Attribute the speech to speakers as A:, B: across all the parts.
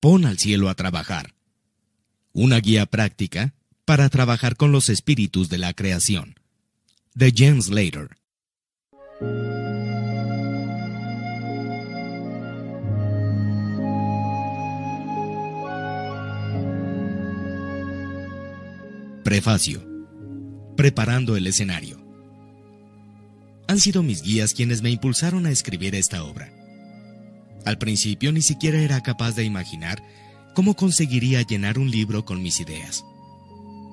A: Pon al cielo a trabajar. Una guía práctica para trabajar con los espíritus de la creación. De James Slater. Prefacio. Preparando el escenario. Han sido mis guías quienes me impulsaron a escribir esta obra. Al principio ni siquiera era capaz de imaginar cómo conseguiría llenar un libro con mis ideas.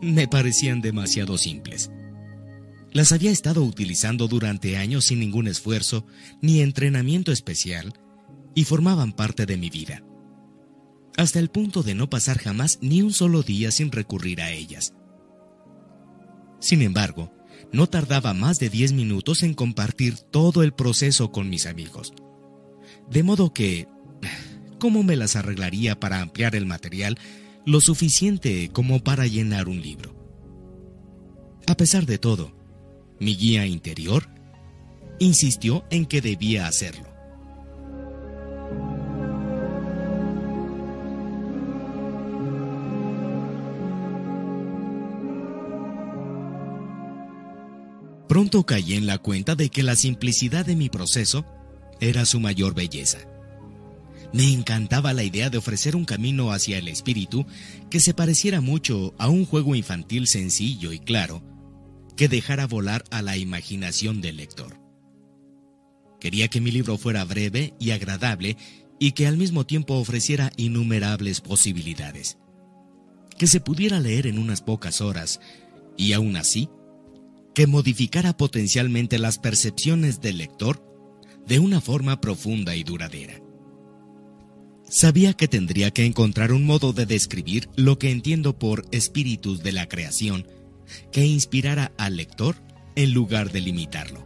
A: Me parecían demasiado simples. Las había estado utilizando durante años sin ningún esfuerzo ni entrenamiento especial y formaban parte de mi vida, hasta el punto de no pasar jamás ni un solo día sin recurrir a ellas. Sin embargo, no tardaba más de 10 minutos en compartir todo el proceso con mis amigos. De modo que, ¿cómo me las arreglaría para ampliar el material lo suficiente como para llenar un libro? A pesar de todo, mi guía interior insistió en que debía hacerlo. Pronto caí en la cuenta de que la simplicidad de mi proceso era su mayor belleza. Me encantaba la idea de ofrecer un camino hacia el espíritu que se pareciera mucho a un juego infantil sencillo y claro, que dejara volar a la imaginación del lector. Quería que mi libro fuera breve y agradable y que al mismo tiempo ofreciera innumerables posibilidades. Que se pudiera leer en unas pocas horas y aún así que modificara potencialmente las percepciones del lector de una forma profunda y duradera. Sabía que tendría que encontrar un modo de describir lo que entiendo por espíritus de la creación que inspirara al lector en lugar de limitarlo.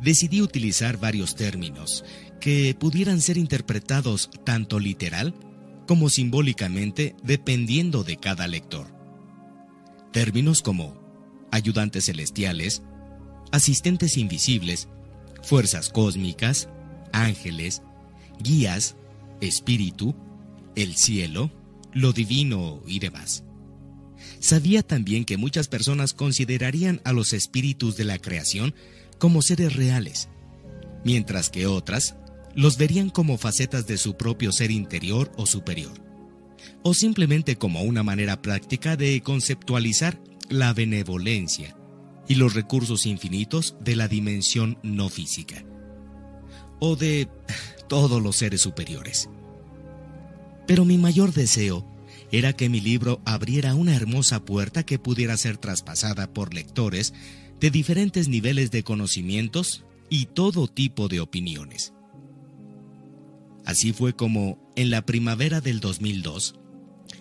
A: Decidí utilizar varios términos que pudieran ser interpretados tanto literal como simbólicamente dependiendo de cada lector. Términos como ayudantes celestiales, asistentes invisibles, fuerzas cósmicas, ángeles, guías, espíritu, el cielo, lo divino y demás. Sabía también que muchas personas considerarían a los espíritus de la creación como seres reales, mientras que otras los verían como facetas de su propio ser interior o superior, o simplemente como una manera práctica de conceptualizar la benevolencia y los recursos infinitos de la dimensión no física, o de todos los seres superiores. Pero mi mayor deseo era que mi libro abriera una hermosa puerta que pudiera ser traspasada por lectores de diferentes niveles de conocimientos y todo tipo de opiniones. Así fue como, en la primavera del 2002,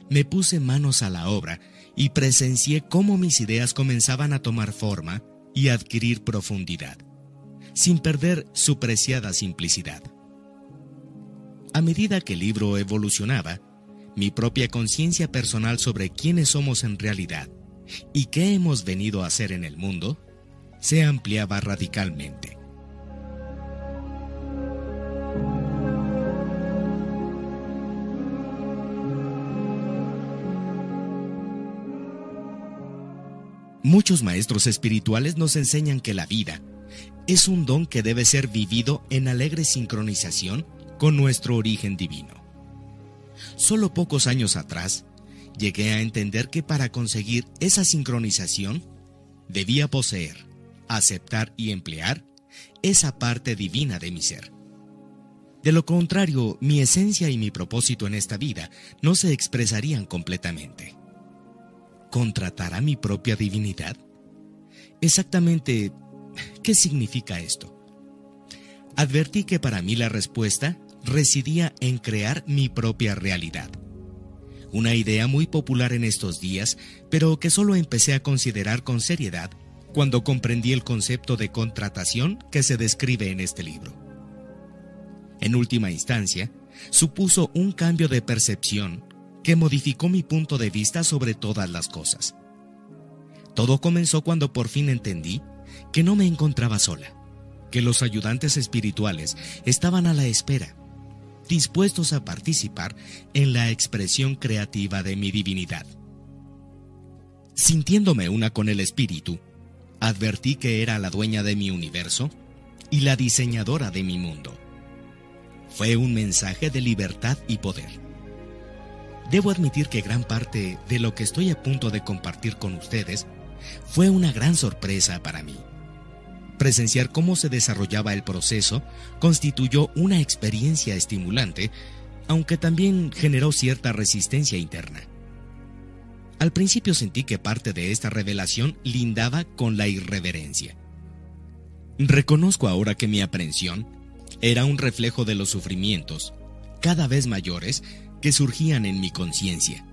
A: me puse manos a la obra y presencié cómo mis ideas comenzaban a tomar forma y adquirir profundidad, sin perder su preciada simplicidad. A medida que el libro evolucionaba, mi propia conciencia personal sobre quiénes somos en realidad y qué hemos venido a hacer en el mundo se ampliaba radicalmente. Muchos maestros espirituales nos enseñan que la vida es un don que debe ser vivido en alegre sincronización con nuestro origen divino. Solo pocos años atrás, llegué a entender que para conseguir esa sincronización, debía poseer, aceptar y emplear esa parte divina de mi ser. De lo contrario, mi esencia y mi propósito en esta vida no se expresarían completamente contratará mi propia divinidad? Exactamente, ¿qué significa esto? Advertí que para mí la respuesta residía en crear mi propia realidad. Una idea muy popular en estos días, pero que solo empecé a considerar con seriedad cuando comprendí el concepto de contratación que se describe en este libro. En última instancia, supuso un cambio de percepción que modificó mi punto de vista sobre todas las cosas. Todo comenzó cuando por fin entendí que no me encontraba sola, que los ayudantes espirituales estaban a la espera, dispuestos a participar en la expresión creativa de mi divinidad. Sintiéndome una con el espíritu, advertí que era la dueña de mi universo y la diseñadora de mi mundo. Fue un mensaje de libertad y poder. Debo admitir que gran parte de lo que estoy a punto de compartir con ustedes fue una gran sorpresa para mí. Presenciar cómo se desarrollaba el proceso constituyó una experiencia estimulante, aunque también generó cierta resistencia interna. Al principio sentí que parte de esta revelación lindaba con la irreverencia. Reconozco ahora que mi aprensión era un reflejo de los sufrimientos, cada vez mayores, que surgían en mi conciencia.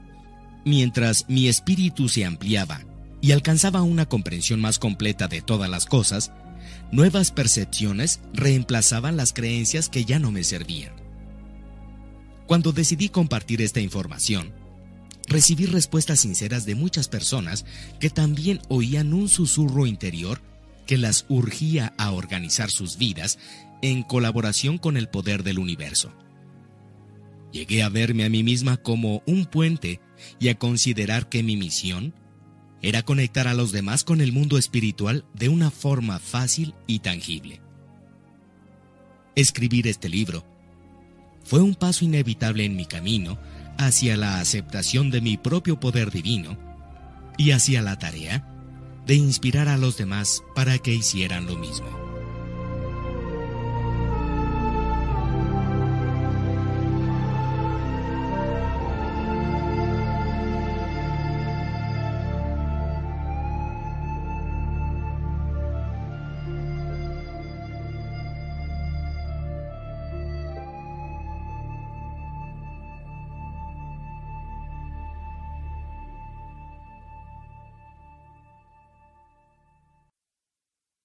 A: Mientras mi espíritu se ampliaba y alcanzaba una comprensión más completa de todas las cosas, nuevas percepciones reemplazaban las creencias que ya no me servían. Cuando decidí compartir esta información, recibí respuestas sinceras de muchas personas que también oían un susurro interior que las urgía a organizar sus vidas en colaboración con el poder del universo. Llegué a verme a mí misma como un puente y a considerar que mi misión era conectar a los demás con el mundo espiritual de una forma fácil y tangible. Escribir este libro fue un paso inevitable en mi camino hacia la aceptación de mi propio poder divino y hacia la tarea de inspirar a los demás para que hicieran lo mismo.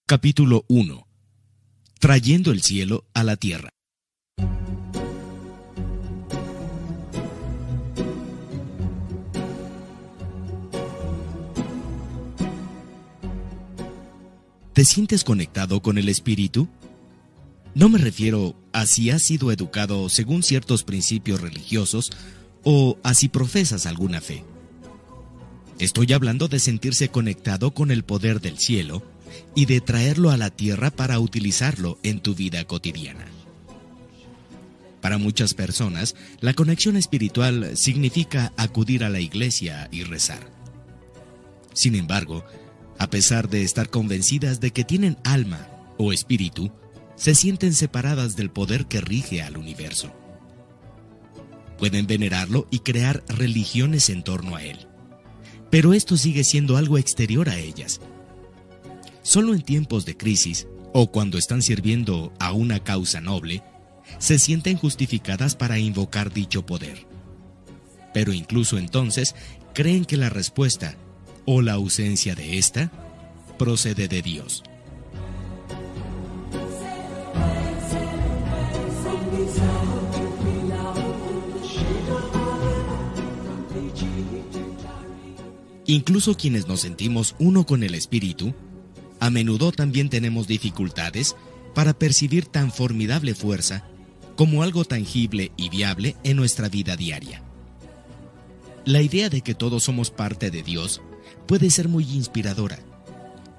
A: Capítulo 1 Trayendo el cielo a la tierra. ¿Te sientes conectado con el espíritu? No me refiero a si has sido educado según ciertos principios religiosos o a si profesas alguna fe. Estoy hablando de sentirse conectado con el poder del cielo y de traerlo a la tierra para utilizarlo en tu vida cotidiana. Para muchas personas, la conexión espiritual significa acudir a la iglesia y rezar. Sin embargo, a pesar de estar convencidas de que tienen alma o espíritu, se sienten separadas del poder que rige al universo. Pueden venerarlo y crear religiones en torno a él. Pero esto sigue siendo algo exterior a ellas Solo en tiempos de crisis o cuando están sirviendo a una causa noble, se sienten justificadas para invocar dicho poder. Pero incluso entonces creen que la respuesta o la ausencia de ésta procede de Dios. Incluso quienes nos sentimos uno con el Espíritu, a menudo también tenemos dificultades para percibir tan formidable fuerza como algo tangible y viable en nuestra vida diaria. La idea de que todos somos parte de Dios puede ser muy inspiradora,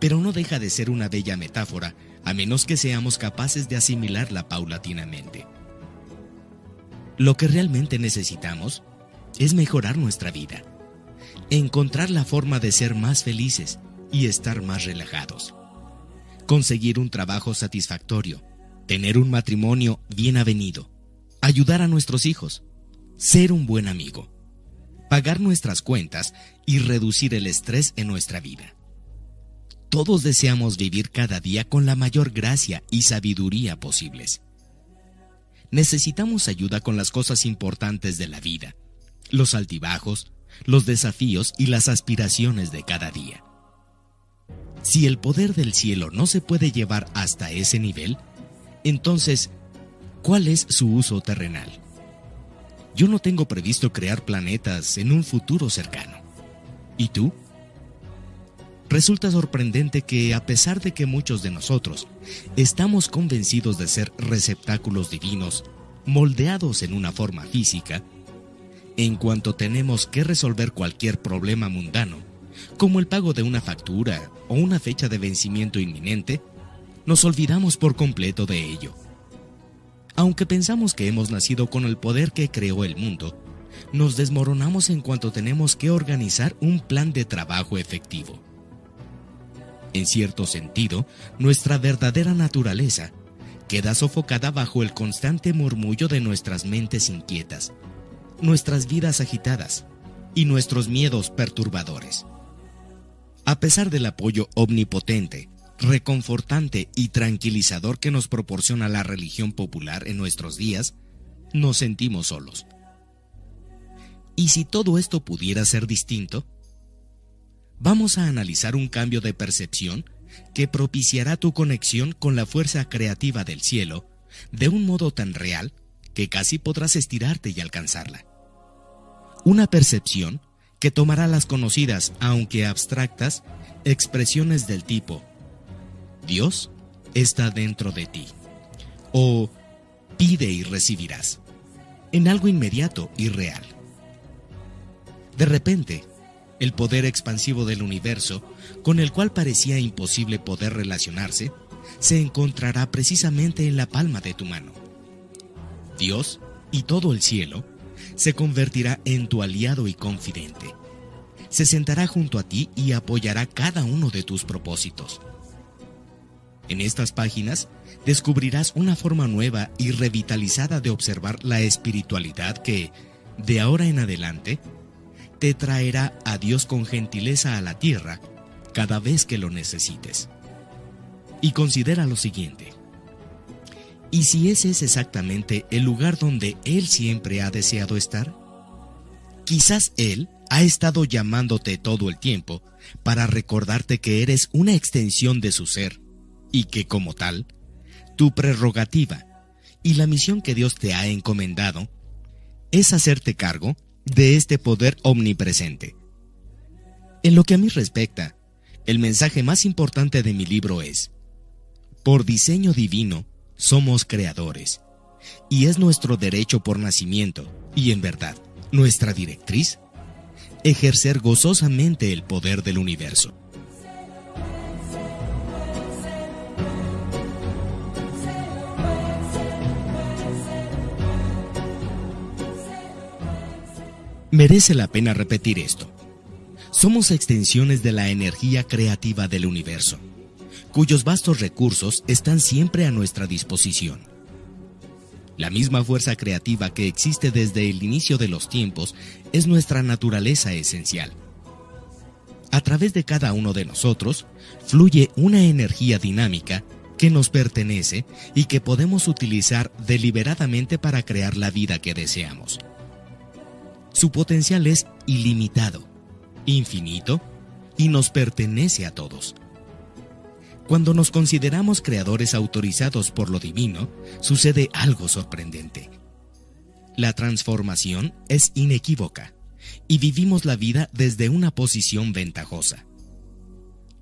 A: pero no deja de ser una bella metáfora a menos que seamos capaces de asimilarla paulatinamente. Lo que realmente necesitamos es mejorar nuestra vida, encontrar la forma de ser más felices y estar más relajados. Conseguir un trabajo satisfactorio, tener un matrimonio bien avenido, ayudar a nuestros hijos, ser un buen amigo, pagar nuestras cuentas y reducir el estrés en nuestra vida. Todos deseamos vivir cada día con la mayor gracia y sabiduría posibles. Necesitamos ayuda con las cosas importantes de la vida, los altibajos, los desafíos y las aspiraciones de cada día. Si el poder del cielo no se puede llevar hasta ese nivel, entonces, ¿cuál es su uso terrenal? Yo no tengo previsto crear planetas en un futuro cercano. ¿Y tú? Resulta sorprendente que a pesar de que muchos de nosotros estamos convencidos de ser receptáculos divinos moldeados en una forma física, en cuanto tenemos que resolver cualquier problema mundano, como el pago de una factura o una fecha de vencimiento inminente, nos olvidamos por completo de ello. Aunque pensamos que hemos nacido con el poder que creó el mundo, nos desmoronamos en cuanto tenemos que organizar un plan de trabajo efectivo. En cierto sentido, nuestra verdadera naturaleza queda sofocada bajo el constante murmullo de nuestras mentes inquietas, nuestras vidas agitadas y nuestros miedos perturbadores. A pesar del apoyo omnipotente, reconfortante y tranquilizador que nos proporciona la religión popular en nuestros días, nos sentimos solos. ¿Y si todo esto pudiera ser distinto? Vamos a analizar un cambio de percepción que propiciará tu conexión con la fuerza creativa del cielo de un modo tan real que casi podrás estirarte y alcanzarla. Una percepción que tomará las conocidas, aunque abstractas, expresiones del tipo Dios está dentro de ti o pide y recibirás en algo inmediato y real. De repente, el poder expansivo del universo, con el cual parecía imposible poder relacionarse, se encontrará precisamente en la palma de tu mano. Dios y todo el cielo se convertirá en tu aliado y confidente. Se sentará junto a ti y apoyará cada uno de tus propósitos. En estas páginas descubrirás una forma nueva y revitalizada de observar la espiritualidad que, de ahora en adelante, te traerá a Dios con gentileza a la tierra cada vez que lo necesites. Y considera lo siguiente. ¿Y si ese es exactamente el lugar donde Él siempre ha deseado estar? Quizás Él ha estado llamándote todo el tiempo para recordarte que eres una extensión de su ser y que como tal, tu prerrogativa y la misión que Dios te ha encomendado es hacerte cargo de este poder omnipresente. En lo que a mí respecta, el mensaje más importante de mi libro es, por diseño divino somos creadores, y es nuestro derecho por nacimiento, y en verdad, nuestra directriz, ejercer gozosamente el poder del universo. Merece la pena repetir esto. Somos extensiones de la energía creativa del universo, cuyos vastos recursos están siempre a nuestra disposición. La misma fuerza creativa que existe desde el inicio de los tiempos es nuestra naturaleza esencial. A través de cada uno de nosotros fluye una energía dinámica que nos pertenece y que podemos utilizar deliberadamente para crear la vida que deseamos. Su potencial es ilimitado, infinito y nos pertenece a todos. Cuando nos consideramos creadores autorizados por lo divino, sucede algo sorprendente. La transformación es inequívoca y vivimos la vida desde una posición ventajosa.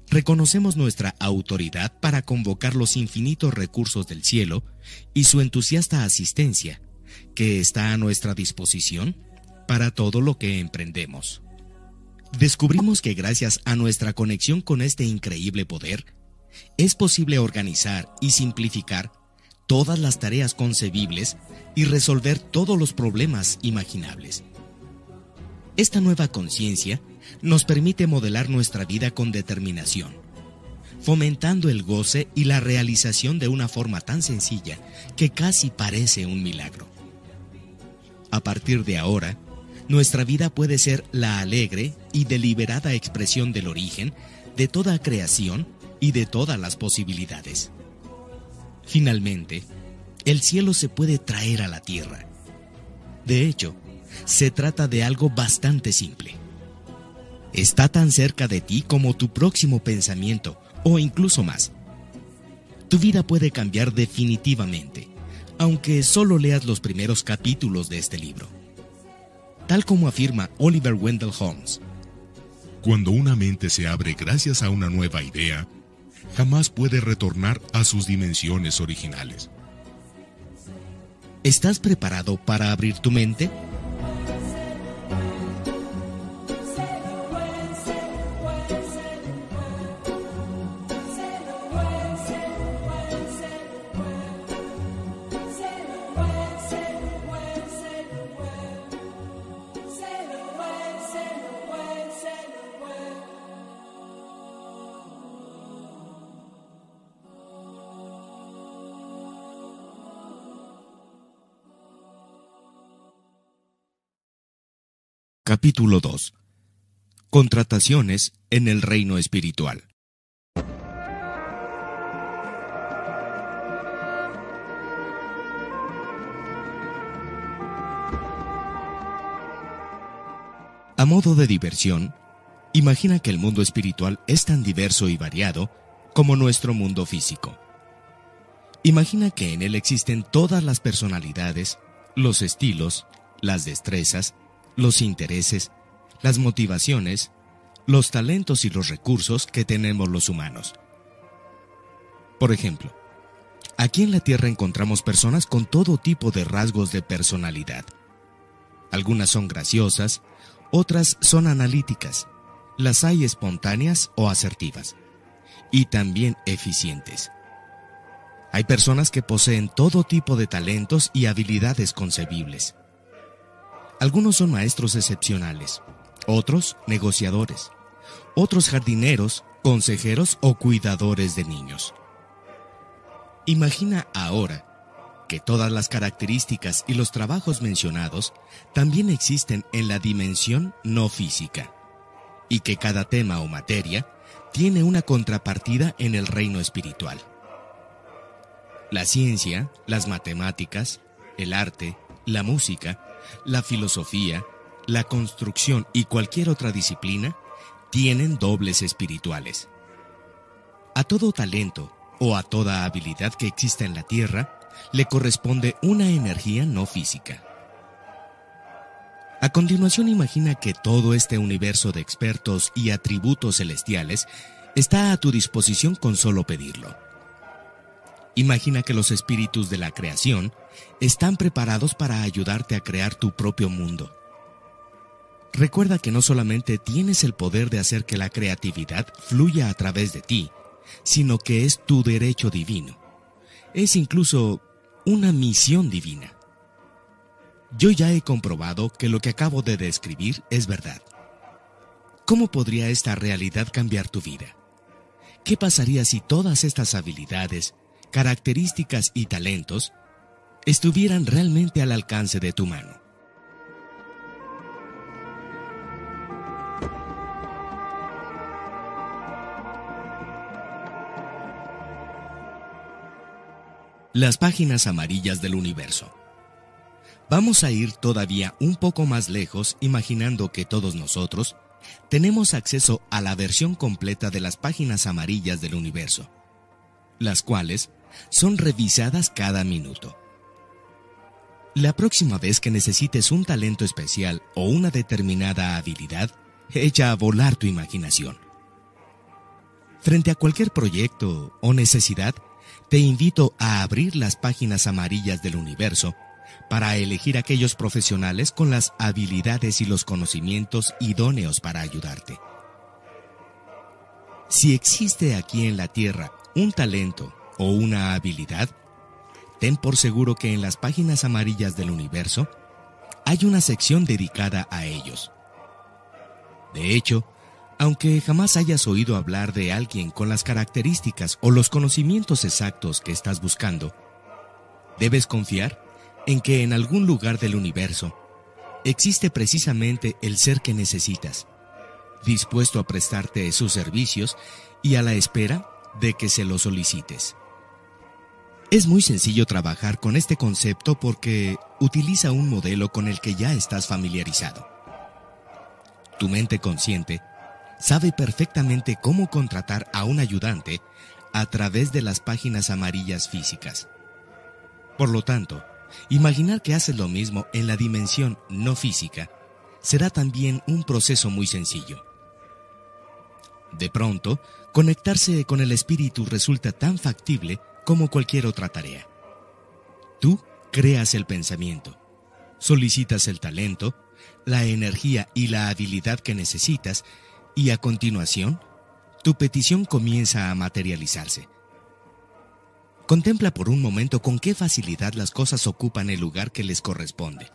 A: Reconocemos nuestra autoridad para convocar los infinitos recursos del cielo y su entusiasta asistencia, que está a nuestra disposición para todo lo que emprendemos. Descubrimos que gracias a nuestra conexión con este increíble poder, es posible organizar y simplificar todas las tareas concebibles y resolver todos los problemas imaginables. Esta nueva conciencia nos permite modelar nuestra vida con determinación, fomentando el goce y la realización de una forma tan sencilla que casi parece un milagro. A partir de ahora, nuestra vida puede ser la alegre y deliberada expresión del origen de toda creación y de todas las posibilidades. Finalmente, el cielo se puede traer a la tierra. De hecho, se trata de algo bastante simple. Está tan cerca de ti como tu próximo pensamiento, o incluso más. Tu vida puede cambiar definitivamente, aunque solo leas los primeros capítulos de este libro tal como afirma Oliver Wendell Holmes.
B: Cuando una mente se abre gracias a una nueva idea, jamás puede retornar a sus dimensiones originales.
A: ¿Estás preparado para abrir tu mente? Capítulo 2. Contrataciones en el reino espiritual. A modo de diversión, imagina que el mundo espiritual es tan diverso y variado como nuestro mundo físico. Imagina que en él existen todas las personalidades, los estilos, las destrezas, los intereses, las motivaciones, los talentos y los recursos que tenemos los humanos. Por ejemplo, aquí en la Tierra encontramos personas con todo tipo de rasgos de personalidad. Algunas son graciosas, otras son analíticas, las hay espontáneas o asertivas, y también eficientes. Hay personas que poseen todo tipo de talentos y habilidades concebibles. Algunos son maestros excepcionales, otros negociadores, otros jardineros, consejeros o cuidadores de niños. Imagina ahora que todas las características y los trabajos mencionados también existen en la dimensión no física, y que cada tema o materia tiene una contrapartida en el reino espiritual. La ciencia, las matemáticas, el arte, la música, la filosofía, la construcción y cualquier otra disciplina tienen dobles espirituales. A todo talento o a toda habilidad que exista en la Tierra le corresponde una energía no física. A continuación imagina que todo este universo de expertos y atributos celestiales está a tu disposición con solo pedirlo. Imagina que los espíritus de la creación están preparados para ayudarte a crear tu propio mundo. Recuerda que no solamente tienes el poder de hacer que la creatividad fluya a través de ti, sino que es tu derecho divino. Es incluso una misión divina. Yo ya he comprobado que lo que acabo de describir es verdad. ¿Cómo podría esta realidad cambiar tu vida? ¿Qué pasaría si todas estas habilidades, características y talentos estuvieran realmente al alcance de tu mano. Las páginas amarillas del universo. Vamos a ir todavía un poco más lejos imaginando que todos nosotros tenemos acceso a la versión completa de las páginas amarillas del universo, las cuales son revisadas cada minuto. La próxima vez que necesites un talento especial o una determinada habilidad, echa a volar tu imaginación. Frente a cualquier proyecto o necesidad, te invito a abrir las páginas amarillas del universo para elegir aquellos profesionales con las habilidades y los conocimientos idóneos para ayudarte. Si existe aquí en la Tierra un talento o una habilidad, ten por seguro que en las páginas amarillas del universo hay una sección dedicada a ellos. De hecho, aunque jamás hayas oído hablar de alguien con las características o los conocimientos exactos que estás buscando, debes confiar en que en algún lugar del universo existe precisamente el ser que necesitas, dispuesto a prestarte sus servicios y a la espera de que se lo solicites. Es muy sencillo trabajar con este concepto porque utiliza un modelo con el que ya estás familiarizado. Tu mente consciente sabe perfectamente cómo contratar a un ayudante a través de las páginas amarillas físicas. Por lo tanto, imaginar que haces lo mismo en la dimensión no física será también un proceso muy sencillo. De pronto, conectarse con el espíritu resulta tan factible como cualquier otra tarea. Tú creas el pensamiento, solicitas el talento, la energía y la habilidad que necesitas y a continuación, tu petición comienza a materializarse. Contempla por un momento con qué facilidad las cosas ocupan el lugar que les corresponde,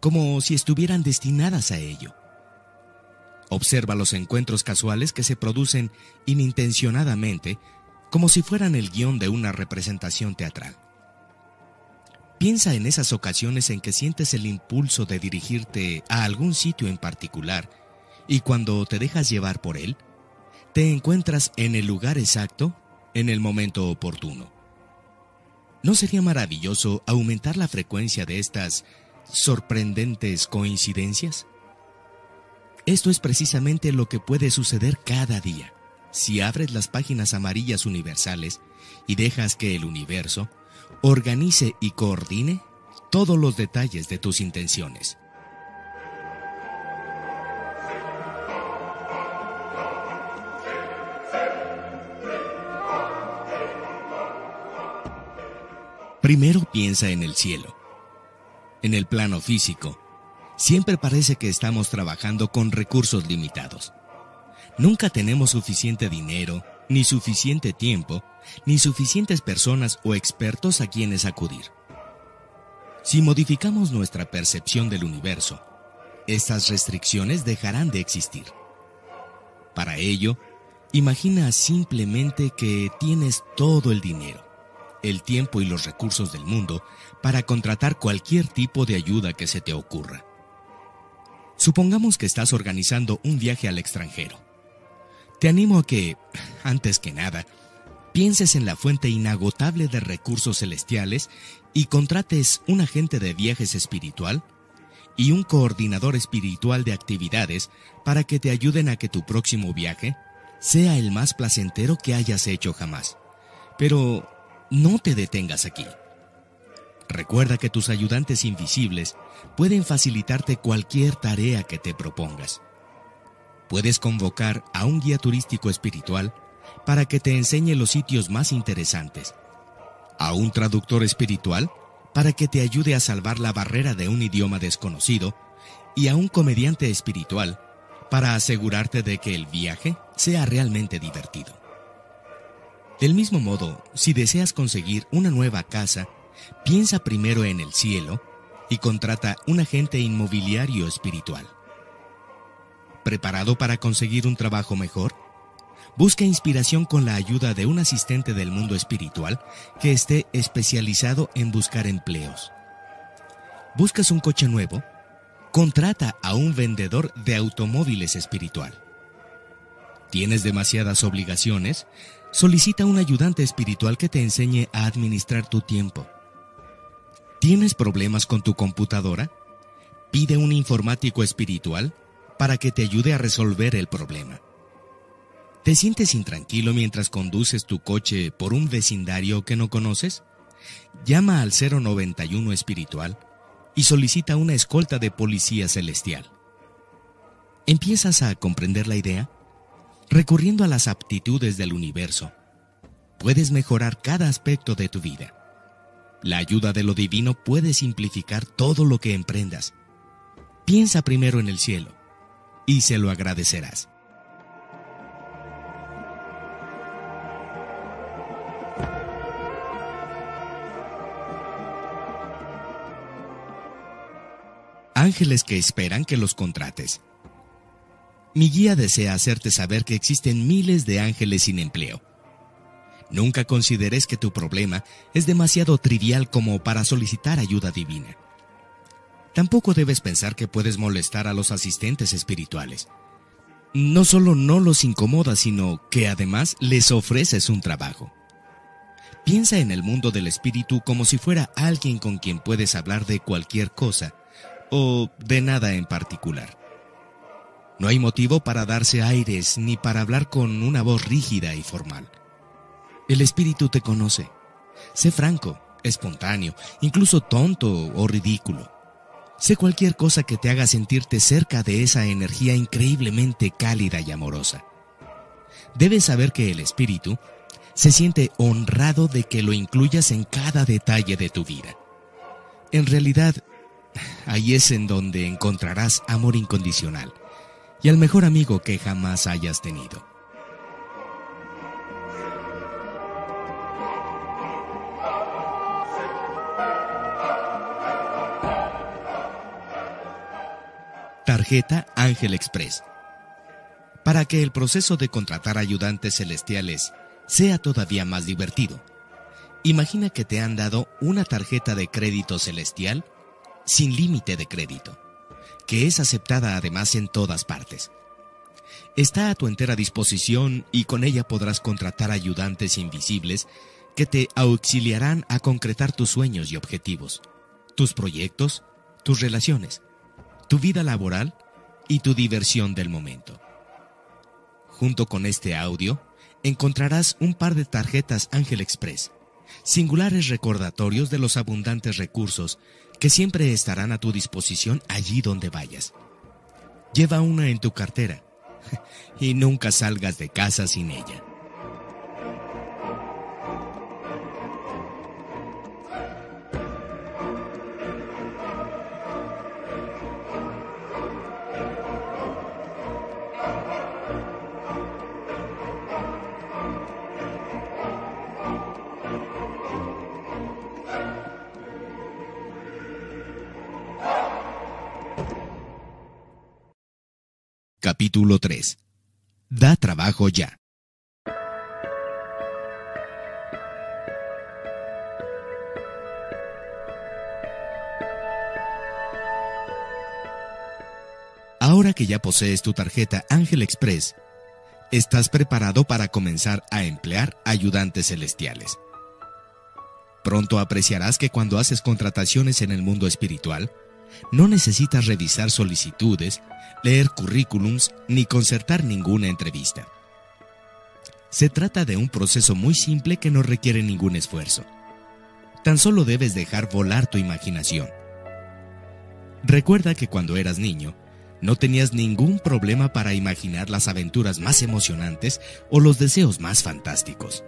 A: como si estuvieran destinadas a ello. Observa los encuentros casuales que se producen inintencionadamente, como si fueran el guion de una representación teatral. Piensa en esas ocasiones en que sientes el impulso de dirigirte a algún sitio en particular y cuando te dejas llevar por él, te encuentras en el lugar exacto, en el momento oportuno. ¿No sería maravilloso aumentar la frecuencia de estas sorprendentes coincidencias? Esto es precisamente lo que puede suceder cada día si abres las páginas amarillas universales y dejas que el universo organice y coordine todos los detalles de tus intenciones. Primero piensa en el cielo. En el plano físico, siempre parece que estamos trabajando con recursos limitados. Nunca tenemos suficiente dinero, ni suficiente tiempo, ni suficientes personas o expertos a quienes acudir. Si modificamos nuestra percepción del universo, estas restricciones dejarán de existir. Para ello, imagina simplemente que tienes todo el dinero el tiempo y los recursos del mundo para contratar cualquier tipo de ayuda que se te ocurra. Supongamos que estás organizando un viaje al extranjero. Te animo a que, antes que nada, pienses en la fuente inagotable de recursos celestiales y contrates un agente de viajes espiritual y un coordinador espiritual de actividades para que te ayuden a que tu próximo viaje sea el más placentero que hayas hecho jamás. Pero no te detengas aquí. Recuerda que tus ayudantes invisibles pueden facilitarte cualquier tarea que te propongas. Puedes convocar a un guía turístico espiritual para que te enseñe los sitios más interesantes, a un traductor espiritual para que te ayude a salvar la barrera de un idioma desconocido y a un comediante espiritual para asegurarte de que el viaje sea realmente divertido. Del mismo modo, si deseas conseguir una nueva casa, piensa primero en el cielo y contrata un agente inmobiliario espiritual. ¿Preparado para conseguir un trabajo mejor? Busca inspiración con la ayuda de un asistente del mundo espiritual que esté especializado en buscar empleos. ¿Buscas un coche nuevo? Contrata a un vendedor de automóviles espiritual. ¿Tienes demasiadas obligaciones? Solicita un ayudante espiritual que te enseñe a administrar tu tiempo. ¿Tienes problemas con tu computadora? Pide un informático espiritual para que te ayude a resolver el problema. ¿Te sientes intranquilo mientras conduces tu coche por un vecindario que no conoces? Llama al 091 espiritual y solicita una escolta de policía celestial. ¿Empiezas a comprender la idea? Recurriendo a las aptitudes del universo, puedes mejorar cada aspecto de tu vida. La ayuda de lo divino puede simplificar todo lo que emprendas. Piensa primero en el cielo y se lo agradecerás. Ángeles que esperan que los contrates. Mi guía desea hacerte saber que existen miles de ángeles sin empleo. Nunca consideres que tu problema es demasiado trivial como para solicitar ayuda divina. Tampoco debes pensar que puedes molestar a los asistentes espirituales. No solo no los incomodas, sino que además les ofreces un trabajo. Piensa en el mundo del espíritu como si fuera alguien con quien puedes hablar de cualquier cosa o de nada en particular. No hay motivo para darse aires ni para hablar con una voz rígida y formal. El espíritu te conoce. Sé franco, espontáneo, incluso tonto o ridículo. Sé cualquier cosa que te haga sentirte cerca de esa energía increíblemente cálida y amorosa. Debes saber que el espíritu se siente honrado de que lo incluyas en cada detalle de tu vida. En realidad, ahí es en donde encontrarás amor incondicional y al mejor amigo que jamás hayas tenido. Tarjeta Ángel Express. Para que el proceso de contratar ayudantes celestiales sea todavía más divertido, imagina que te han dado una tarjeta de crédito celestial sin límite de crédito, que es aceptada además en todas partes. Está a tu entera disposición y con ella podrás contratar ayudantes invisibles que te auxiliarán a concretar tus sueños y objetivos, tus proyectos, tus relaciones, tu vida laboral y tu diversión del momento. Junto con este audio, encontrarás un par de tarjetas Ángel Express, singulares recordatorios de los abundantes recursos que siempre estarán a tu disposición allí donde vayas. Lleva una en tu cartera y nunca salgas de casa sin ella. Capítulo 3. Da trabajo ya. Ahora que ya posees tu tarjeta Ángel Express, estás preparado para comenzar a emplear ayudantes celestiales. Pronto apreciarás que cuando haces contrataciones en el mundo espiritual, no necesitas revisar solicitudes, leer currículums ni concertar ninguna entrevista. Se trata de un proceso muy simple que no requiere ningún esfuerzo. Tan solo debes dejar volar tu imaginación. Recuerda que cuando eras niño, no tenías ningún problema para imaginar las aventuras más emocionantes o los deseos más fantásticos.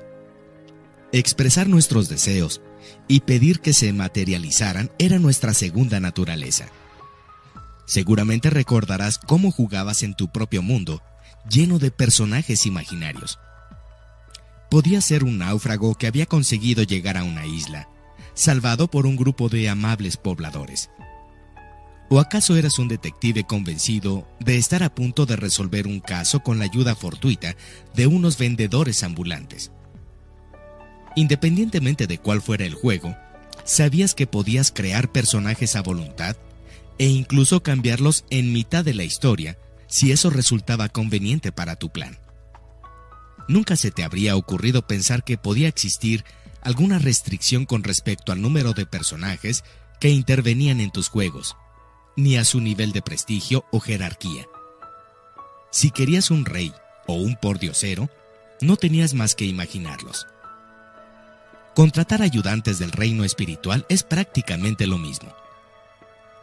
A: Expresar nuestros deseos y pedir que se materializaran era nuestra segunda naturaleza. Seguramente recordarás cómo jugabas en tu propio mundo, lleno de personajes imaginarios. Podía ser un náufrago que había conseguido llegar a una isla, salvado por un grupo de amables pobladores. ¿O acaso eras un detective convencido de estar a punto de resolver un caso con la ayuda fortuita de unos vendedores ambulantes? Independientemente de cuál fuera el juego, sabías que podías crear personajes a voluntad e incluso cambiarlos en mitad de la historia si eso resultaba conveniente para tu plan. Nunca se te habría ocurrido pensar que podía existir alguna restricción con respecto al número de personajes que intervenían en tus juegos, ni a su nivel de prestigio o jerarquía. Si querías un rey o un pordiosero, no tenías más que imaginarlos. Contratar ayudantes del reino espiritual es prácticamente lo mismo.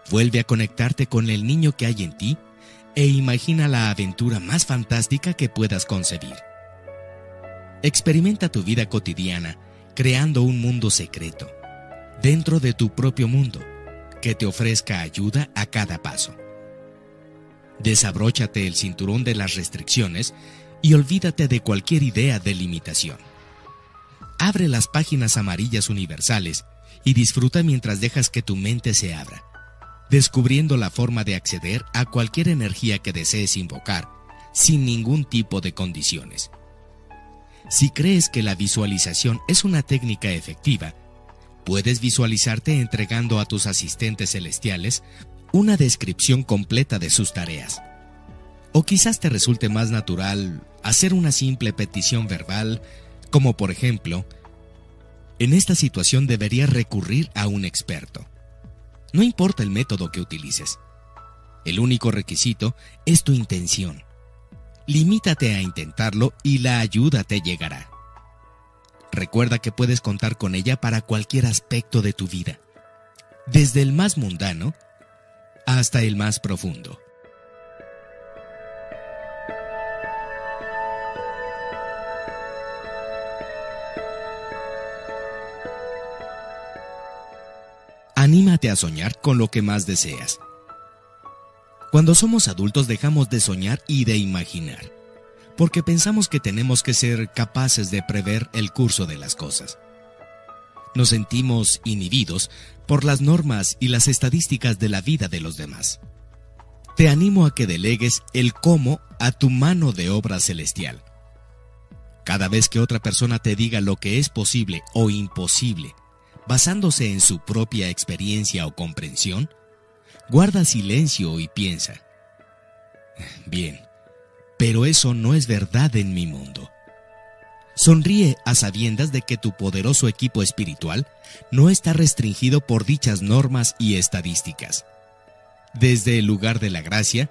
A: Vuelve a conectarte con el niño que hay en ti e imagina la aventura más fantástica que puedas concebir. Experimenta tu vida cotidiana creando un mundo secreto, dentro de tu propio mundo, que te ofrezca ayuda a cada paso. Desabróchate el cinturón de las restricciones y olvídate de cualquier idea de limitación. Abre las páginas amarillas universales y disfruta mientras dejas que tu mente se abra, descubriendo la forma de acceder a cualquier energía que desees invocar, sin ningún tipo de condiciones. Si crees que la visualización es una técnica efectiva, puedes visualizarte entregando a tus asistentes celestiales una descripción completa de sus tareas. O quizás te resulte más natural hacer una simple petición verbal como por ejemplo, en esta situación deberías recurrir a un experto. No importa el método que utilices. El único requisito es tu intención. Limítate a intentarlo y la ayuda te llegará. Recuerda que puedes contar con ella para cualquier aspecto de tu vida, desde el más mundano hasta el más profundo. Anímate a soñar con lo que más deseas. Cuando somos adultos dejamos de soñar y de imaginar, porque pensamos que tenemos que ser capaces de prever el curso de las cosas. Nos sentimos inhibidos por las normas y las estadísticas de la vida de los demás. Te animo a que delegues el cómo a tu mano de obra celestial. Cada vez que otra persona te diga lo que es posible o imposible, basándose en su propia experiencia o comprensión, guarda silencio y piensa. Bien, pero eso no es verdad en mi mundo. Sonríe a sabiendas de que tu poderoso equipo espiritual no está restringido por dichas normas y estadísticas. Desde el lugar de la gracia,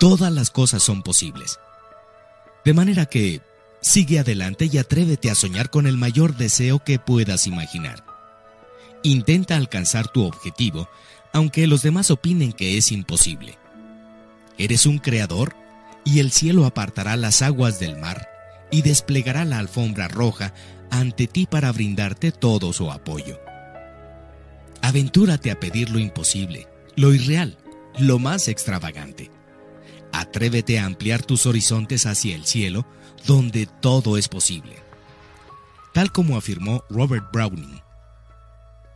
A: todas las cosas son posibles. De manera que sigue adelante y atrévete a soñar con el mayor deseo que puedas imaginar. Intenta alcanzar tu objetivo aunque los demás opinen que es imposible. Eres un creador y el cielo apartará las aguas del mar y desplegará la alfombra roja ante ti para brindarte todo su apoyo. Aventúrate a pedir lo imposible, lo irreal, lo más extravagante. Atrévete a ampliar tus horizontes hacia el cielo, donde todo es posible. Tal como afirmó Robert Browning,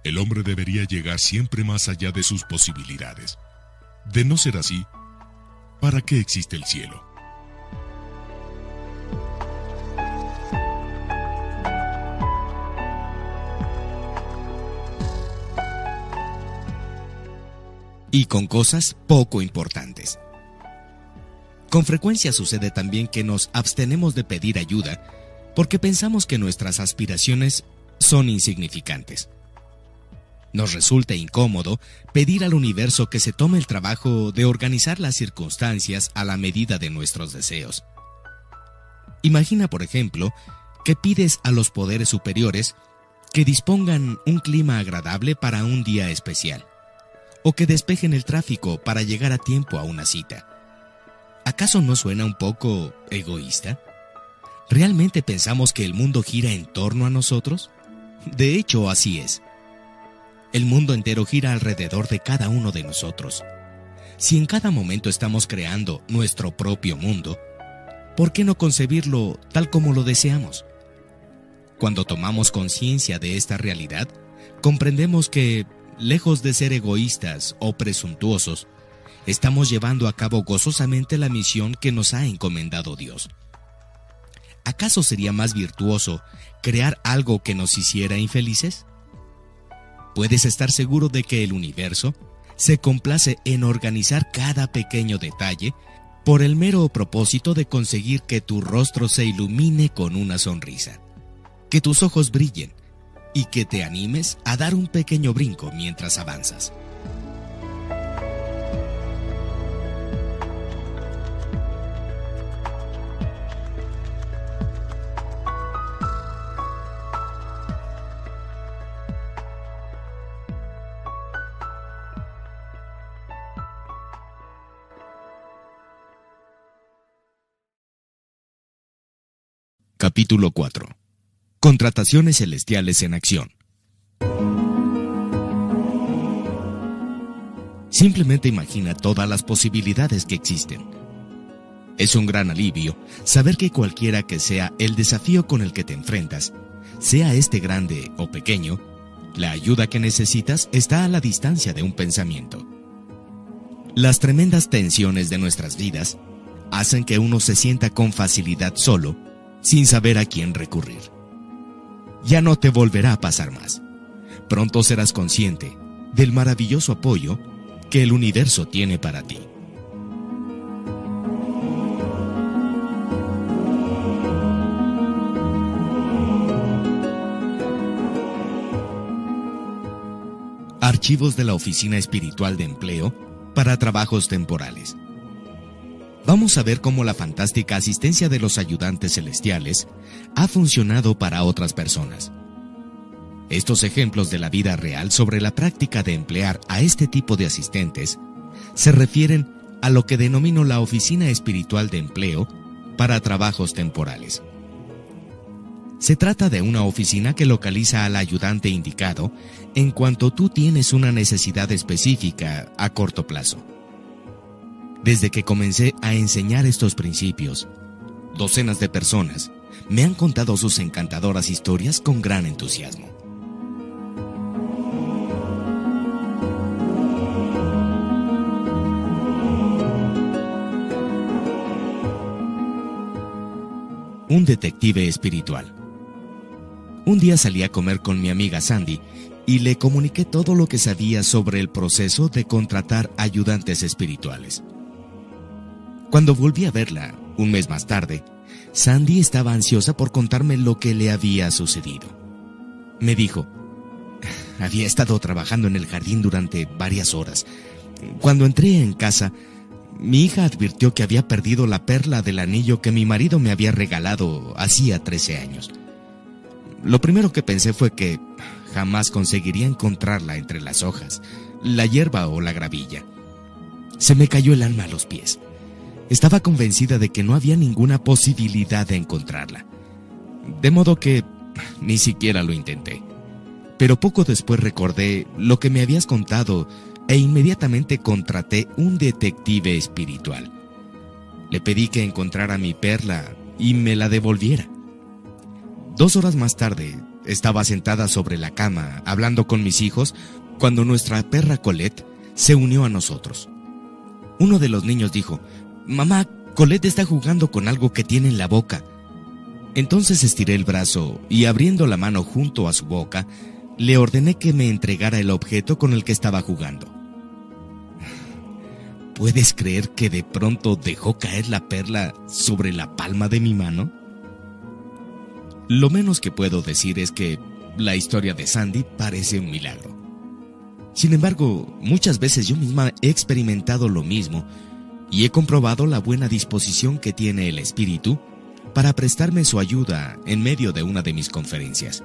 B: el hombre debería llegar siempre más allá de sus posibilidades. De no ser así, ¿para qué existe el cielo?
A: Y con cosas poco importantes. Con frecuencia sucede también que nos abstenemos de pedir ayuda porque pensamos que nuestras aspiraciones son insignificantes. Nos resulta incómodo pedir al universo que se tome el trabajo de organizar las circunstancias a la medida de nuestros deseos. Imagina, por ejemplo, que pides a los poderes superiores que dispongan un clima agradable para un día especial, o que despejen el tráfico para llegar a tiempo a una cita. ¿Acaso no suena un poco egoísta? ¿Realmente pensamos que el mundo gira en torno a nosotros? De hecho, así es. El mundo entero gira alrededor de cada uno de nosotros. Si en cada momento estamos creando nuestro propio mundo, ¿por qué no concebirlo tal como lo deseamos? Cuando tomamos conciencia de esta realidad, comprendemos que, lejos de ser egoístas o presuntuosos, estamos llevando a cabo gozosamente la misión que nos ha encomendado Dios. ¿Acaso sería más virtuoso crear algo que nos hiciera infelices? Puedes estar seguro de que el universo se complace en organizar cada pequeño detalle por el mero propósito de conseguir que tu rostro se ilumine con una sonrisa, que tus ojos brillen y que te animes a dar un pequeño brinco mientras avanzas. Capítulo 4. Contrataciones celestiales en acción. Simplemente imagina todas las posibilidades que existen. Es un gran alivio saber que cualquiera que sea el desafío con el que te enfrentas, sea este grande o pequeño, la ayuda que necesitas está a la distancia de un pensamiento. Las tremendas tensiones de nuestras vidas hacen que uno se sienta con facilidad solo sin saber a quién recurrir. Ya no te volverá a pasar más. Pronto serás consciente del maravilloso apoyo que el universo tiene para ti. Archivos de la Oficina Espiritual de Empleo para trabajos temporales vamos a ver cómo la fantástica asistencia de los ayudantes celestiales ha funcionado para otras personas. Estos ejemplos de la vida real sobre la práctica de emplear a este tipo de asistentes se refieren a lo que denomino la Oficina Espiritual de Empleo para trabajos temporales. Se trata de una oficina que localiza al ayudante indicado en cuanto tú tienes una necesidad específica a corto plazo. Desde que comencé a enseñar estos principios, docenas de personas me han contado sus encantadoras historias con gran entusiasmo. Un detective espiritual. Un día salí a comer con mi amiga Sandy y le comuniqué todo lo que sabía sobre el proceso de contratar ayudantes espirituales. Cuando volví a verla, un mes más tarde, Sandy estaba ansiosa por contarme lo que le había sucedido. Me dijo, había estado trabajando en el jardín durante varias horas. Cuando entré en casa, mi hija advirtió que había perdido la perla del anillo que mi marido me había regalado hacía 13 años. Lo primero que pensé fue que jamás conseguiría encontrarla entre las hojas, la hierba o la gravilla. Se me cayó el alma a los pies. Estaba convencida de que no había ninguna posibilidad de encontrarla. De modo que ni siquiera lo intenté. Pero poco después recordé lo que me habías contado e inmediatamente contraté un detective espiritual. Le pedí que encontrara mi perla y me la devolviera. Dos horas más tarde, estaba sentada sobre la cama hablando con mis hijos cuando nuestra perra Colette se unió a nosotros. Uno de los niños dijo, Mamá, Colette está jugando con algo que tiene en la boca. Entonces estiré el brazo y abriendo la mano junto a su boca, le ordené que me entregara el objeto con el que estaba jugando. ¿Puedes creer que de pronto dejó caer la perla sobre la palma de mi mano? Lo menos que puedo decir es que la historia de Sandy parece un milagro. Sin embargo, muchas veces yo misma he experimentado lo mismo y he comprobado la buena disposición que tiene el espíritu para prestarme su ayuda en medio de una de mis conferencias.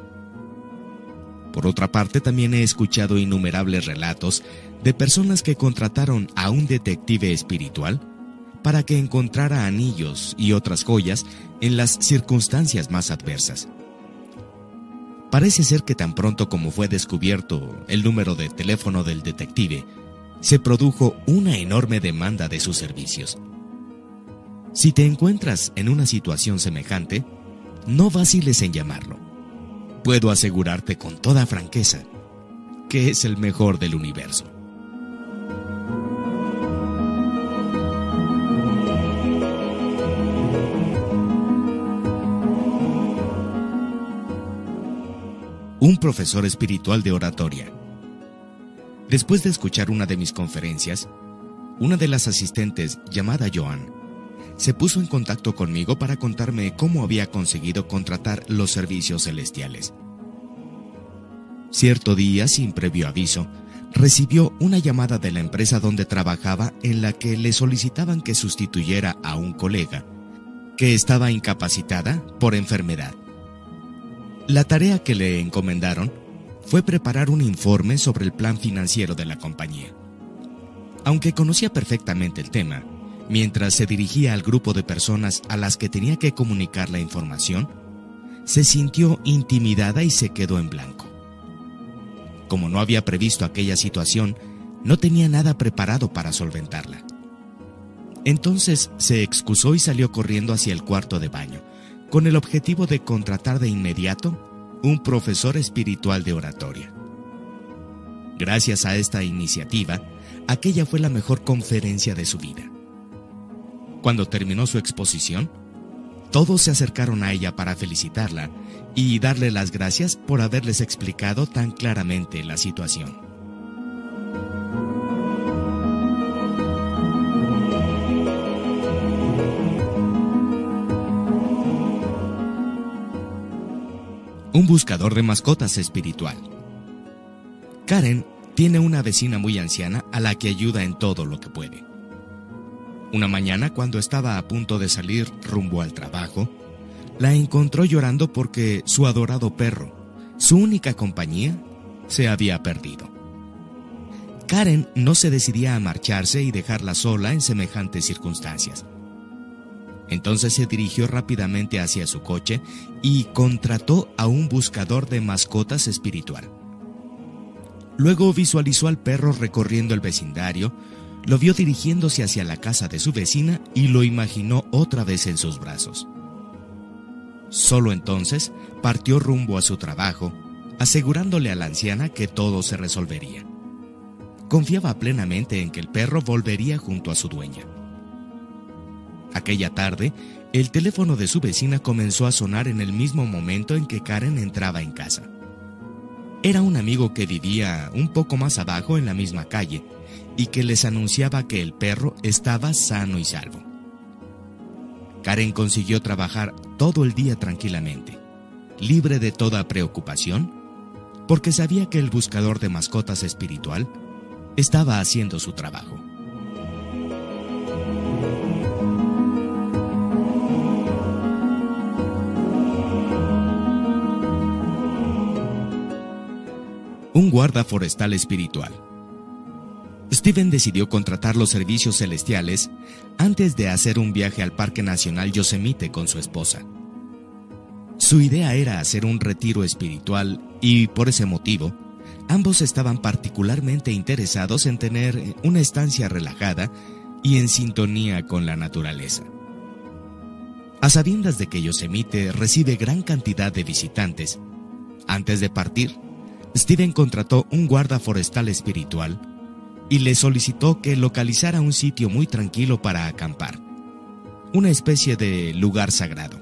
A: Por otra parte, también he escuchado innumerables relatos de personas que contrataron a un detective espiritual para que encontrara anillos y otras joyas en las circunstancias más adversas. Parece ser que tan pronto como fue descubierto el número de teléfono del detective, se produjo una enorme demanda de sus servicios. Si te encuentras en una situación semejante, no vaciles en llamarlo puedo asegurarte con toda franqueza que es el mejor del universo. Un profesor espiritual de oratoria. Después de escuchar una de mis conferencias, una de las asistentes, llamada Joan, se puso en contacto conmigo para contarme cómo había conseguido contratar los servicios celestiales. Cierto día, sin previo aviso, recibió una llamada de la empresa donde trabajaba en la que le solicitaban que sustituyera a un colega que estaba incapacitada por enfermedad. La tarea que le encomendaron fue preparar un informe sobre el plan financiero de la compañía. Aunque conocía perfectamente el tema, Mientras se dirigía al grupo de personas a las que tenía que comunicar la información, se sintió intimidada y se quedó en blanco. Como no había previsto aquella situación, no tenía nada preparado para solventarla. Entonces se excusó y salió corriendo hacia el cuarto de baño, con el objetivo de contratar de inmediato un profesor espiritual de oratoria. Gracias a esta iniciativa, aquella fue la mejor conferencia de su vida. Cuando terminó su exposición, todos se acercaron a ella para felicitarla y darle las gracias por haberles explicado tan claramente la situación. Un buscador de mascotas espiritual. Karen tiene una vecina muy anciana a la que ayuda en todo lo que puede. Una mañana, cuando estaba a punto de salir rumbo al trabajo, la encontró llorando porque su adorado perro, su única compañía, se había perdido. Karen no se decidía a marcharse y dejarla sola en semejantes circunstancias. Entonces se dirigió rápidamente hacia su coche y contrató a un buscador de mascotas espiritual. Luego visualizó al perro recorriendo el vecindario, lo vio dirigiéndose hacia la casa de su vecina y lo imaginó otra vez en sus brazos. Solo entonces partió rumbo a su trabajo, asegurándole a la anciana que todo se resolvería. Confiaba plenamente en que el perro volvería junto a su dueña. Aquella tarde, el teléfono de su vecina comenzó a sonar en el mismo momento en que Karen entraba en casa. Era un amigo que vivía un poco más abajo en la misma calle y que les anunciaba que el perro estaba sano y salvo. Karen consiguió trabajar todo el día tranquilamente, libre de toda preocupación, porque sabía que el buscador de mascotas espiritual estaba haciendo su trabajo. Un guarda forestal espiritual. Steven decidió contratar los servicios celestiales antes de hacer un viaje al Parque Nacional Yosemite con su esposa. Su idea era hacer un retiro espiritual y, por ese motivo, Ambos estaban particularmente interesados en tener una estancia relajada y en sintonía con la naturaleza. A sabiendas de que Yosemite recibe gran cantidad de visitantes, antes de partir, Steven contrató un guarda forestal espiritual y le solicitó que localizara un sitio muy tranquilo para acampar, una especie de lugar sagrado.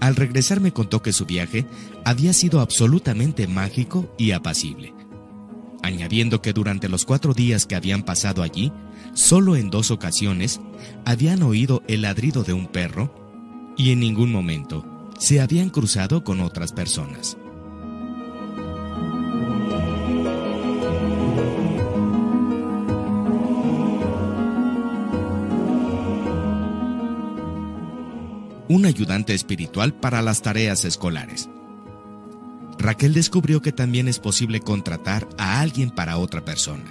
A: Al regresar me contó que su viaje había sido absolutamente mágico y apacible, añadiendo que durante los cuatro días que habían pasado allí, solo en dos ocasiones habían oído el ladrido de un perro y en ningún momento se habían cruzado con otras personas. Un ayudante espiritual para las tareas escolares. Raquel descubrió que también es posible contratar a alguien para otra persona.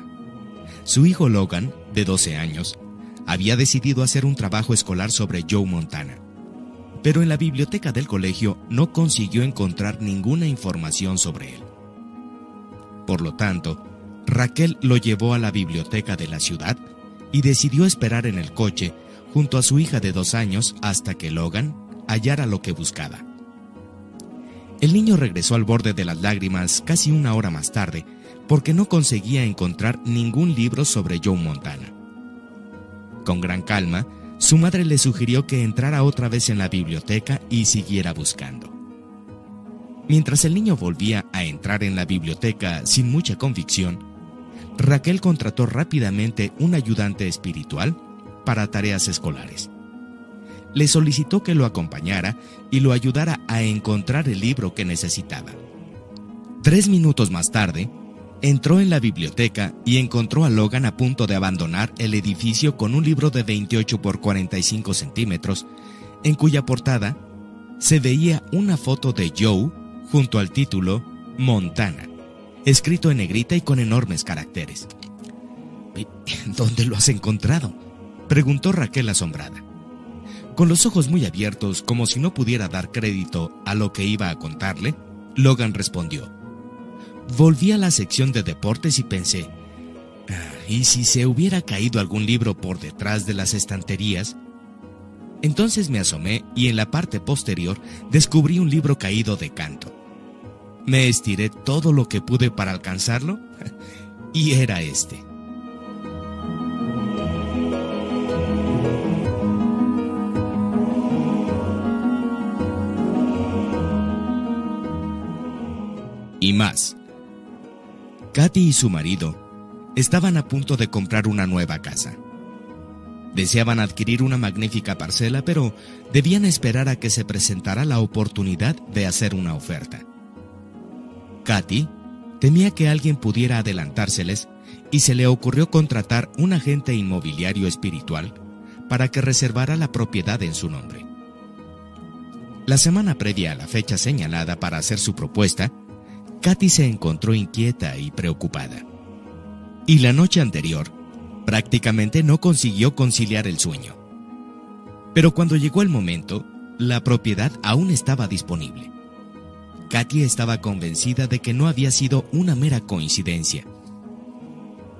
A: Su hijo Logan, de 12 años, había decidido hacer un trabajo escolar sobre Joe Montana, pero en la biblioteca del colegio no consiguió encontrar ninguna información sobre él. Por lo tanto, Raquel lo llevó a la biblioteca de la ciudad y decidió esperar en el coche junto a su hija de dos años hasta que Logan hallara lo que buscaba. El niño regresó al borde de las lágrimas casi una hora más tarde porque no conseguía encontrar ningún libro sobre Joe Montana. Con gran calma, su madre le sugirió que entrara otra vez en la biblioteca y siguiera buscando. Mientras el niño volvía a entrar en la biblioteca sin mucha convicción, Raquel contrató rápidamente un ayudante espiritual para tareas escolares. Le solicitó que lo acompañara y lo ayudara a encontrar el libro que necesitaba. Tres minutos más tarde, entró en la biblioteca y encontró a Logan a punto de abandonar el edificio con un libro de 28 por 45 centímetros, en cuya portada se veía una foto de Joe junto al título Montana, escrito en negrita y con enormes caracteres. ¿Dónde lo has encontrado? Preguntó Raquel asombrada. Con los ojos muy abiertos, como si no pudiera dar crédito a lo que iba a contarle, Logan respondió. Volví a la sección de deportes y pensé, ah, ¿y si se hubiera caído algún libro por detrás de las estanterías? Entonces me asomé y en la parte posterior descubrí un libro caído de canto. Me estiré todo lo que pude para alcanzarlo y era este. Y más. Katy y su marido estaban a punto de comprar una nueva casa. Deseaban adquirir una magnífica parcela, pero debían esperar a que se presentara la oportunidad de hacer una oferta. Katy temía que alguien pudiera adelantárseles y se le ocurrió contratar un agente inmobiliario espiritual para que reservara la propiedad en su nombre. La semana previa a la fecha señalada para hacer su propuesta, Katy se encontró inquieta y preocupada. Y la noche anterior, prácticamente no consiguió conciliar el sueño. Pero cuando llegó el momento, la propiedad aún estaba disponible. Katia estaba convencida de que no había sido una mera coincidencia.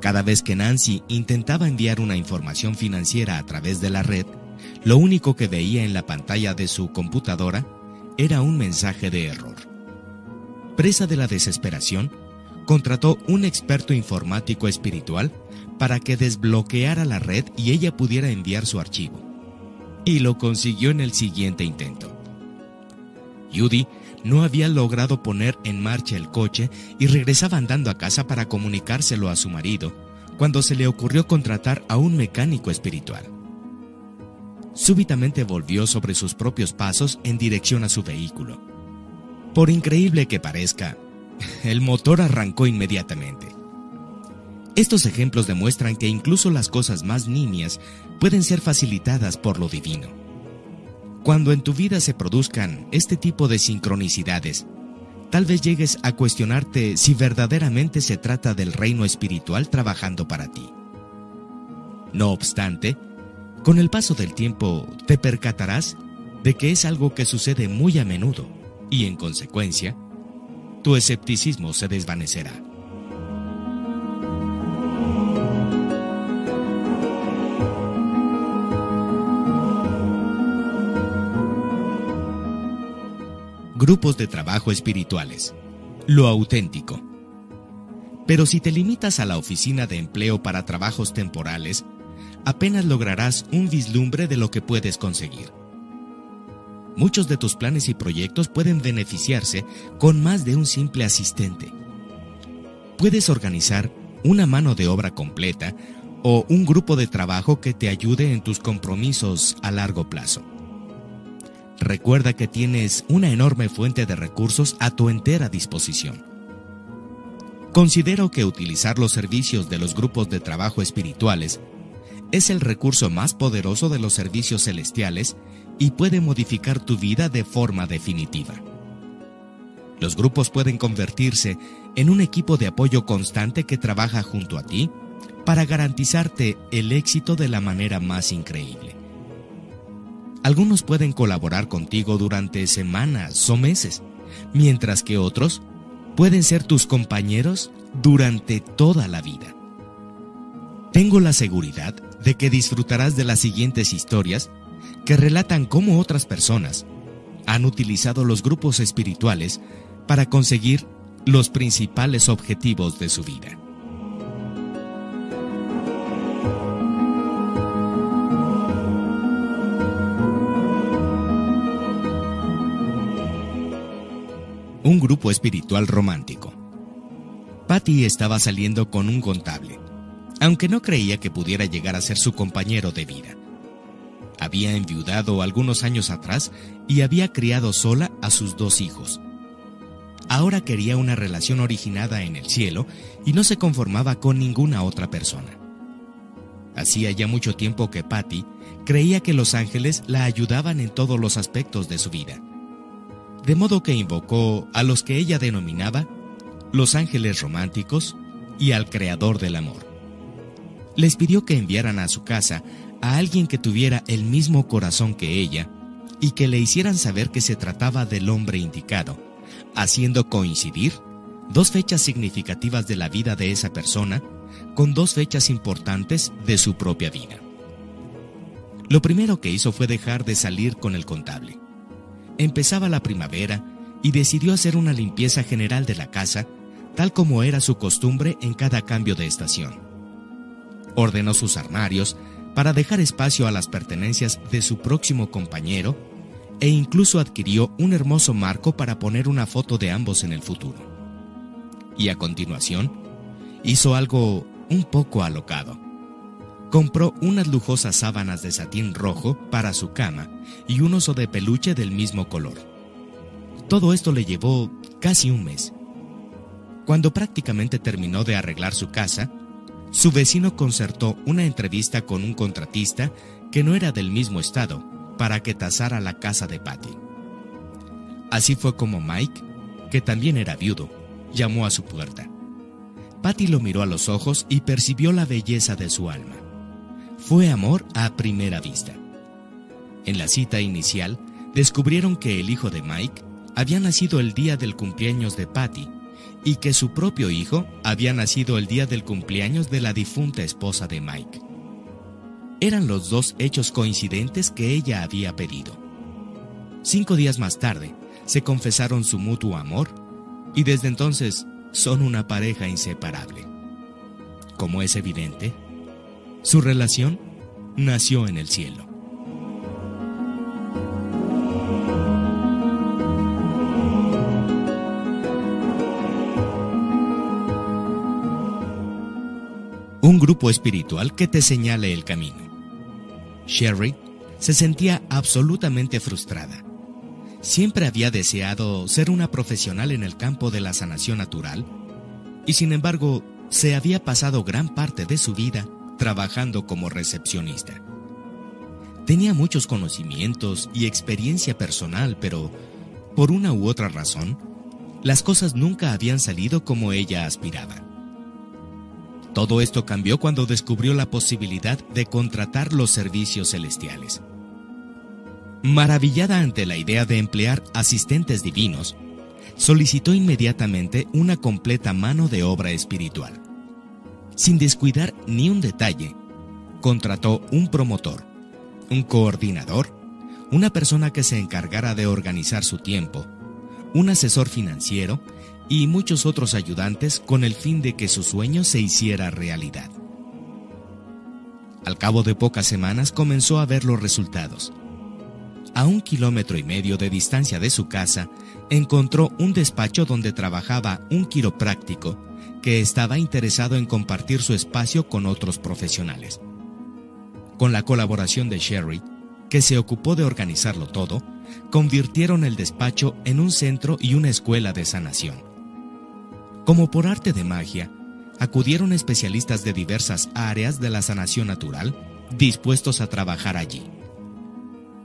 A: Cada vez que Nancy intentaba enviar una información financiera a través de la red, lo único que veía en la pantalla de su computadora era un mensaje de error. Presa de la desesperación, contrató un experto informático espiritual para que desbloqueara la red y ella pudiera enviar su archivo. Y lo consiguió en el siguiente intento. Judy no había logrado poner en marcha el coche y regresaba andando a casa para comunicárselo a su marido, cuando se le ocurrió contratar a un mecánico espiritual. Súbitamente volvió sobre sus propios pasos en dirección a su vehículo. Por increíble que parezca, el motor arrancó inmediatamente. Estos ejemplos demuestran que incluso las cosas más nimias pueden ser facilitadas por lo divino. Cuando en tu vida se produzcan este tipo de sincronicidades, tal vez llegues a cuestionarte si verdaderamente se trata del reino espiritual trabajando para ti. No obstante, con el paso del tiempo te percatarás de que es algo que sucede muy a menudo y en consecuencia, tu escepticismo se desvanecerá. Grupos de trabajo espirituales. Lo auténtico. Pero si te limitas a la oficina de empleo para trabajos temporales, apenas lograrás un vislumbre de lo que puedes conseguir. Muchos de tus planes y proyectos pueden beneficiarse con más de un simple asistente. Puedes organizar una mano de obra completa o un grupo de trabajo que te ayude en tus compromisos a largo plazo. Recuerda que tienes una enorme fuente de recursos a tu entera disposición. Considero que utilizar los servicios de los grupos de trabajo espirituales es el recurso más poderoso de los servicios celestiales y puede modificar tu vida de forma definitiva. Los grupos pueden convertirse en un equipo de apoyo constante que trabaja junto a ti para garantizarte el éxito de la manera más increíble. Algunos pueden colaborar contigo durante semanas o meses, mientras que otros pueden ser tus compañeros durante toda la vida. Tengo la seguridad de que disfrutarás de las siguientes historias que relatan cómo otras personas han utilizado los grupos espirituales para conseguir los principales objetivos de su vida. un grupo espiritual romántico. Patty estaba saliendo con un contable, aunque no creía que pudiera llegar a ser su compañero de vida. Había enviudado algunos años atrás y había criado sola a sus dos hijos. Ahora quería una relación originada en el cielo y no se conformaba con ninguna otra persona. Hacía ya mucho tiempo que Patty creía que los ángeles la ayudaban en todos los aspectos de su vida de modo que invocó a los que ella denominaba los ángeles románticos y al creador del amor. Les pidió que enviaran a su casa a alguien que tuviera el mismo corazón que ella y que le hicieran saber que se trataba del hombre indicado, haciendo coincidir dos fechas significativas de la vida de esa persona con dos fechas importantes de su propia vida. Lo primero que hizo fue dejar de salir con el contable. Empezaba la primavera y decidió hacer una limpieza general de la casa, tal como era su costumbre en cada cambio de estación. Ordenó sus armarios para dejar espacio a las pertenencias de su próximo compañero e incluso adquirió un hermoso marco para poner una foto de ambos en el futuro. Y a continuación, hizo algo un poco alocado compró unas lujosas sábanas de satín rojo para su cama y un oso de peluche del mismo color. Todo esto le llevó casi un mes. Cuando prácticamente terminó de arreglar su casa, su vecino concertó una entrevista con un contratista que no era del mismo estado para que tasara la casa de Patty. Así fue como Mike, que también era viudo, llamó a su puerta. Patty lo miró a los ojos y percibió la belleza de su alma fue amor a primera vista. En la cita inicial, descubrieron que el hijo de Mike había nacido el día del cumpleaños de Patty y que su propio hijo había nacido el día del cumpleaños de la difunta esposa de Mike. Eran los dos hechos coincidentes que ella había pedido. Cinco días más tarde, se confesaron su mutuo amor y desde entonces son una pareja inseparable. Como es evidente, su relación nació en el cielo. Un grupo espiritual que te señale el camino. Sherry se sentía absolutamente frustrada. Siempre había deseado ser una profesional en el campo de la sanación natural y sin embargo se había pasado gran parte de su vida trabajando como recepcionista. Tenía muchos conocimientos y experiencia personal, pero por una u otra razón, las cosas nunca habían salido como ella aspiraba. Todo esto cambió cuando descubrió la posibilidad de contratar los servicios celestiales. Maravillada ante la idea de emplear asistentes divinos, solicitó inmediatamente una completa mano de obra espiritual. Sin descuidar ni un detalle, contrató un promotor, un coordinador, una persona que se encargara de organizar su tiempo, un asesor financiero y muchos otros ayudantes con el fin de que su sueño se hiciera realidad. Al cabo de pocas semanas comenzó a ver los resultados. A un kilómetro y medio de distancia de su casa, encontró un despacho donde trabajaba un quiropráctico que estaba interesado en compartir su espacio con otros profesionales. Con la colaboración de Sherry, que se ocupó de organizarlo todo, convirtieron el despacho en un centro y una escuela de sanación. Como por arte de magia, acudieron especialistas de diversas áreas de la sanación natural dispuestos a trabajar allí.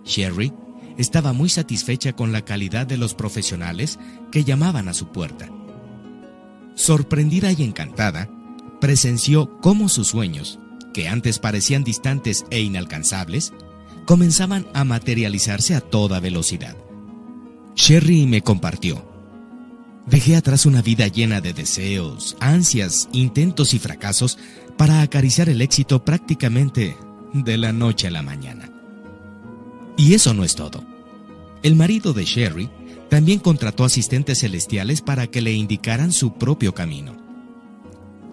A: Sherry estaba muy satisfecha con la calidad de los profesionales que llamaban a su puerta. Sorprendida y encantada, presenció cómo sus sueños, que antes parecían distantes e inalcanzables, comenzaban a materializarse a toda velocidad. Sherry me compartió. Dejé atrás una vida llena de deseos, ansias, intentos y fracasos para acariciar el éxito prácticamente de la noche a la mañana. Y eso no es todo. El marido de Sherry también contrató asistentes celestiales para que le indicaran su propio camino.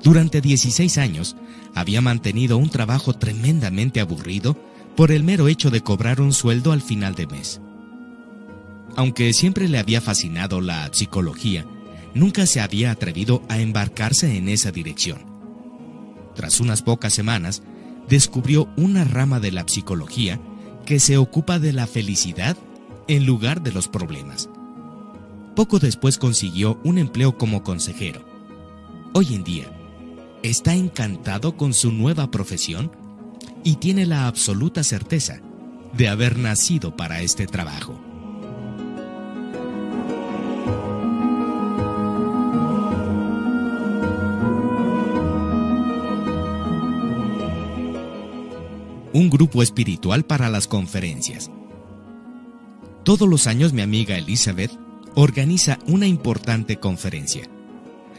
A: Durante 16 años había mantenido un trabajo tremendamente aburrido por el mero hecho de cobrar un sueldo al final de mes. Aunque siempre le había fascinado la psicología, nunca se había atrevido a embarcarse en esa dirección. Tras unas pocas semanas, descubrió una rama de la psicología que se ocupa de la felicidad en lugar de los problemas. Poco después consiguió un empleo como consejero. Hoy en día, está encantado con su nueva profesión y tiene la absoluta certeza de haber nacido para este trabajo. Un grupo espiritual para las conferencias. Todos los años mi amiga Elizabeth organiza una importante conferencia.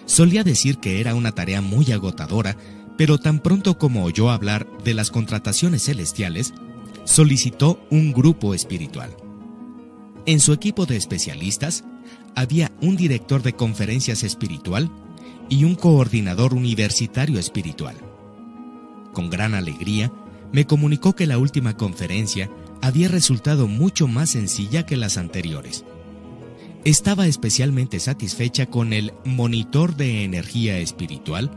A: Solía decir que era una tarea muy agotadora, pero tan pronto como oyó hablar de las contrataciones celestiales, solicitó un grupo espiritual. En su equipo de especialistas había un director de conferencias espiritual y un coordinador universitario espiritual. Con gran alegría, me comunicó que la última conferencia había resultado mucho más sencilla que las anteriores. Estaba especialmente satisfecha con el monitor de energía espiritual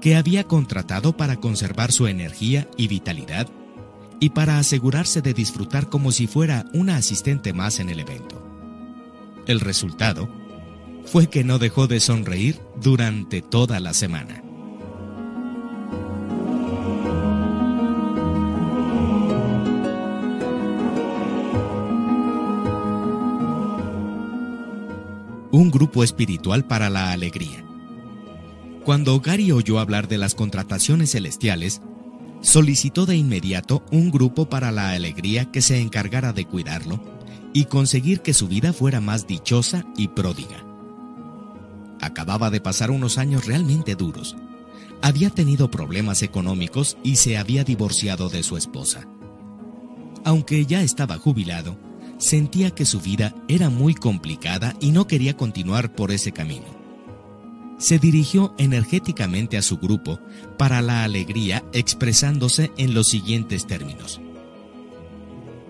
A: que había contratado para conservar su energía y vitalidad y para asegurarse de disfrutar como si fuera una asistente más en el evento. El resultado fue que no dejó de sonreír durante toda la semana. Un grupo espiritual para la alegría. Cuando Gary oyó hablar de las contrataciones celestiales, solicitó de inmediato un grupo para la alegría que se encargara de cuidarlo y conseguir que su vida fuera más dichosa y pródiga. Acababa de pasar unos años realmente duros. Había tenido problemas económicos y se había divorciado de su esposa. Aunque ya estaba jubilado, sentía que su vida era muy complicada y no quería continuar por ese camino se dirigió energéticamente a su grupo para la alegría expresándose en los siguientes términos.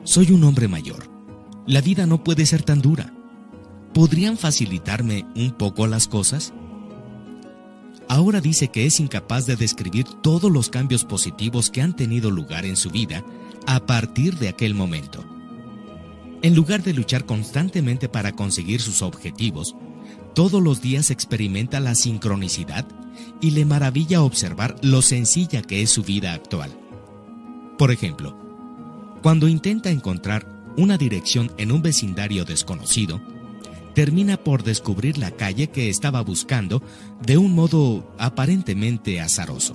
A: Soy un hombre mayor. La vida no puede ser tan dura. ¿Podrían facilitarme un poco las cosas? Ahora dice que es incapaz de describir todos los cambios positivos que han tenido lugar en su vida a partir de aquel momento. En lugar de luchar constantemente para conseguir sus objetivos, todos los días experimenta la sincronicidad y le maravilla observar lo sencilla que es su vida actual. Por ejemplo, cuando intenta encontrar una dirección en un vecindario desconocido, termina por descubrir la calle que estaba buscando de un modo aparentemente azaroso.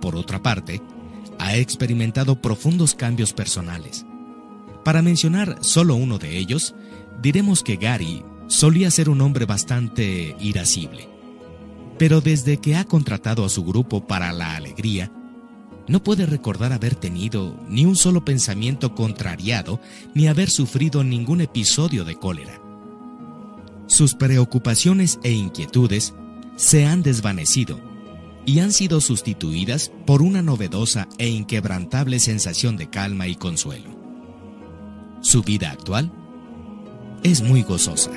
A: Por otra parte, ha experimentado profundos cambios personales. Para mencionar solo uno de ellos, diremos que Gary Solía ser un hombre bastante irascible, pero desde que ha contratado a su grupo para la alegría, no puede recordar haber tenido ni un solo pensamiento contrariado ni haber sufrido ningún episodio de cólera. Sus preocupaciones e inquietudes se han desvanecido y han sido sustituidas por una novedosa e inquebrantable sensación de calma y consuelo. Su vida actual es muy gozosa.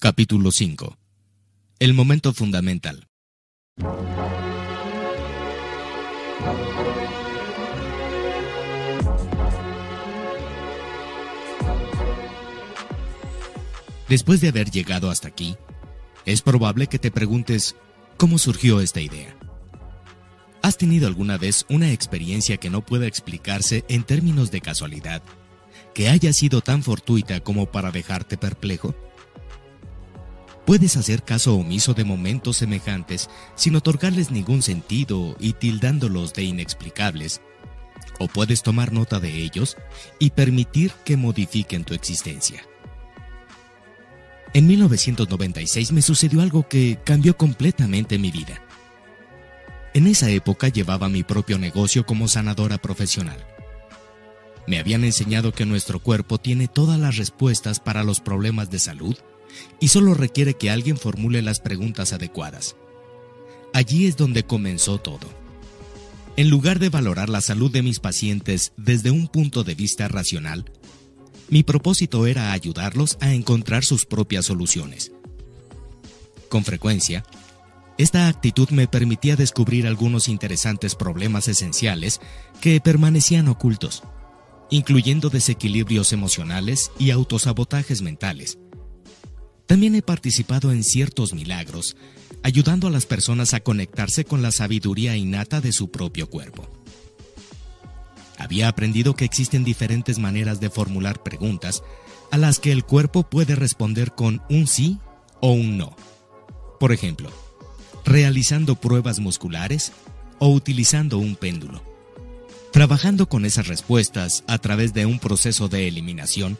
A: Capítulo 5. El momento fundamental. Después de haber llegado hasta aquí, es probable que te preguntes cómo surgió esta idea. ¿Has tenido alguna vez una experiencia que no pueda explicarse en términos de casualidad, que haya sido tan fortuita como para dejarte perplejo? Puedes hacer caso omiso de momentos semejantes sin otorgarles ningún sentido y tildándolos de inexplicables, o puedes tomar nota de ellos y permitir que modifiquen tu existencia. En 1996 me sucedió algo que cambió completamente mi vida. En esa época llevaba mi propio negocio como sanadora profesional. Me habían enseñado que nuestro cuerpo tiene todas las respuestas para los problemas de salud y solo requiere que alguien formule las preguntas adecuadas. Allí es donde comenzó todo. En lugar de valorar la salud de mis pacientes desde un punto de vista racional, mi propósito era ayudarlos a encontrar sus propias soluciones. Con frecuencia, esta actitud me permitía descubrir algunos interesantes problemas esenciales que permanecían ocultos, incluyendo desequilibrios emocionales y autosabotajes mentales, también he participado en ciertos milagros, ayudando a las personas a conectarse con la sabiduría innata de su propio cuerpo. Había aprendido que existen diferentes maneras de formular preguntas a las que el cuerpo puede responder con un sí o un no. Por ejemplo, realizando pruebas musculares o utilizando un péndulo. Trabajando con esas respuestas a través de un proceso de eliminación,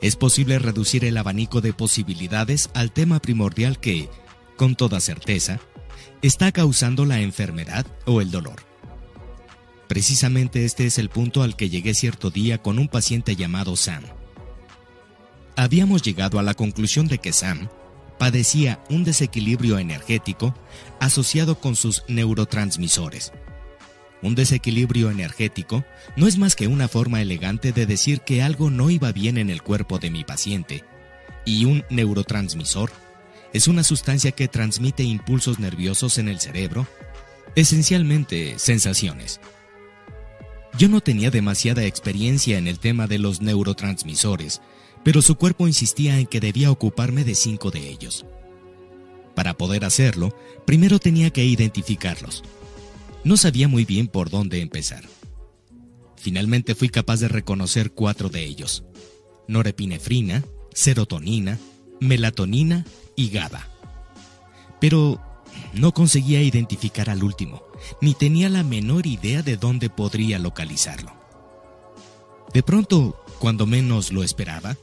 A: es posible reducir el abanico de posibilidades al tema primordial que, con toda certeza, está causando la enfermedad o el dolor. Precisamente este es el punto al que llegué cierto día con un paciente llamado Sam. Habíamos llegado a la conclusión de que Sam padecía un desequilibrio energético asociado con sus neurotransmisores un desequilibrio energético no es más que una forma elegante de decir que algo no iba bien en el cuerpo de mi paciente. Y un neurotransmisor es una sustancia que transmite impulsos nerviosos en el cerebro, esencialmente sensaciones. Yo no tenía demasiada experiencia en el tema de los neurotransmisores, pero su cuerpo insistía en que debía ocuparme de cinco de ellos. Para poder hacerlo, primero tenía que identificarlos. No sabía muy bien por dónde empezar. Finalmente fui capaz de reconocer cuatro de ellos. Norepinefrina, serotonina, melatonina y GABA. Pero no conseguía identificar al último, ni tenía la menor idea de dónde podría localizarlo. De pronto, cuando menos lo esperaba,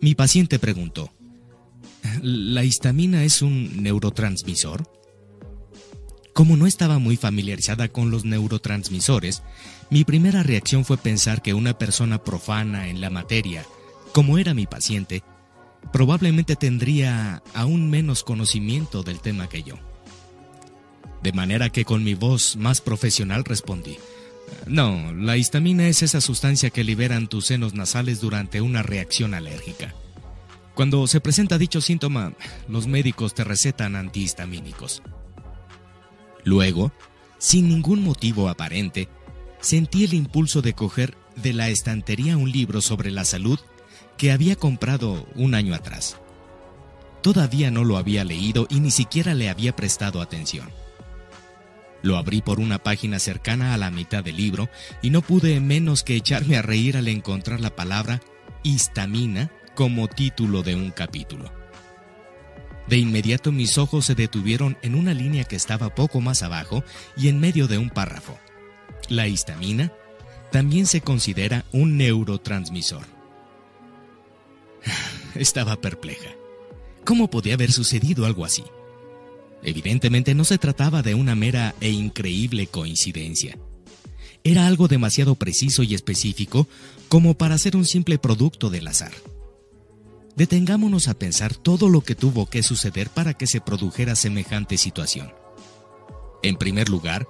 A: mi paciente preguntó, ¿La histamina es un neurotransmisor? Como no estaba muy familiarizada con los neurotransmisores, mi primera reacción fue pensar que una persona profana en la materia, como era mi paciente, probablemente tendría aún menos conocimiento del tema que yo. De manera que con mi voz más profesional respondí, no, la histamina es esa sustancia que liberan tus senos nasales durante una reacción alérgica. Cuando se presenta dicho síntoma, los médicos te recetan antihistamínicos. Luego, sin ningún motivo aparente, sentí el impulso de coger de la estantería un libro sobre la salud que había comprado un año atrás. Todavía no lo había leído y ni siquiera le había prestado atención. Lo abrí por una página cercana a la mitad del libro y no pude menos que echarme a reír al encontrar la palabra histamina como título de un capítulo. De inmediato mis ojos se detuvieron en una línea que estaba poco más abajo y en medio de un párrafo. La histamina también se considera un neurotransmisor. Estaba perpleja. ¿Cómo podía haber sucedido algo así? Evidentemente no se trataba de una mera e increíble coincidencia. Era algo demasiado preciso y específico como para ser un simple producto del azar. Detengámonos a pensar todo lo que tuvo que suceder para que se produjera semejante situación. En primer lugar,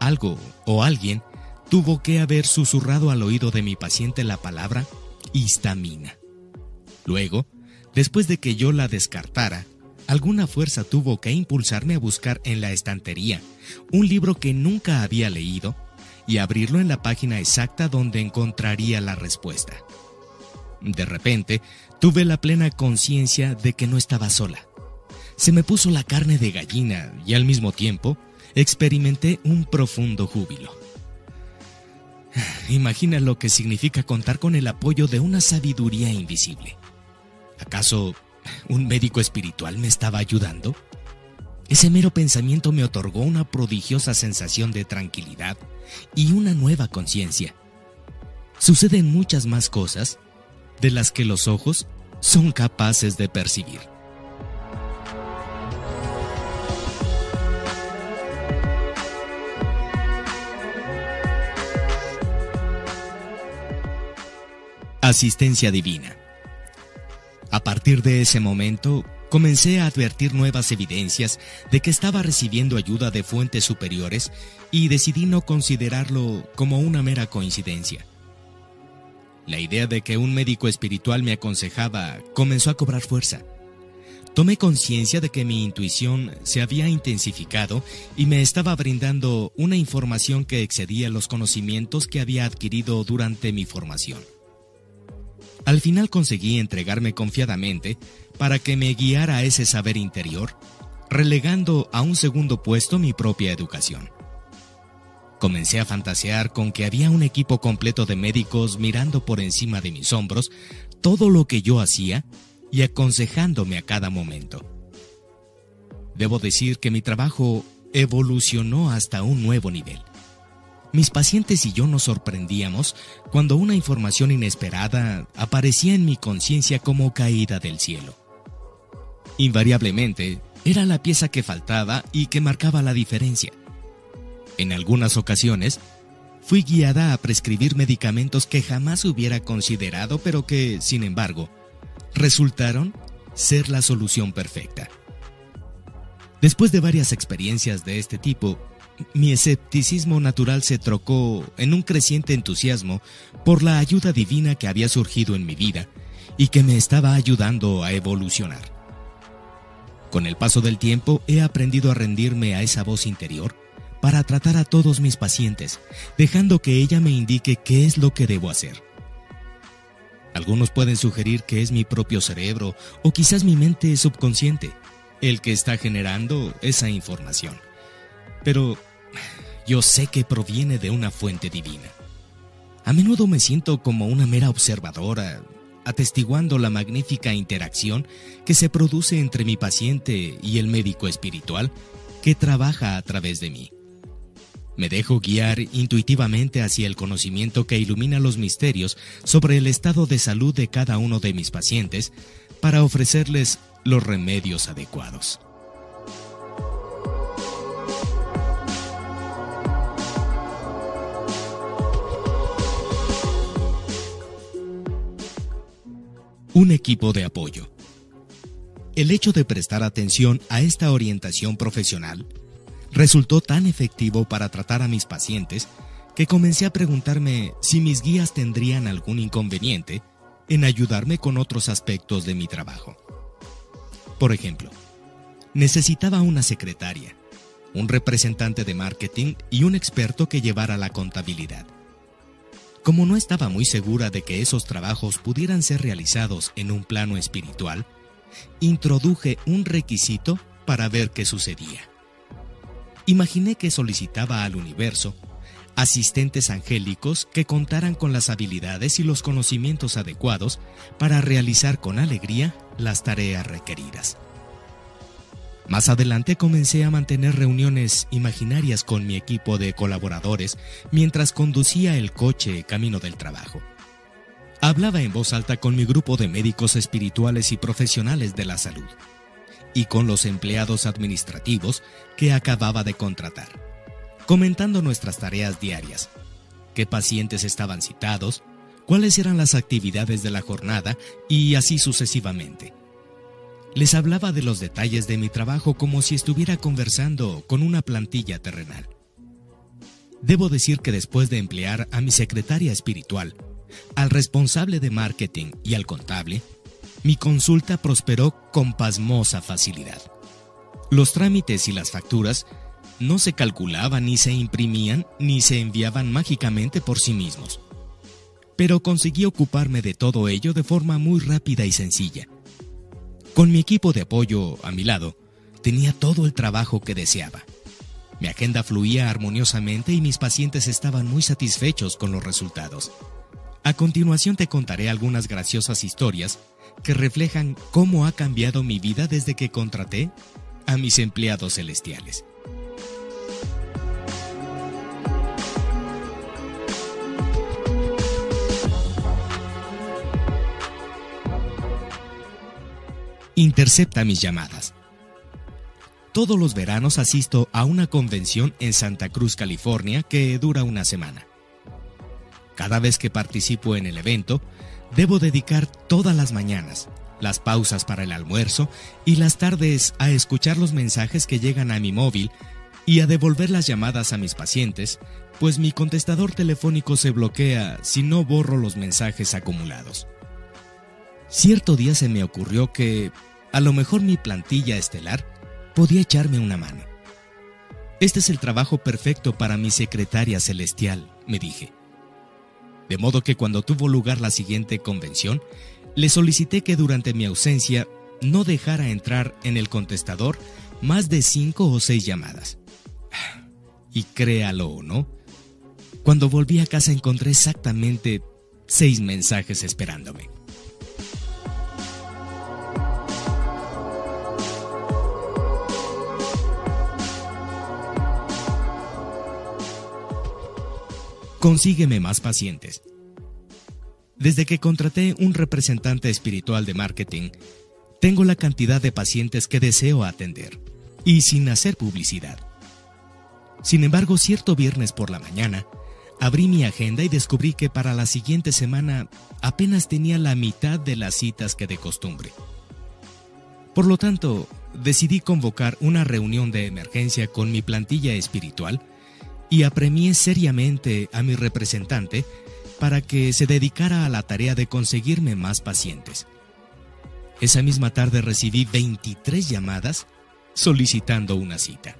A: algo o alguien tuvo que haber susurrado al oído de mi paciente la palabra histamina. Luego, después de que yo la descartara, alguna fuerza tuvo que impulsarme a buscar en la estantería un libro que nunca había leído y abrirlo en la página exacta donde encontraría la respuesta. De repente, tuve la plena conciencia de que no estaba sola. Se me puso la carne de gallina y al mismo tiempo experimenté un profundo júbilo. Imagina lo que significa contar con el apoyo de una sabiduría invisible. ¿Acaso ¿Un médico espiritual me estaba ayudando? Ese mero pensamiento me otorgó una prodigiosa sensación de tranquilidad y una nueva conciencia. Suceden muchas más cosas de las que los ojos son capaces de percibir. Asistencia divina. A partir de ese momento, comencé a advertir nuevas evidencias de que estaba recibiendo ayuda de fuentes superiores y decidí no considerarlo como una mera coincidencia. La idea de que un médico espiritual me aconsejaba comenzó a cobrar fuerza. Tomé conciencia de que mi intuición se había intensificado y me estaba brindando una información que excedía los conocimientos que había adquirido durante mi formación. Al final conseguí entregarme confiadamente para que me guiara ese saber interior, relegando a un segundo puesto mi propia educación. Comencé a fantasear con que había un equipo completo de médicos mirando por encima de mis hombros todo lo que yo hacía y aconsejándome a cada momento. Debo decir que mi trabajo evolucionó hasta un nuevo nivel. Mis pacientes y yo nos sorprendíamos cuando una información inesperada aparecía en mi conciencia como caída del cielo. Invariablemente, era la pieza que faltaba y que marcaba la diferencia. En algunas ocasiones, fui guiada a prescribir medicamentos que jamás hubiera considerado, pero que, sin embargo, resultaron ser la solución perfecta. Después de varias experiencias de este tipo, mi escepticismo natural se trocó en un creciente entusiasmo por la ayuda divina que había surgido en mi vida y que me estaba ayudando a evolucionar. Con el paso del tiempo he aprendido a rendirme a esa voz interior para tratar a todos mis pacientes, dejando que ella me indique qué es lo que debo hacer. Algunos pueden sugerir que es mi propio cerebro o quizás mi mente subconsciente el que está generando esa información. Pero yo sé que proviene de una fuente divina. A menudo me siento como una mera observadora, atestiguando la magnífica interacción que se produce entre mi paciente y el médico espiritual que trabaja a través de mí. Me dejo guiar intuitivamente hacia el conocimiento que ilumina los misterios sobre el estado de salud de cada uno de mis pacientes para ofrecerles los remedios adecuados. Un equipo de apoyo. El hecho de prestar atención a esta orientación profesional resultó tan efectivo para tratar a mis pacientes que comencé a preguntarme si mis guías tendrían algún inconveniente en ayudarme con otros aspectos de mi trabajo. Por ejemplo, necesitaba una secretaria, un representante de marketing y un experto que llevara la contabilidad. Como no estaba muy segura de que esos trabajos pudieran ser realizados en un plano espiritual, introduje un requisito para ver qué sucedía. Imaginé que solicitaba al universo asistentes angélicos que contaran con las habilidades y los conocimientos adecuados para realizar con alegría las tareas requeridas. Más adelante comencé a mantener reuniones imaginarias con mi equipo de colaboradores mientras conducía el coche camino del trabajo. Hablaba en voz alta con mi grupo de médicos espirituales y profesionales de la salud y con los empleados administrativos que acababa de contratar, comentando nuestras tareas diarias, qué pacientes estaban citados, cuáles eran las actividades de la jornada y así sucesivamente. Les hablaba de los detalles de mi trabajo como si estuviera conversando con una plantilla terrenal. Debo decir que después de emplear a mi secretaria espiritual, al responsable de marketing y al contable, mi consulta prosperó con pasmosa facilidad. Los trámites y las facturas no se calculaban ni se imprimían ni se enviaban mágicamente por sí mismos. Pero conseguí ocuparme de todo ello de forma muy rápida y sencilla. Con mi equipo de apoyo a mi lado, tenía todo el trabajo que deseaba. Mi agenda fluía armoniosamente y mis pacientes estaban muy satisfechos con los resultados. A continuación te contaré algunas graciosas historias que reflejan cómo ha cambiado mi vida desde que contraté a mis empleados celestiales. Intercepta mis llamadas. Todos los veranos asisto a una convención en Santa Cruz, California, que dura una semana. Cada vez que participo en el evento, Debo dedicar todas las mañanas, las pausas para el almuerzo y las tardes a escuchar los mensajes que llegan a mi móvil y a devolver las llamadas a mis pacientes, pues mi contestador telefónico se bloquea si no borro los mensajes acumulados. Cierto día se me ocurrió que a lo mejor mi plantilla estelar podía echarme una mano. Este es el trabajo perfecto para mi secretaria celestial, me dije. De modo que cuando tuvo lugar la siguiente convención, le solicité que durante mi ausencia no dejara entrar en el contestador más de cinco o seis llamadas. Y créalo o no, cuando volví a casa encontré exactamente seis mensajes esperándome. Consígueme más pacientes. Desde que contraté un representante espiritual de marketing, tengo la cantidad de pacientes que deseo atender, y sin hacer publicidad. Sin embargo, cierto viernes por la mañana, abrí mi agenda y descubrí que para la siguiente semana apenas tenía la mitad de las citas que de costumbre. Por lo tanto, decidí convocar una reunión de emergencia con mi plantilla espiritual y apremié seriamente a mi representante para que se dedicara a la tarea de conseguirme más pacientes. Esa misma tarde recibí 23 llamadas solicitando una cita.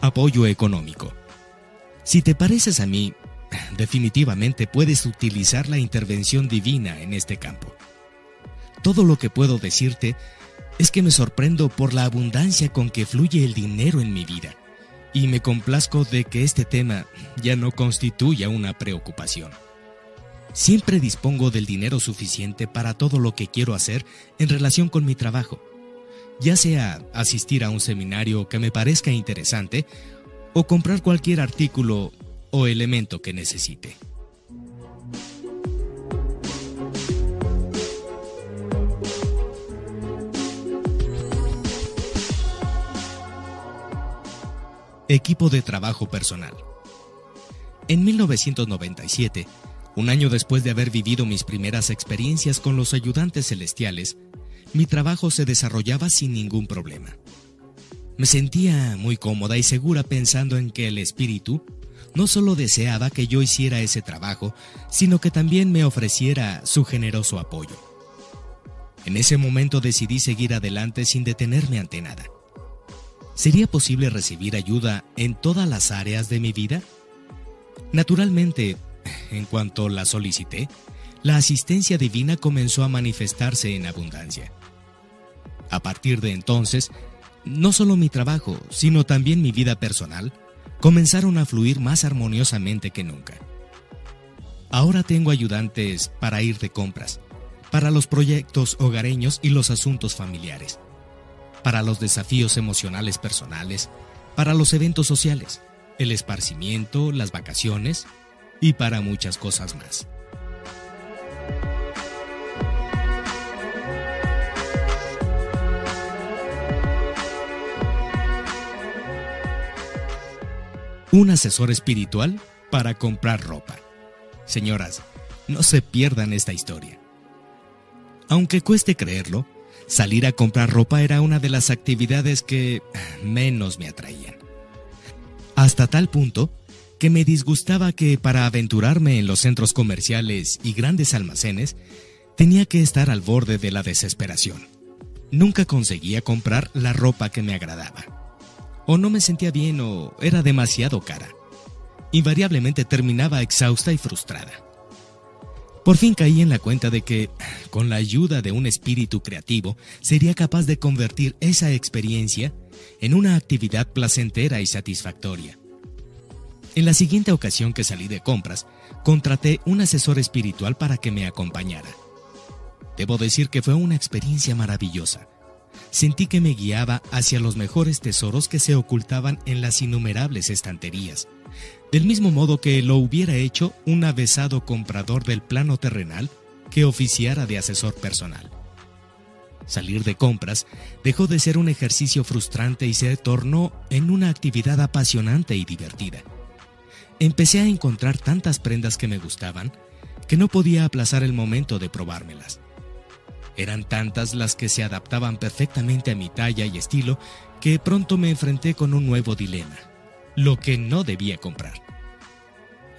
A: Apoyo económico. Si te pareces a mí definitivamente puedes utilizar la intervención divina en este campo. Todo lo que puedo decirte es que me sorprendo por la abundancia con que fluye el dinero en mi vida y me complazco de que este tema ya no constituya una preocupación. Siempre dispongo del dinero suficiente para todo lo que quiero hacer en relación con mi trabajo, ya sea asistir a un seminario que me parezca interesante o comprar cualquier artículo o elemento que necesite. Equipo de trabajo personal. En 1997, un año después de haber vivido mis primeras experiencias con los ayudantes celestiales, mi trabajo se desarrollaba sin ningún problema. Me sentía muy cómoda y segura pensando en que el espíritu no solo deseaba que yo hiciera ese trabajo, sino que también me ofreciera su generoso apoyo. En ese momento decidí seguir adelante sin detenerme ante nada. ¿Sería posible recibir ayuda en todas las áreas de mi vida? Naturalmente, en cuanto la solicité, la asistencia divina comenzó a manifestarse en abundancia. A partir de entonces, no solo mi trabajo, sino también mi vida personal, comenzaron a fluir más armoniosamente que nunca. Ahora tengo ayudantes para ir de compras, para los proyectos hogareños y los asuntos familiares para los desafíos emocionales personales, para los eventos sociales, el esparcimiento, las vacaciones y para muchas cosas más. Un asesor espiritual para comprar ropa. Señoras, no se pierdan esta historia. Aunque cueste creerlo, Salir a comprar ropa era una de las actividades que menos me atraían. Hasta tal punto que me disgustaba que para aventurarme en los centros comerciales y grandes almacenes tenía que estar al borde de la desesperación. Nunca conseguía comprar la ropa que me agradaba. O no me sentía bien o era demasiado cara. Invariablemente terminaba exhausta y frustrada. Por fin caí en la cuenta de que, con la ayuda de un espíritu creativo, sería capaz de convertir esa experiencia en una actividad placentera y satisfactoria. En la siguiente ocasión que salí de compras, contraté un asesor espiritual para que me acompañara. Debo decir que fue una experiencia maravillosa. Sentí que me guiaba hacia los mejores tesoros que se ocultaban en las innumerables estanterías, del mismo modo que lo hubiera hecho un avesado comprador del plano terrenal que oficiara de asesor personal. Salir de compras dejó de ser un ejercicio frustrante y se tornó en una actividad apasionante y divertida. Empecé a encontrar tantas prendas que me gustaban que no podía aplazar el momento de probármelas. Eran tantas las que se adaptaban perfectamente a mi talla y estilo que pronto me enfrenté con un nuevo dilema lo que no debía comprar.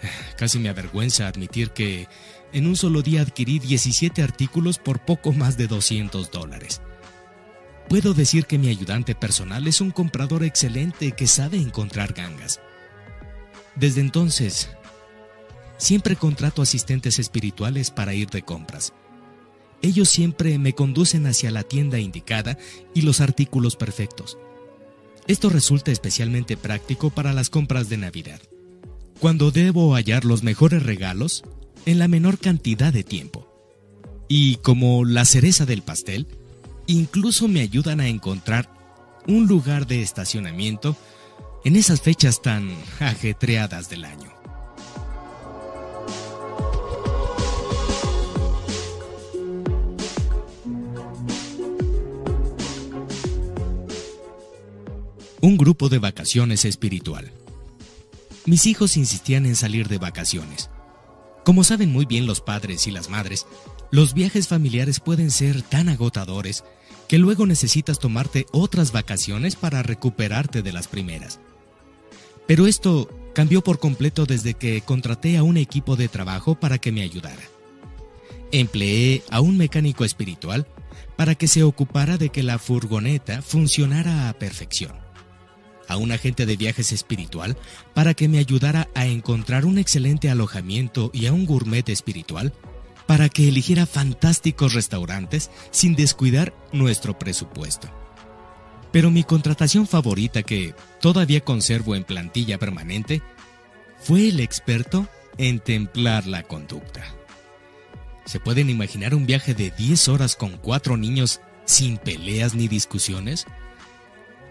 A: Casi me avergüenza admitir que en un solo día adquirí 17 artículos por poco más de 200 dólares. Puedo decir que mi ayudante personal es un comprador excelente que sabe encontrar gangas. Desde entonces, siempre contrato asistentes espirituales para ir de compras. Ellos siempre me conducen hacia la tienda indicada y los artículos perfectos. Esto resulta especialmente práctico para las compras de Navidad, cuando debo hallar los mejores regalos en la menor cantidad de tiempo. Y como la cereza del pastel, incluso me ayudan a encontrar un lugar de estacionamiento en esas fechas tan ajetreadas del año. Un grupo de vacaciones espiritual. Mis hijos insistían en salir de vacaciones. Como saben muy bien los padres y las madres, los viajes familiares pueden ser tan agotadores que luego necesitas tomarte otras vacaciones para recuperarte de las primeras. Pero esto cambió por completo desde que contraté a un equipo de trabajo para que me ayudara. Empleé a un mecánico espiritual para que se ocupara de que la furgoneta funcionara a perfección. A un agente de viajes espiritual para que me ayudara a encontrar un excelente alojamiento y a un gourmet espiritual para que eligiera fantásticos restaurantes sin descuidar nuestro presupuesto. Pero mi contratación favorita que todavía conservo en plantilla permanente fue el experto en templar la conducta. ¿Se pueden imaginar un viaje de 10 horas con cuatro niños sin peleas ni discusiones?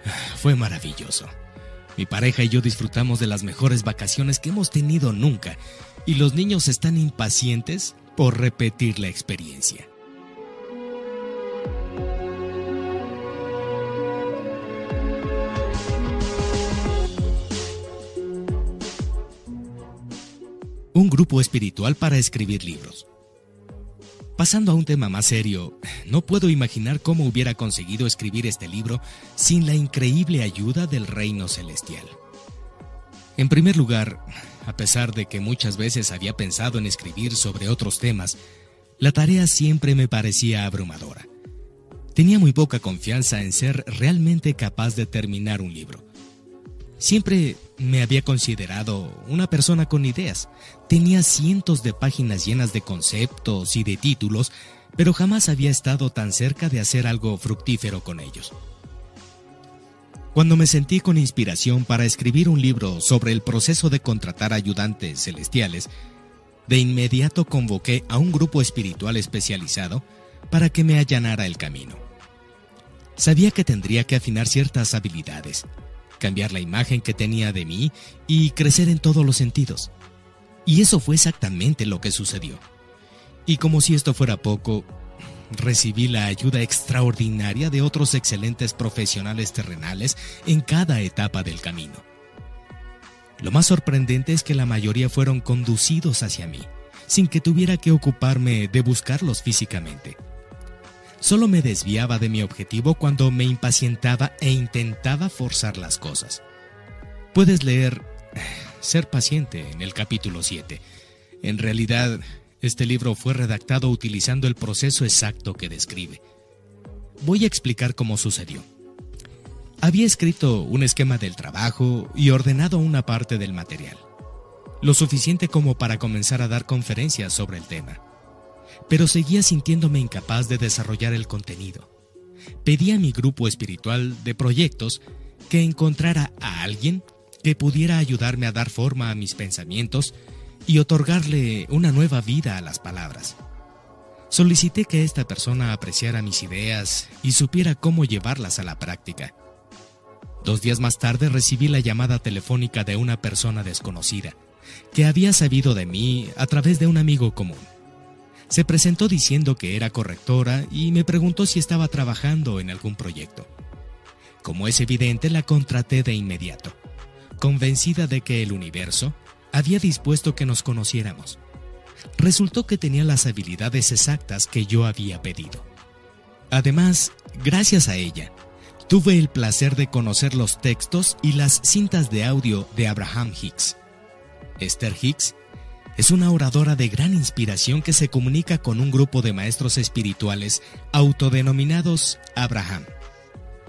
A: Fue maravilloso. Mi pareja y yo disfrutamos de las mejores vacaciones que hemos tenido nunca y los niños están impacientes por repetir la experiencia. Un grupo espiritual para escribir libros. Pasando a un tema más serio, no puedo imaginar cómo hubiera conseguido escribir este libro sin la increíble ayuda del reino celestial. En primer lugar, a pesar de que muchas veces había pensado en escribir sobre otros temas, la tarea siempre me parecía abrumadora. Tenía muy poca confianza en ser realmente capaz de terminar un libro. Siempre me había considerado una persona con ideas. Tenía cientos de páginas llenas de conceptos y de títulos, pero jamás había estado tan cerca de hacer algo fructífero con ellos. Cuando me sentí con inspiración para escribir un libro sobre el proceso de contratar ayudantes celestiales, de inmediato convoqué a un grupo espiritual especializado para que me allanara el camino. Sabía que tendría que afinar ciertas habilidades, cambiar la imagen que tenía de mí y crecer en todos los sentidos. Y eso fue exactamente lo que sucedió. Y como si esto fuera poco, recibí la ayuda extraordinaria de otros excelentes profesionales terrenales en cada etapa del camino. Lo más sorprendente es que la mayoría fueron conducidos hacia mí, sin que tuviera que ocuparme de buscarlos físicamente. Solo me desviaba de mi objetivo cuando me impacientaba e intentaba forzar las cosas. Puedes leer Ser paciente en el capítulo 7. En realidad, este libro fue redactado utilizando el proceso exacto que describe. Voy a explicar cómo sucedió. Había escrito un esquema del trabajo y ordenado una parte del material, lo suficiente como para comenzar a dar conferencias sobre el tema pero seguía sintiéndome incapaz de desarrollar el contenido. Pedí a mi grupo espiritual de proyectos que encontrara a alguien que pudiera ayudarme a dar forma a mis pensamientos y otorgarle una nueva vida a las palabras. Solicité que esta persona apreciara mis ideas y supiera cómo llevarlas a la práctica. Dos días más tarde recibí la llamada telefónica de una persona desconocida, que había sabido de mí a través de un amigo común. Se presentó diciendo que era correctora y me preguntó si estaba trabajando en algún proyecto. Como es evidente, la contraté de inmediato, convencida de que el universo había dispuesto que nos conociéramos. Resultó que tenía las habilidades exactas que yo había pedido. Además, gracias a ella, tuve el placer de conocer los textos y las cintas de audio de Abraham Hicks. Esther Hicks es una oradora de gran inspiración que se comunica con un grupo de maestros espirituales autodenominados Abraham.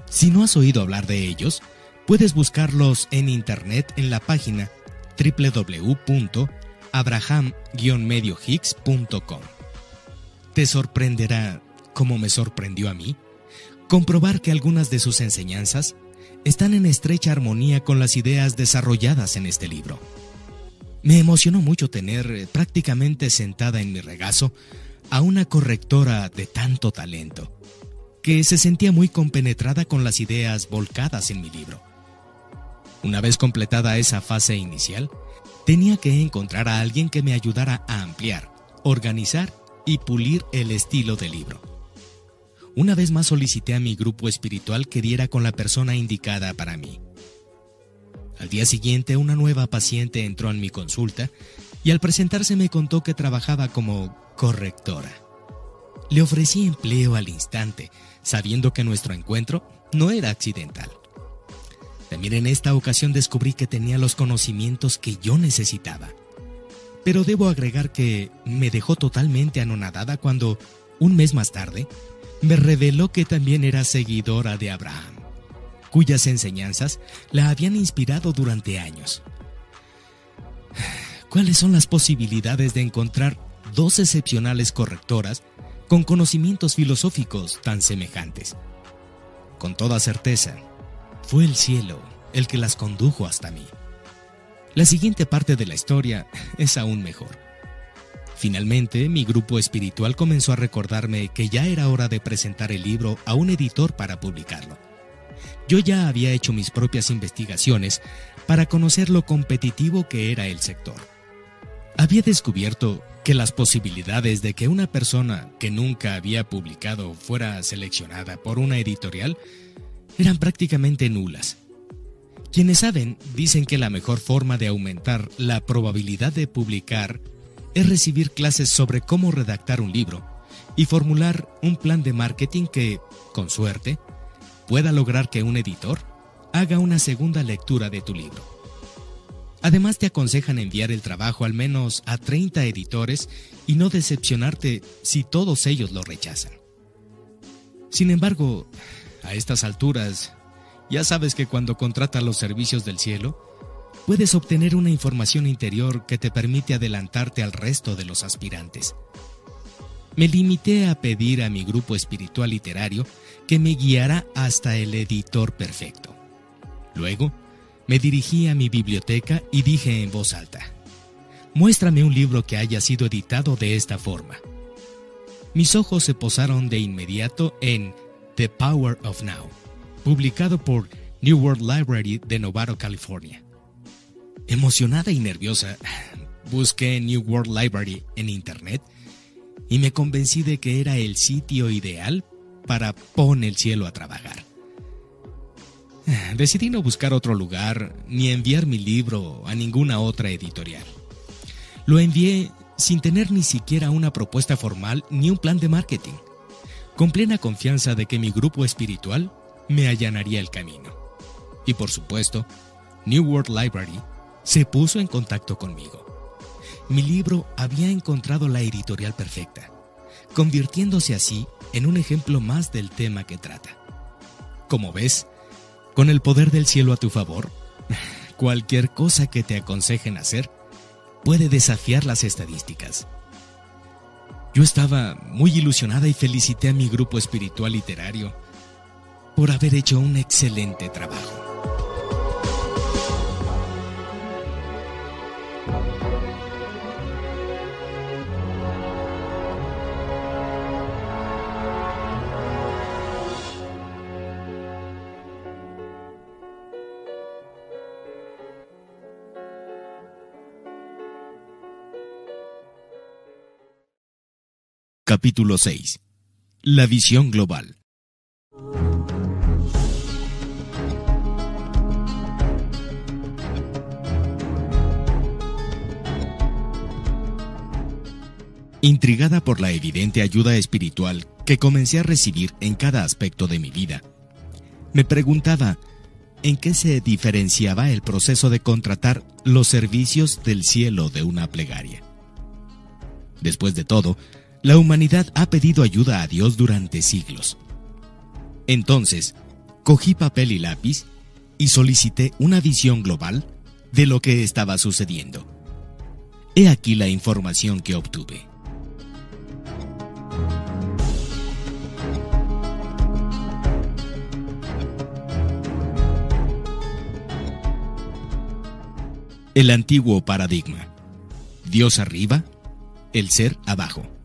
A: Si no has oído hablar de ellos, puedes buscarlos en internet en la página www.abraham-mediohicks.com. Te sorprenderá, como me sorprendió a mí, comprobar que algunas de sus enseñanzas están en estrecha armonía con las ideas desarrolladas en este libro. Me emocionó mucho tener eh, prácticamente sentada en mi regazo a una correctora de tanto talento, que se sentía muy compenetrada con las ideas volcadas en mi libro. Una vez completada esa fase inicial, tenía que encontrar a alguien que me ayudara a ampliar, organizar y pulir el estilo del libro. Una vez más solicité a mi grupo espiritual que diera con la persona indicada para mí. Al día siguiente, una nueva paciente entró en mi consulta y al presentarse me contó que trabajaba como correctora. Le ofrecí empleo al instante, sabiendo que nuestro encuentro no era accidental. También en esta ocasión descubrí que tenía los conocimientos que yo necesitaba. Pero debo agregar que me dejó totalmente anonadada cuando, un mes más tarde, me reveló que también era seguidora de Abraham. Cuyas enseñanzas la habían inspirado durante años. ¿Cuáles son las posibilidades de encontrar dos excepcionales correctoras con conocimientos filosóficos tan semejantes? Con toda certeza, fue el cielo el que las condujo hasta mí. La siguiente parte de la historia es aún mejor. Finalmente, mi grupo espiritual comenzó a recordarme que ya era hora de presentar el libro a un editor para publicarlo. Yo ya había hecho mis propias investigaciones para conocer lo competitivo que era el sector. Había descubierto que las posibilidades de que una persona que nunca había publicado fuera seleccionada por una editorial eran prácticamente nulas. Quienes saben dicen que la mejor forma de aumentar la probabilidad de publicar es recibir clases sobre cómo redactar un libro y formular un plan de marketing que, con suerte, pueda lograr que un editor haga una segunda lectura de tu libro. Además te aconsejan enviar el trabajo al menos a 30 editores y no decepcionarte si todos ellos lo rechazan. Sin embargo, a estas alturas, ya sabes que cuando contratas los servicios del cielo, puedes obtener una información interior que te permite adelantarte al resto de los aspirantes. Me limité a pedir a mi grupo espiritual literario que me guiara hasta el editor perfecto. Luego, me dirigí a mi biblioteca y dije en voz alta, muéstrame un libro que haya sido editado de esta forma. Mis ojos se posaron de inmediato en The Power of Now, publicado por New World Library de Novato, California. Emocionada y nerviosa, busqué New World Library en Internet y me convencí de que era el sitio ideal para poner el cielo a trabajar. Decidí no buscar otro lugar ni enviar mi libro a ninguna otra editorial. Lo envié sin tener ni siquiera una propuesta formal ni un plan de marketing, con plena confianza de que mi grupo espiritual me allanaría el camino. Y por supuesto, New World Library se puso en contacto conmigo. Mi libro había encontrado la editorial perfecta, convirtiéndose así en un ejemplo más del tema que trata. Como ves, con el poder del cielo a tu favor, cualquier cosa que te aconsejen hacer puede desafiar las estadísticas. Yo estaba muy ilusionada y felicité a mi grupo espiritual literario por haber hecho un excelente trabajo. Capítulo 6. La visión global. Intrigada por la evidente ayuda espiritual que comencé a recibir en cada aspecto de mi vida, me preguntaba en qué se diferenciaba el proceso de contratar los servicios del cielo de una plegaria. Después de todo, la humanidad ha pedido ayuda a Dios durante siglos. Entonces, cogí papel y lápiz y solicité una visión global de lo que estaba sucediendo. He aquí la información que obtuve. El antiguo paradigma. Dios arriba, el ser abajo.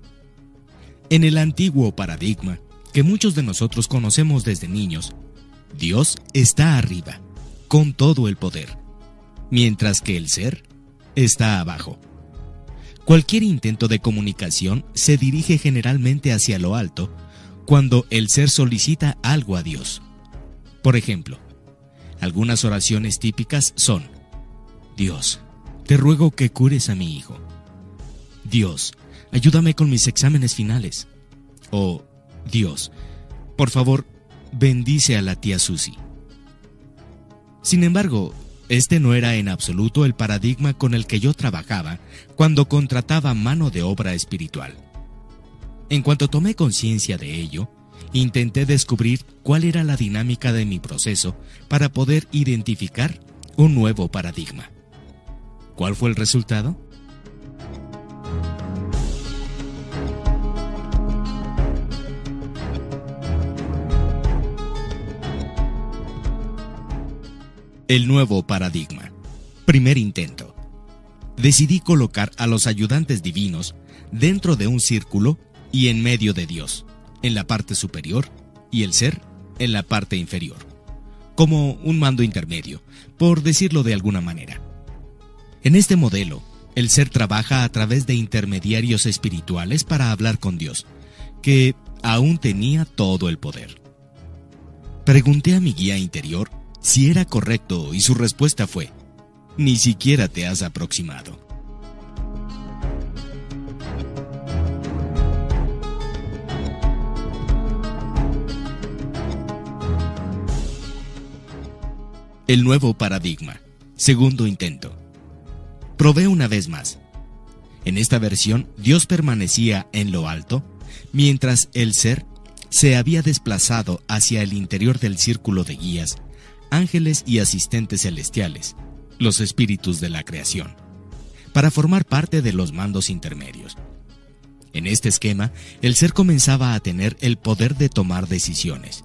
A: En el antiguo paradigma, que muchos de nosotros conocemos desde niños, Dios está arriba, con todo el poder, mientras que el ser está abajo. Cualquier intento de comunicación se dirige generalmente hacia lo alto cuando el ser solicita algo a Dios. Por ejemplo, algunas oraciones típicas son, Dios, te ruego que cures a mi hijo. Dios, ayúdame con mis exámenes finales. O, Dios, por favor, bendice a la tía Susie. Sin embargo, este no era en absoluto el paradigma con el que yo trabajaba cuando contrataba mano de obra espiritual. En cuanto tomé conciencia de ello, intenté descubrir cuál era la dinámica de mi proceso para poder identificar un nuevo paradigma. ¿Cuál fue el resultado? El nuevo paradigma. Primer intento. Decidí colocar a los ayudantes divinos dentro de un círculo y en medio de Dios, en la parte superior, y el ser en la parte inferior, como un mando intermedio, por decirlo de alguna manera. En este modelo, el ser trabaja a través de intermediarios espirituales para hablar con Dios, que aún tenía todo el poder. Pregunté a mi guía interior si era correcto y su respuesta fue, ni siquiera te has aproximado. El nuevo paradigma. Segundo intento. Probé una vez más. En esta versión, Dios permanecía en lo alto, mientras el ser se había desplazado hacia el interior del círculo de guías ángeles y asistentes celestiales, los espíritus de la creación, para formar parte de los mandos intermedios. En este esquema, el ser comenzaba a tener el poder de tomar decisiones.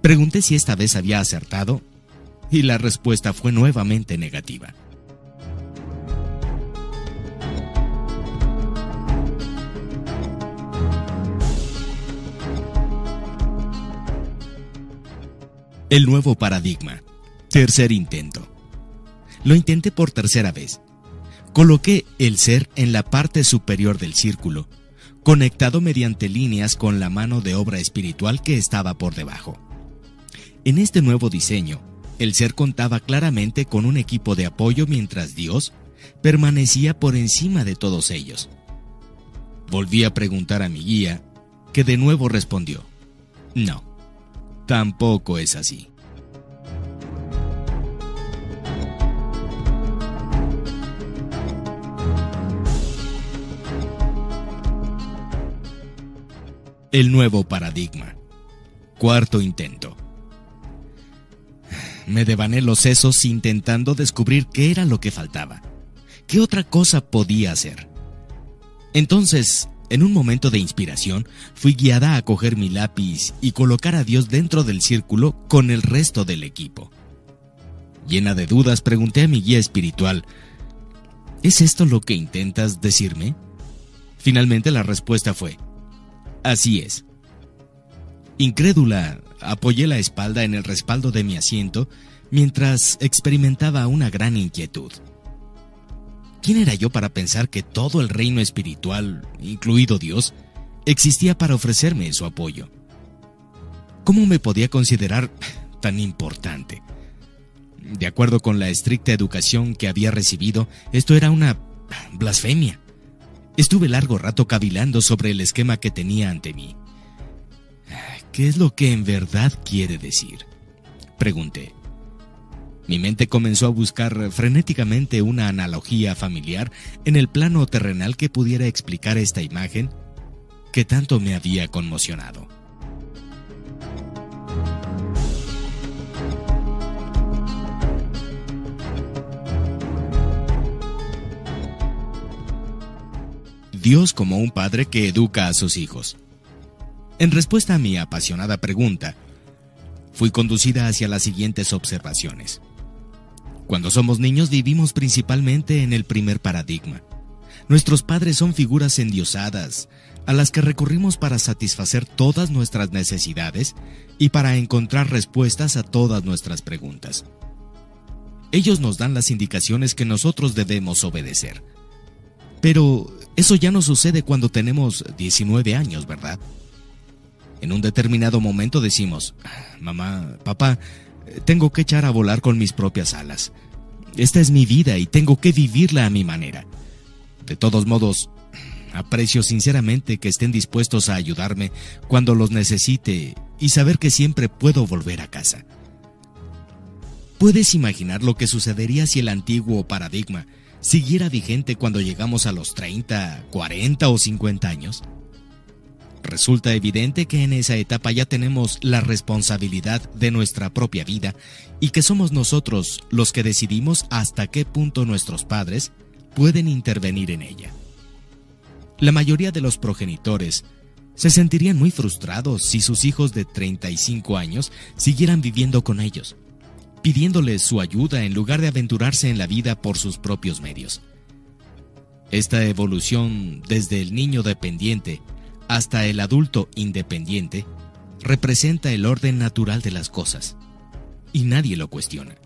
A: Pregunté si esta vez había acertado y la respuesta fue nuevamente negativa. El nuevo paradigma. Tercer intento. Lo intenté por tercera vez. Coloqué el ser en la parte superior del círculo, conectado mediante líneas con la mano de obra espiritual que estaba por debajo. En este nuevo diseño, el ser contaba claramente con un equipo de apoyo mientras Dios permanecía por encima de todos ellos. Volví a preguntar a mi guía, que de nuevo respondió, no tampoco es así. El nuevo paradigma. Cuarto intento. Me devané los sesos intentando descubrir qué era lo que faltaba. ¿Qué otra cosa podía hacer? Entonces en un momento de inspiración, fui guiada a coger mi lápiz y colocar a Dios dentro del círculo con el resto del equipo. Llena de dudas, pregunté a mi guía espiritual, ¿es esto lo que intentas decirme? Finalmente la respuesta fue, así es. Incrédula, apoyé la espalda en el respaldo de mi asiento mientras experimentaba una gran inquietud. ¿Quién era yo para pensar que todo el reino espiritual, incluido Dios, existía para ofrecerme su apoyo? ¿Cómo me podía considerar tan importante? De acuerdo con la estricta educación que había recibido, esto era una blasfemia. Estuve largo rato cavilando sobre el esquema que tenía ante mí. ¿Qué es lo que en verdad quiere decir? Pregunté. Mi mente comenzó a buscar frenéticamente una analogía familiar en el plano terrenal que pudiera explicar esta imagen que tanto me había conmocionado. Dios como un padre que educa a sus hijos. En respuesta a mi apasionada pregunta, fui conducida hacia las siguientes observaciones. Cuando somos niños vivimos principalmente en el primer paradigma. Nuestros padres son figuras endiosadas, a las que recurrimos para satisfacer todas nuestras necesidades y para encontrar respuestas a todas nuestras preguntas. Ellos nos dan las indicaciones que nosotros debemos obedecer. Pero eso ya no sucede cuando tenemos 19 años, ¿verdad? En un determinado momento decimos, mamá, papá, tengo que echar a volar con mis propias alas. Esta es mi vida y tengo que vivirla a mi manera. De todos modos, aprecio sinceramente que estén dispuestos a ayudarme cuando los necesite y saber que siempre puedo volver a casa. ¿Puedes imaginar lo que sucedería si el antiguo paradigma siguiera vigente cuando llegamos a los 30, 40 o 50 años? Resulta evidente que en esa etapa ya tenemos la responsabilidad de nuestra propia vida y que somos nosotros los que decidimos hasta qué punto nuestros padres pueden intervenir en ella. La mayoría de los progenitores se sentirían muy frustrados si sus hijos de 35 años siguieran viviendo con ellos, pidiéndoles su ayuda en lugar de aventurarse en la vida por sus propios medios. Esta evolución desde el niño dependiente hasta el adulto independiente representa el orden natural de las cosas y nadie lo cuestiona.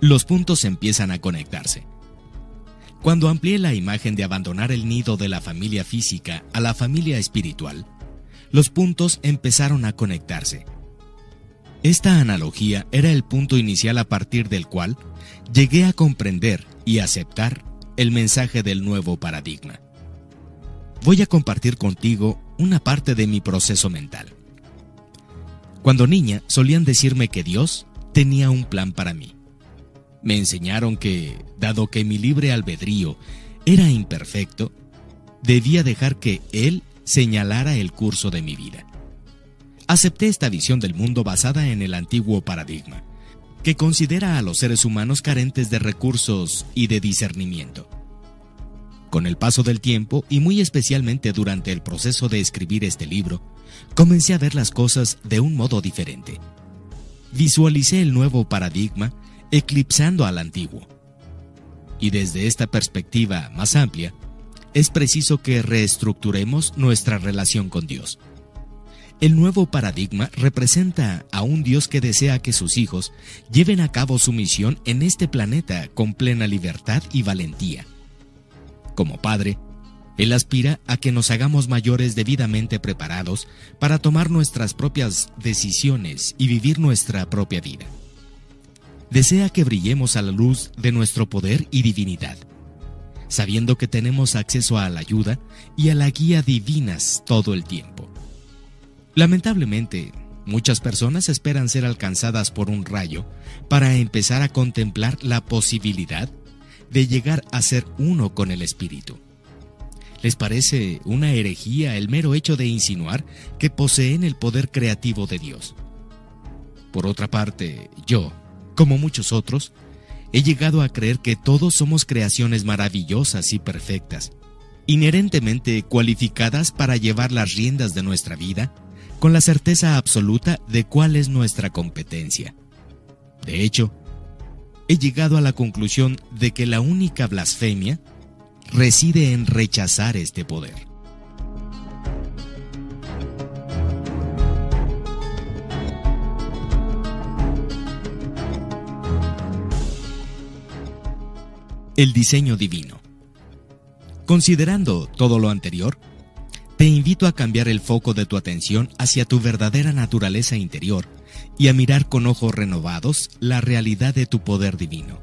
A: Los puntos empiezan a conectarse. Cuando amplié la imagen de abandonar el nido de la familia física a la familia espiritual, los puntos empezaron a conectarse. Esta analogía era el punto inicial a partir del cual llegué a comprender y aceptar el mensaje del nuevo paradigma. Voy a compartir contigo una parte de mi proceso mental. Cuando niña solían decirme que Dios tenía un plan para mí. Me enseñaron que, dado que mi libre albedrío era imperfecto, debía dejar que Él señalara el curso de mi vida. Acepté esta visión del mundo basada en el antiguo paradigma, que considera a los seres humanos carentes de recursos y de discernimiento. Con el paso del tiempo, y muy especialmente durante el proceso de escribir este libro, comencé a ver las cosas de un modo diferente. Visualicé el nuevo paradigma eclipsando al antiguo. Y desde esta perspectiva más amplia, es preciso que reestructuremos nuestra relación con Dios. El nuevo paradigma representa a un Dios que desea que sus hijos lleven a cabo su misión en este planeta con plena libertad y valentía. Como padre, Él aspira a que nos hagamos mayores debidamente preparados para tomar nuestras propias decisiones y vivir nuestra propia vida. Desea que brillemos a la luz de nuestro poder y divinidad, sabiendo que tenemos acceso a la ayuda y a la guía divinas todo el tiempo. Lamentablemente, muchas personas esperan ser alcanzadas por un rayo para empezar a contemplar la posibilidad de llegar a ser uno con el Espíritu. Les parece una herejía el mero hecho de insinuar que poseen el poder creativo de Dios. Por otra parte, yo, como muchos otros, he llegado a creer que todos somos creaciones maravillosas y perfectas, inherentemente cualificadas para llevar las riendas de nuestra vida con la certeza absoluta de cuál es nuestra competencia. De hecho, he llegado a la conclusión de que la única blasfemia reside en rechazar este poder. El diseño divino. Considerando todo lo anterior, te invito a cambiar el foco de tu atención hacia tu verdadera naturaleza interior y a mirar con ojos renovados la realidad de tu poder divino.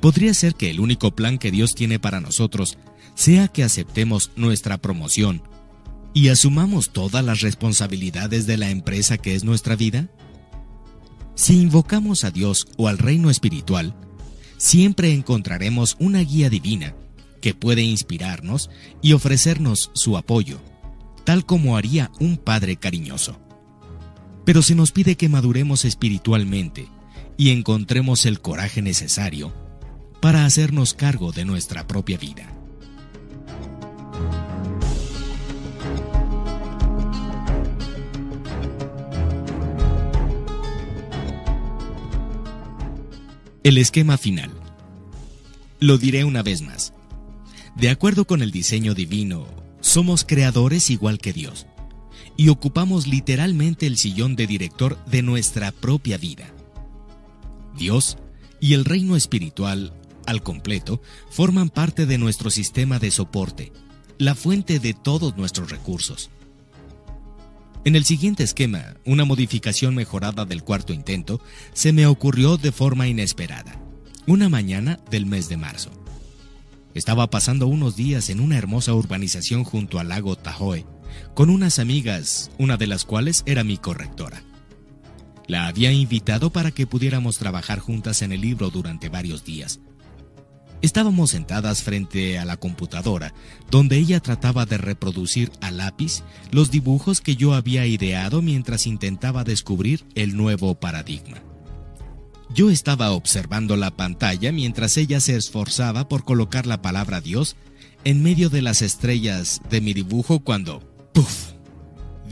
A: Podría ser que el único plan que Dios tiene para nosotros sea que aceptemos nuestra promoción y asumamos todas las responsabilidades de la empresa que es nuestra vida? Si invocamos a Dios o al reino espiritual, siempre encontraremos una guía divina que puede inspirarnos y ofrecernos su apoyo, tal como haría un padre cariñoso. Pero se nos pide que maduremos espiritualmente y encontremos el coraje necesario para hacernos cargo de nuestra propia vida. El esquema final. Lo diré una vez más. De acuerdo con el diseño divino, somos creadores igual que Dios y ocupamos literalmente el sillón de director de nuestra propia vida. Dios y el reino espiritual, al completo, forman parte de nuestro sistema de soporte, la fuente de todos nuestros recursos. En el siguiente esquema, una modificación mejorada del cuarto intento se me ocurrió de forma inesperada, una mañana del mes de marzo. Estaba pasando unos días en una hermosa urbanización junto al lago Tahoe, con unas amigas, una de las cuales era mi correctora. La había invitado para que pudiéramos trabajar juntas en el libro durante varios días. Estábamos sentadas frente a la computadora, donde ella trataba de reproducir a lápiz los dibujos que yo había ideado mientras intentaba descubrir el nuevo paradigma. Yo estaba observando la pantalla mientras ella se esforzaba por colocar la palabra Dios en medio de las estrellas de mi dibujo cuando, ¡puf!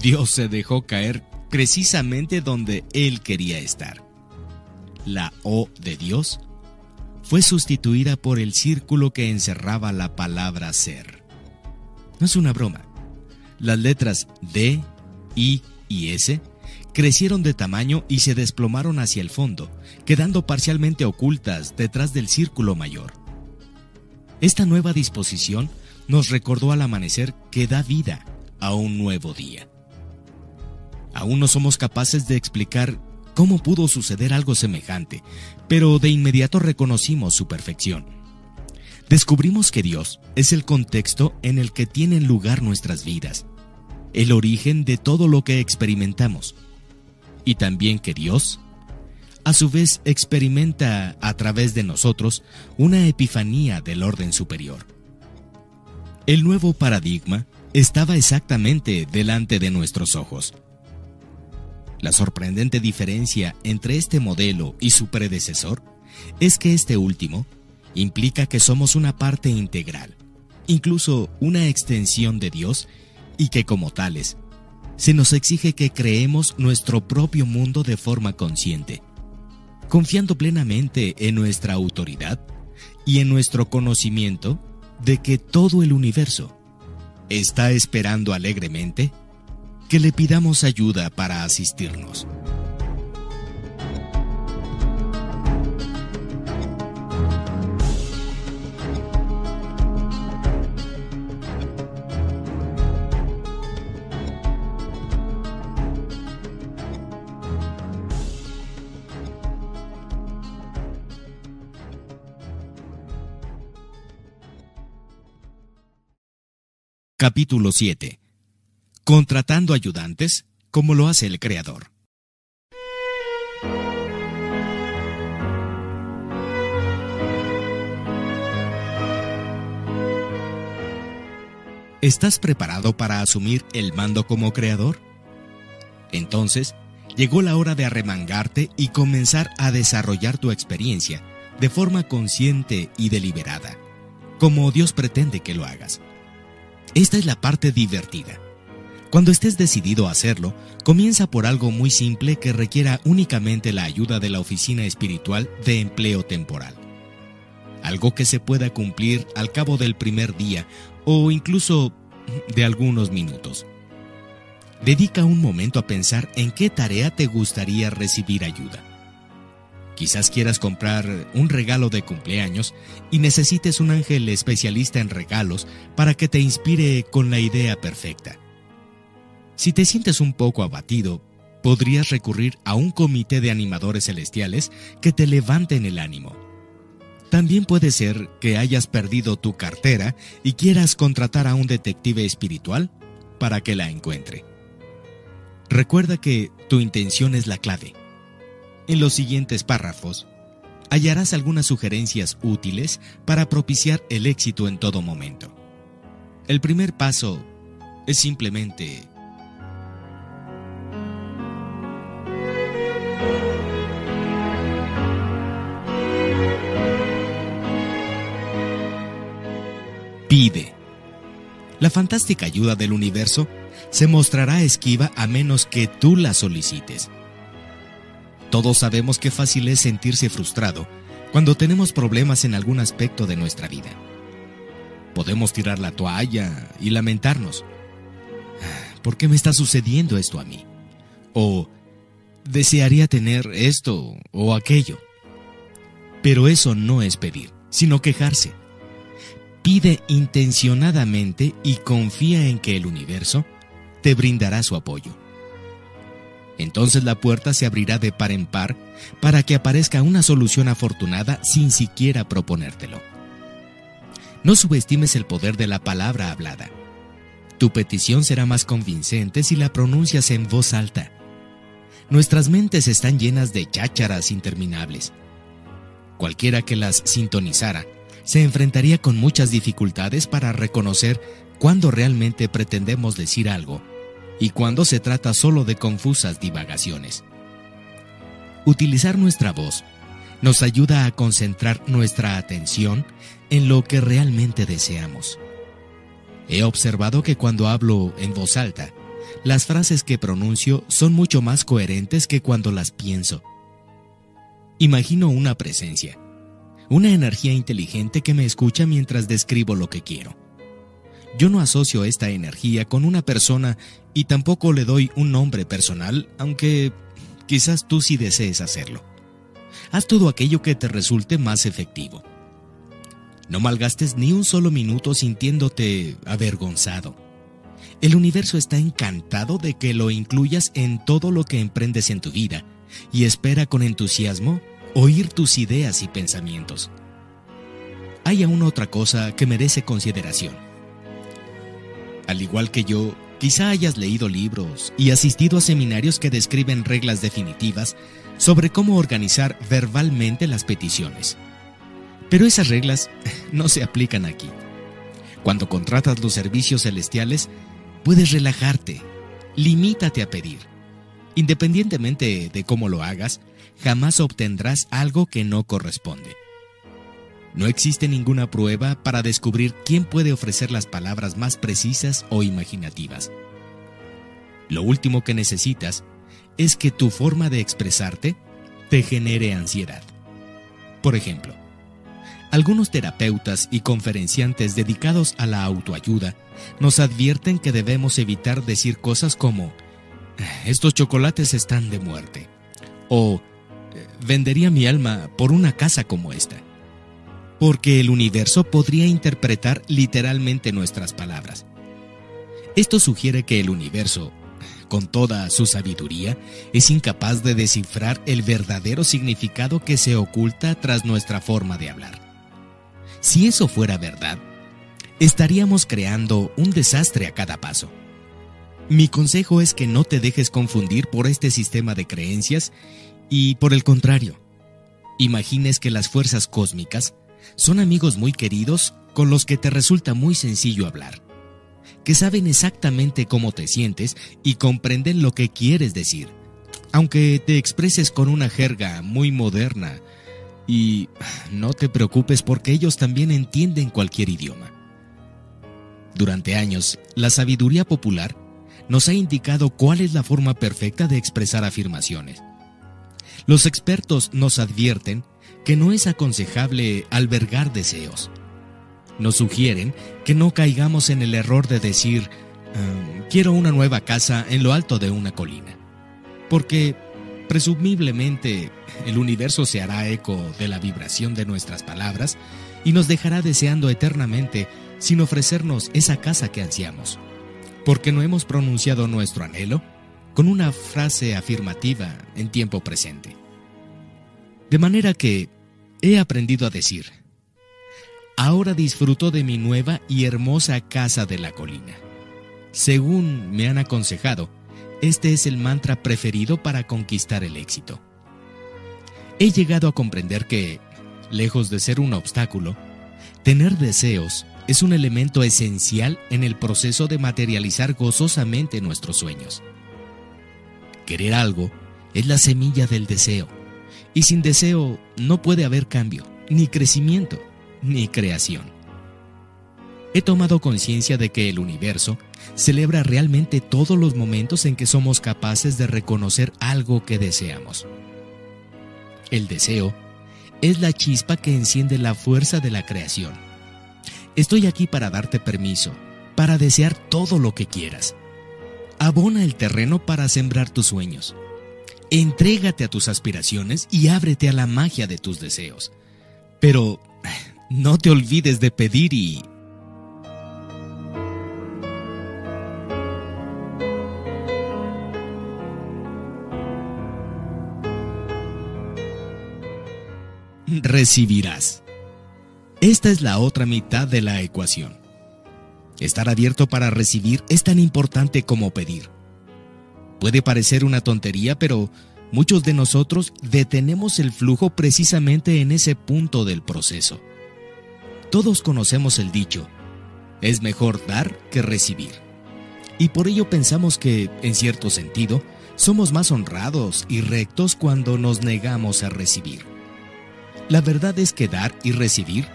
A: Dios se dejó caer precisamente donde él quería estar. La O de Dios fue sustituida por el círculo que encerraba la palabra ser. No es una broma. Las letras D, I y S crecieron de tamaño y se desplomaron hacia el fondo, quedando parcialmente ocultas detrás del círculo mayor. Esta nueva disposición nos recordó al amanecer que da vida a un nuevo día. Aún no somos capaces de explicar cómo pudo suceder algo semejante, pero de inmediato reconocimos su perfección. Descubrimos que Dios es el contexto en el que tienen lugar nuestras vidas, el origen de todo lo que experimentamos, y también que Dios, a su vez, experimenta a través de nosotros una epifanía del orden superior. El nuevo paradigma estaba exactamente delante de nuestros ojos la sorprendente diferencia entre este modelo y su predecesor es que este último implica que somos una parte integral, incluso una extensión de Dios, y que como tales, se nos exige que creemos nuestro propio mundo de forma consciente, confiando plenamente en nuestra autoridad y en nuestro conocimiento de que todo el universo está esperando alegremente que le pidamos ayuda para asistirnos. Capítulo 7 contratando ayudantes, como lo hace el Creador. ¿Estás preparado para asumir el mando como creador? Entonces, llegó la hora de arremangarte y comenzar a desarrollar tu experiencia de forma consciente y deliberada, como Dios pretende que lo hagas. Esta es la parte divertida cuando estés decidido a hacerlo, comienza por algo muy simple que requiera únicamente la ayuda de la oficina espiritual de empleo temporal. Algo que se pueda cumplir al cabo del primer día o incluso de algunos minutos. Dedica un momento a pensar en qué tarea te gustaría recibir ayuda. Quizás quieras comprar un regalo de cumpleaños y necesites un ángel especialista en regalos para que te inspire con la idea perfecta. Si te sientes un poco abatido, podrías recurrir a un comité de animadores celestiales que te levanten el ánimo. También puede ser que hayas perdido tu cartera y quieras contratar a un detective espiritual para que la encuentre. Recuerda que tu intención es la clave. En los siguientes párrafos hallarás algunas sugerencias útiles para propiciar el éxito en todo momento. El primer paso es simplemente Pide. La fantástica ayuda del universo se mostrará esquiva a menos que tú la solicites. Todos sabemos que fácil es sentirse frustrado cuando tenemos problemas en algún aspecto de nuestra vida. Podemos tirar la toalla y lamentarnos. Ah, ¿Por qué me está sucediendo esto a mí? O desearía tener esto o aquello. Pero eso no es pedir, sino quejarse pide intencionadamente y confía en que el universo te brindará su apoyo. Entonces la puerta se abrirá de par en par para que aparezca una solución afortunada sin siquiera proponértelo. No subestimes el poder de la palabra hablada. Tu petición será más convincente si la pronuncias en voz alta. nuestras mentes están llenas de chácharas interminables. Cualquiera que las sintonizara se enfrentaría con muchas dificultades para reconocer cuándo realmente pretendemos decir algo y cuándo se trata solo de confusas divagaciones. Utilizar nuestra voz nos ayuda a concentrar nuestra atención en lo que realmente deseamos. He observado que cuando hablo en voz alta, las frases que pronuncio son mucho más coherentes que cuando las pienso. Imagino una presencia, una energía inteligente que me escucha mientras describo lo que quiero. Yo no asocio esta energía con una persona y tampoco le doy un nombre personal, aunque quizás tú sí desees hacerlo. Haz todo aquello que te resulte más efectivo. No malgastes ni un solo minuto sintiéndote avergonzado. El universo está encantado de que lo incluyas en todo lo que emprendes en tu vida y espera con entusiasmo oír tus ideas y pensamientos. Hay aún otra cosa que merece consideración. Al igual que yo, quizá hayas leído libros y asistido a seminarios que describen reglas definitivas sobre cómo organizar verbalmente las peticiones. Pero esas reglas no se aplican aquí. Cuando contratas los servicios celestiales, puedes relajarte, limítate a pedir. Independientemente de cómo lo hagas, jamás obtendrás algo que no corresponde. No existe ninguna prueba para descubrir quién puede ofrecer las palabras más precisas o imaginativas. Lo último que necesitas es que tu forma de expresarte te genere ansiedad. Por ejemplo, algunos terapeutas y conferenciantes dedicados a la autoayuda nos advierten que debemos evitar decir cosas como, estos chocolates están de muerte, o vendería mi alma por una casa como esta, porque el universo podría interpretar literalmente nuestras palabras. Esto sugiere que el universo con toda su sabiduría, es incapaz de descifrar el verdadero significado que se oculta tras nuestra forma de hablar. Si eso fuera verdad, estaríamos creando un desastre a cada paso. Mi consejo es que no te dejes confundir por este sistema de creencias y, por el contrario, imagines que las fuerzas cósmicas son amigos muy queridos con los que te resulta muy sencillo hablar que saben exactamente cómo te sientes y comprenden lo que quieres decir, aunque te expreses con una jerga muy moderna. Y no te preocupes porque ellos también entienden cualquier idioma. Durante años, la sabiduría popular nos ha indicado cuál es la forma perfecta de expresar afirmaciones. Los expertos nos advierten que no es aconsejable albergar deseos, nos sugieren que no caigamos en el error de decir, quiero una nueva casa en lo alto de una colina. Porque presumiblemente el universo se hará eco de la vibración de nuestras palabras y nos dejará deseando eternamente sin ofrecernos esa casa que ansiamos. Porque no hemos pronunciado nuestro anhelo con una frase afirmativa en tiempo presente. De manera que he aprendido a decir, Ahora disfruto de mi nueva y hermosa casa de la colina. Según me han aconsejado, este es el mantra preferido para conquistar el éxito. He llegado a comprender que, lejos de ser un obstáculo, tener deseos es un elemento esencial en el proceso de materializar gozosamente nuestros sueños. Querer algo es la semilla del deseo, y sin deseo no puede haber cambio ni crecimiento ni creación. He tomado conciencia de que el universo celebra realmente todos los momentos en que somos capaces de reconocer algo que deseamos. El deseo es la chispa que enciende la fuerza de la creación. Estoy aquí para darte permiso, para desear todo lo que quieras. Abona el terreno para sembrar tus sueños. Entrégate a tus aspiraciones y ábrete a la magia de tus deseos. Pero no te olvides de pedir y... recibirás. Esta es la otra mitad de la ecuación. Estar abierto para recibir es tan importante como pedir. Puede parecer una tontería, pero muchos de nosotros detenemos el flujo precisamente en ese punto del proceso. Todos conocemos el dicho, es mejor dar que recibir. Y por ello pensamos que, en cierto sentido, somos más honrados y rectos cuando nos negamos a recibir. La verdad es que dar y recibir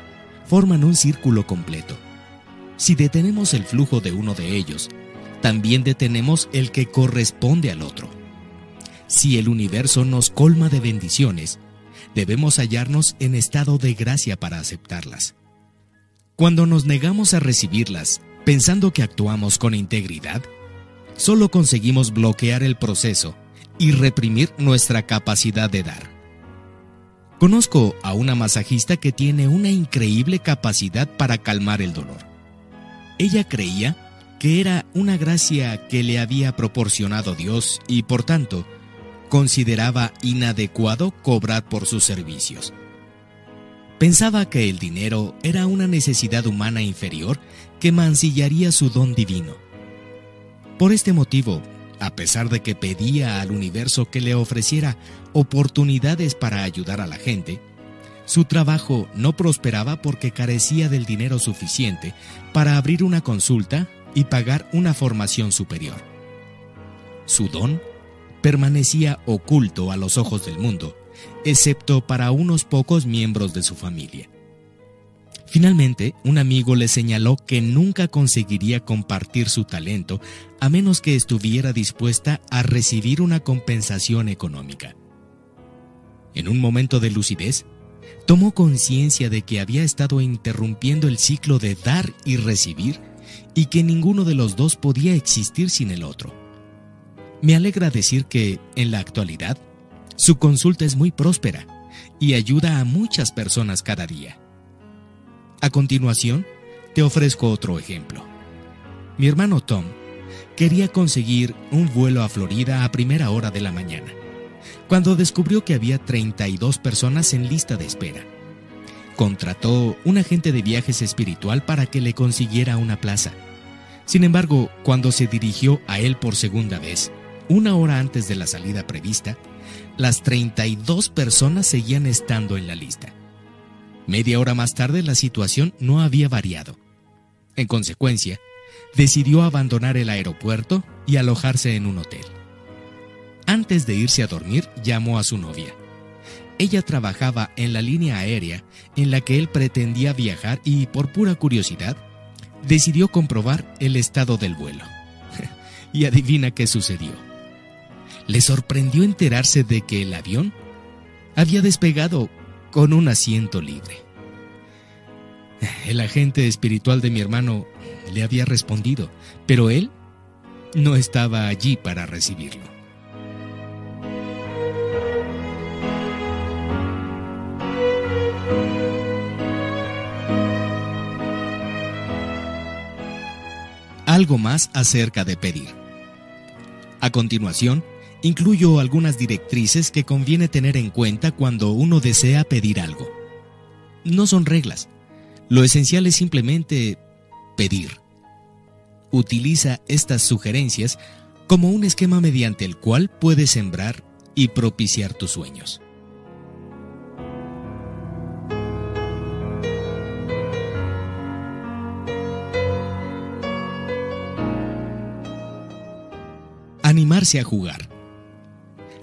A: forman un círculo completo. Si detenemos el flujo de uno de ellos, también detenemos el que corresponde al otro. Si el universo nos colma de bendiciones, debemos hallarnos en estado de gracia para aceptarlas. Cuando nos negamos a recibirlas, pensando que actuamos con integridad, solo conseguimos bloquear el proceso y reprimir nuestra capacidad de dar. Conozco a una masajista que tiene una increíble capacidad para calmar el dolor. Ella creía que era una gracia que le había proporcionado Dios y por tanto consideraba inadecuado cobrar por sus servicios. Pensaba que el dinero era una necesidad humana inferior que mancillaría su don divino. Por este motivo, a pesar de que pedía al universo que le ofreciera oportunidades para ayudar a la gente, su trabajo no prosperaba porque carecía del dinero suficiente para abrir una consulta y pagar una formación superior. Su don permanecía oculto a los ojos del mundo, excepto para unos pocos miembros de su familia. Finalmente, un amigo le señaló que nunca conseguiría compartir su talento a menos que estuviera dispuesta a recibir una compensación económica. En un momento de lucidez, tomó conciencia de que había estado interrumpiendo el ciclo de dar y recibir y que ninguno de los dos podía existir sin el otro. Me alegra decir que, en la actualidad, su consulta es muy próspera y ayuda a muchas personas cada día. A continuación, te ofrezco otro ejemplo. Mi hermano Tom quería conseguir un vuelo a Florida a primera hora de la mañana, cuando descubrió que había 32 personas en lista de espera. Contrató un agente de viajes espiritual para que le consiguiera una plaza. Sin embargo, cuando se dirigió a él por segunda vez, una hora antes de la salida prevista, las 32 personas seguían estando en la lista. Media hora más tarde la situación no había variado. En consecuencia, decidió abandonar el aeropuerto y alojarse en un hotel. Antes de irse a dormir, llamó a su novia. Ella trabajaba en la línea aérea en la que él pretendía viajar y, por pura curiosidad, decidió comprobar el estado del vuelo. y adivina qué sucedió. Le sorprendió enterarse de que el avión había despegado con un asiento libre. El agente espiritual de mi hermano le había respondido, pero él no estaba allí para recibirlo. Algo más acerca de pedir. A continuación, incluyo algunas directrices que conviene tener en cuenta cuando uno desea pedir algo. No son reglas. Lo esencial es simplemente pedir. Utiliza estas sugerencias como un esquema mediante el cual puedes sembrar y propiciar tus sueños. Animarse a jugar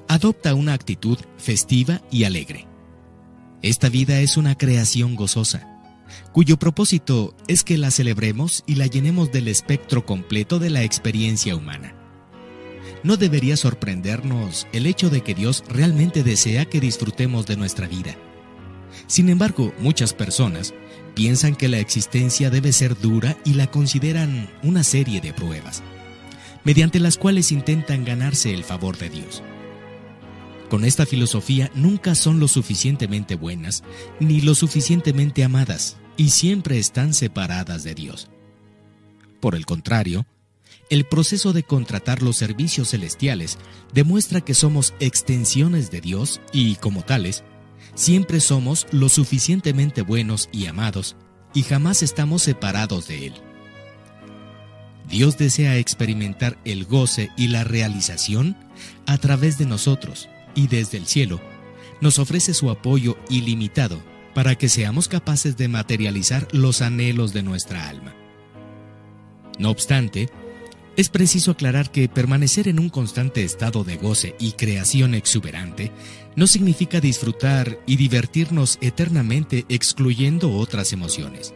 A: adopta una actitud festiva y alegre. Esta vida es una creación gozosa, cuyo propósito es que la celebremos y la llenemos del espectro completo de la experiencia humana. No debería sorprendernos el hecho de que Dios realmente desea que disfrutemos de nuestra vida. Sin embargo, muchas personas piensan que la existencia debe ser dura y la consideran una serie de pruebas, mediante las cuales intentan ganarse el favor de Dios. Con esta filosofía nunca son lo suficientemente buenas ni lo suficientemente amadas y siempre están separadas de Dios. Por el contrario, el proceso de contratar los servicios celestiales demuestra que somos extensiones de Dios y, como tales, siempre somos lo suficientemente buenos y amados y jamás estamos separados de Él. Dios desea experimentar el goce y la realización a través de nosotros y desde el cielo nos ofrece su apoyo ilimitado para que seamos capaces de materializar los anhelos de nuestra alma. No obstante, es preciso aclarar que permanecer en un constante estado de goce y creación exuberante no significa disfrutar y divertirnos eternamente excluyendo otras emociones.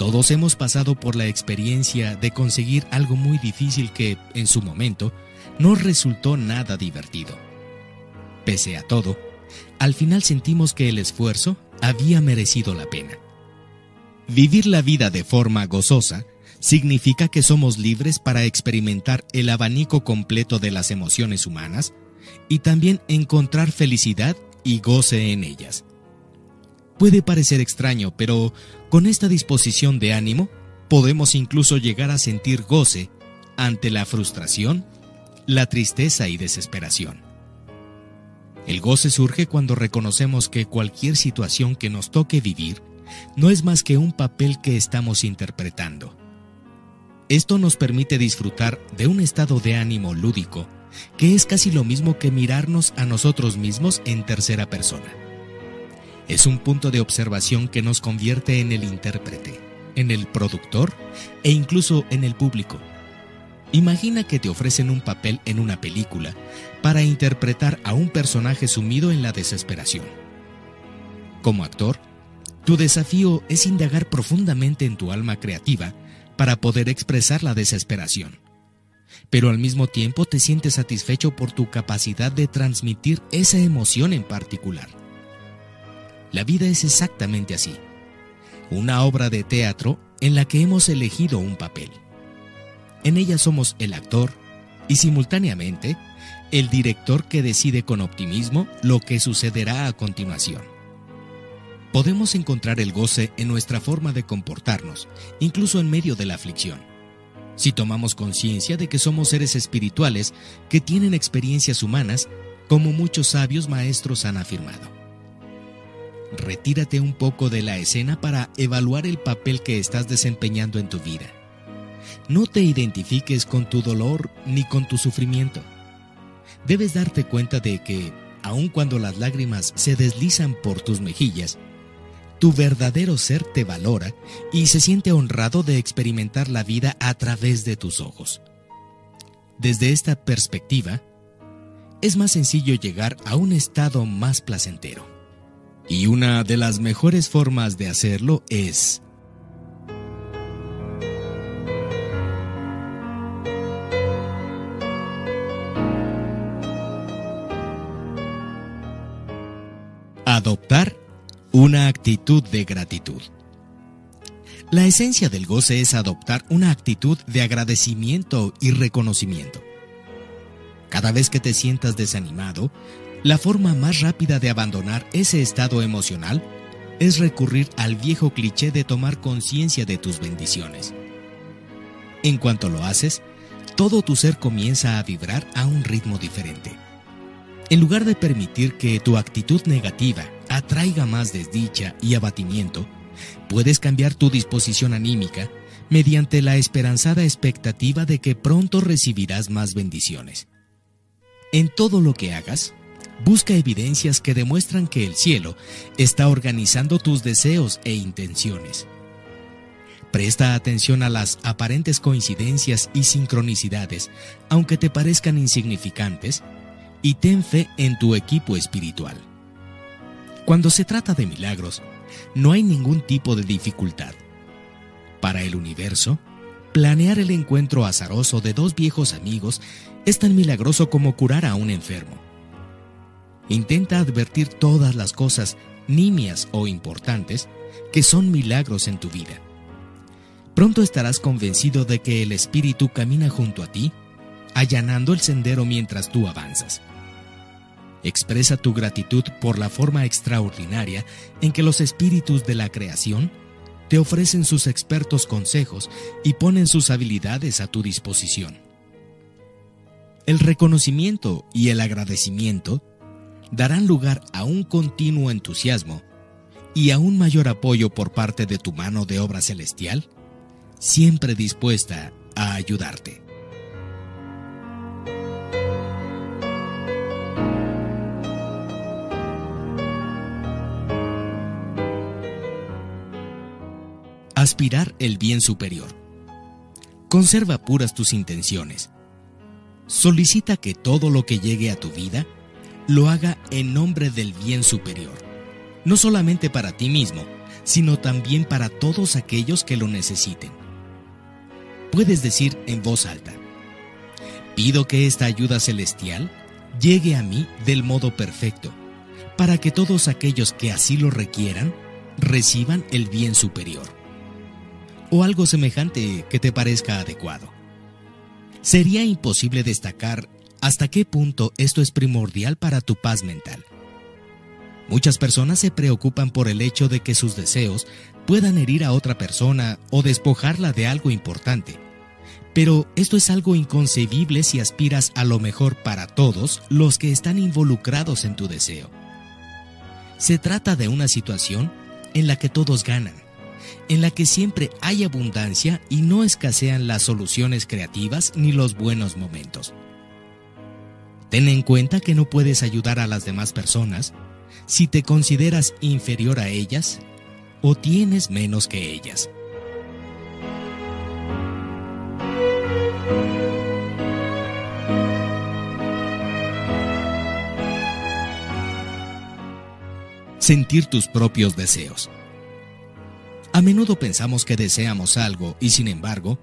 A: Todos hemos pasado por la experiencia de conseguir algo muy difícil que, en su momento, no resultó nada divertido. Pese a todo, al final sentimos que el esfuerzo había merecido la pena. Vivir la vida de forma gozosa significa que somos libres para experimentar el abanico completo de las emociones humanas y también encontrar felicidad y goce en ellas. Puede parecer extraño, pero con esta disposición de ánimo podemos incluso llegar a sentir goce ante la frustración, la tristeza y desesperación. El goce surge cuando reconocemos que cualquier situación que nos toque vivir no es más que un papel que estamos interpretando. Esto nos permite disfrutar de un estado de ánimo lúdico, que es casi lo mismo que mirarnos a nosotros mismos en tercera persona. Es un punto de observación que nos convierte en el intérprete, en el productor e incluso en el público. Imagina que te ofrecen un papel en una película para interpretar a un personaje sumido en la desesperación. Como actor, tu desafío es indagar profundamente en tu alma creativa para poder expresar la desesperación. Pero al mismo tiempo te sientes satisfecho por tu capacidad de transmitir esa emoción en particular. La vida es exactamente así. Una obra de teatro en la que hemos elegido un papel. En ella somos el actor y simultáneamente el director que decide con optimismo lo que sucederá a continuación. Podemos encontrar el goce en nuestra forma de comportarnos, incluso en medio de la aflicción. Si tomamos conciencia de que somos seres espirituales que tienen experiencias humanas, como muchos sabios maestros han afirmado. Retírate un poco de la escena para evaluar el papel que estás desempeñando en tu vida. No te identifiques con tu dolor ni con tu sufrimiento debes darte cuenta de que, aun cuando las lágrimas se deslizan por tus mejillas, tu verdadero ser te valora y se siente honrado de experimentar la vida a través de tus ojos. Desde esta perspectiva, es más sencillo llegar a un estado más placentero. Y una de las mejores formas de hacerlo es Adoptar una actitud de gratitud. La esencia del goce es adoptar una actitud de agradecimiento y reconocimiento. Cada vez que te sientas desanimado, la forma más rápida de abandonar ese estado emocional es recurrir al viejo cliché de tomar conciencia de tus bendiciones. En cuanto lo haces, todo tu ser comienza a vibrar a un ritmo diferente. En lugar de permitir que tu actitud negativa atraiga más desdicha y abatimiento, puedes cambiar tu disposición anímica mediante la esperanzada expectativa de que pronto recibirás más bendiciones. En todo lo que hagas, busca evidencias que demuestran que el cielo está organizando tus deseos e intenciones. Presta atención a las aparentes coincidencias y sincronicidades, aunque te parezcan insignificantes, y ten fe en tu equipo espiritual. Cuando se trata de milagros, no hay ningún tipo de dificultad. Para el universo, planear el encuentro azaroso de dos viejos amigos es tan milagroso como curar a un enfermo. Intenta advertir todas las cosas nimias o importantes que son milagros en tu vida. Pronto estarás convencido de que el Espíritu camina junto a ti, allanando el sendero mientras tú avanzas. Expresa tu gratitud por la forma extraordinaria en que los espíritus de la creación te ofrecen sus expertos consejos y ponen sus habilidades a tu disposición. El reconocimiento y el agradecimiento darán lugar a un continuo entusiasmo y a un mayor apoyo por parte de tu mano de obra celestial, siempre dispuesta a ayudarte. Aspirar el bien superior. Conserva puras tus intenciones. Solicita que todo lo que llegue a tu vida lo haga en nombre del bien superior, no solamente para ti mismo, sino también para todos aquellos que lo necesiten. Puedes decir en voz alta, pido que esta ayuda celestial llegue a mí del modo perfecto, para que todos aquellos que así lo requieran reciban el bien superior. O algo semejante que te parezca adecuado. Sería imposible destacar hasta qué punto esto es primordial para tu paz mental. Muchas personas se preocupan por el hecho de que sus deseos puedan herir a otra persona o despojarla de algo importante. Pero esto es algo inconcebible si aspiras a lo mejor para todos los que están involucrados en tu deseo. Se trata de una situación en la que todos ganan en la que siempre hay abundancia y no escasean las soluciones creativas ni los buenos momentos. Ten en cuenta que no puedes ayudar a las demás personas si te consideras inferior a ellas o tienes menos que ellas. Sentir tus propios deseos. A menudo pensamos que deseamos algo y sin embargo,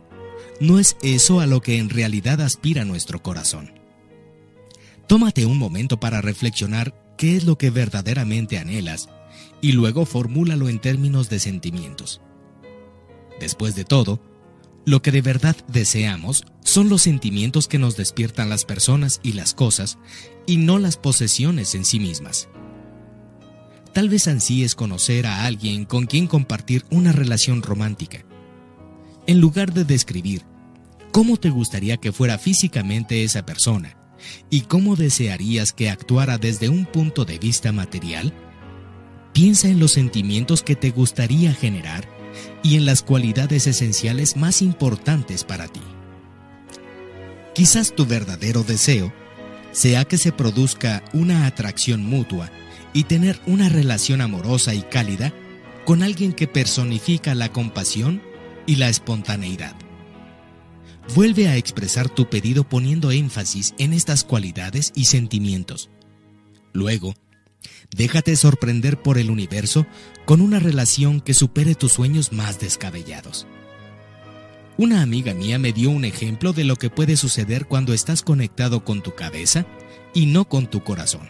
A: no es eso a lo que en realidad aspira nuestro corazón. Tómate un momento para reflexionar qué es lo que verdaderamente anhelas y luego formúlalo en términos de sentimientos. Después de todo, lo que de verdad deseamos son los sentimientos que nos despiertan las personas y las cosas y no las posesiones en sí mismas. Tal vez ansíes conocer a alguien con quien compartir una relación romántica. En lugar de describir cómo te gustaría que fuera físicamente esa persona y cómo desearías que actuara desde un punto de vista material, piensa en los sentimientos que te gustaría generar y en las cualidades esenciales más importantes para ti. Quizás tu verdadero deseo sea que se produzca una atracción mutua y tener una relación amorosa y cálida con alguien que personifica la compasión y la espontaneidad. Vuelve a expresar tu pedido poniendo énfasis en estas cualidades y sentimientos. Luego, déjate sorprender por el universo con una relación que supere tus sueños más descabellados. Una amiga mía me dio un ejemplo de lo que puede suceder cuando estás conectado con tu cabeza y no con tu corazón.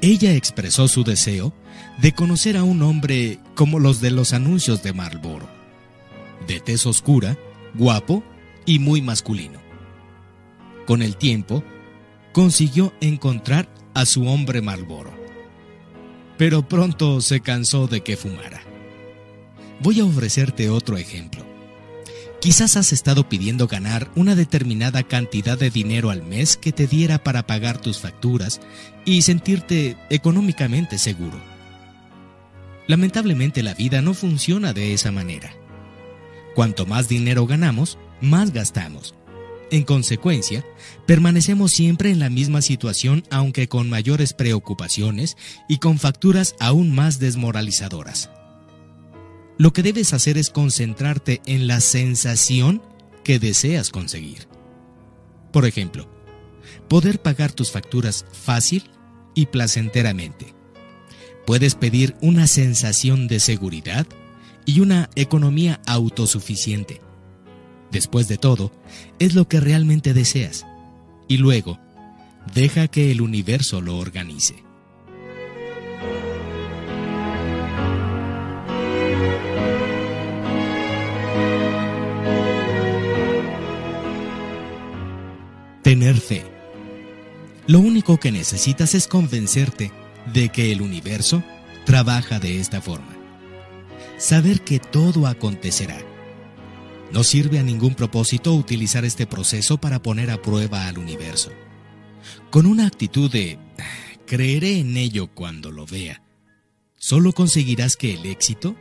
A: Ella expresó su deseo de conocer a un hombre como los de los anuncios de Marlboro, de tez oscura, guapo y muy masculino. Con el tiempo, consiguió encontrar a su hombre Marlboro, pero pronto se cansó de que fumara. Voy a ofrecerte otro ejemplo. Quizás has estado pidiendo ganar una determinada cantidad de dinero al mes que te diera para pagar tus facturas y sentirte económicamente seguro. Lamentablemente la vida no funciona de esa manera. Cuanto más dinero ganamos, más gastamos. En consecuencia, permanecemos siempre en la misma situación aunque con mayores preocupaciones y con facturas aún más desmoralizadoras. Lo que debes hacer es concentrarte en la sensación que deseas conseguir. Por ejemplo, poder pagar tus facturas fácil y placenteramente. Puedes pedir una sensación de seguridad y una economía autosuficiente. Después de todo, es lo que realmente deseas. Y luego, deja que el universo lo organice. Tener fe. Lo único que necesitas es convencerte de que el universo trabaja de esta forma. Saber que todo acontecerá. No sirve a ningún propósito utilizar este proceso para poner a prueba al universo. Con una actitud de creeré en ello cuando lo vea, solo conseguirás que el éxito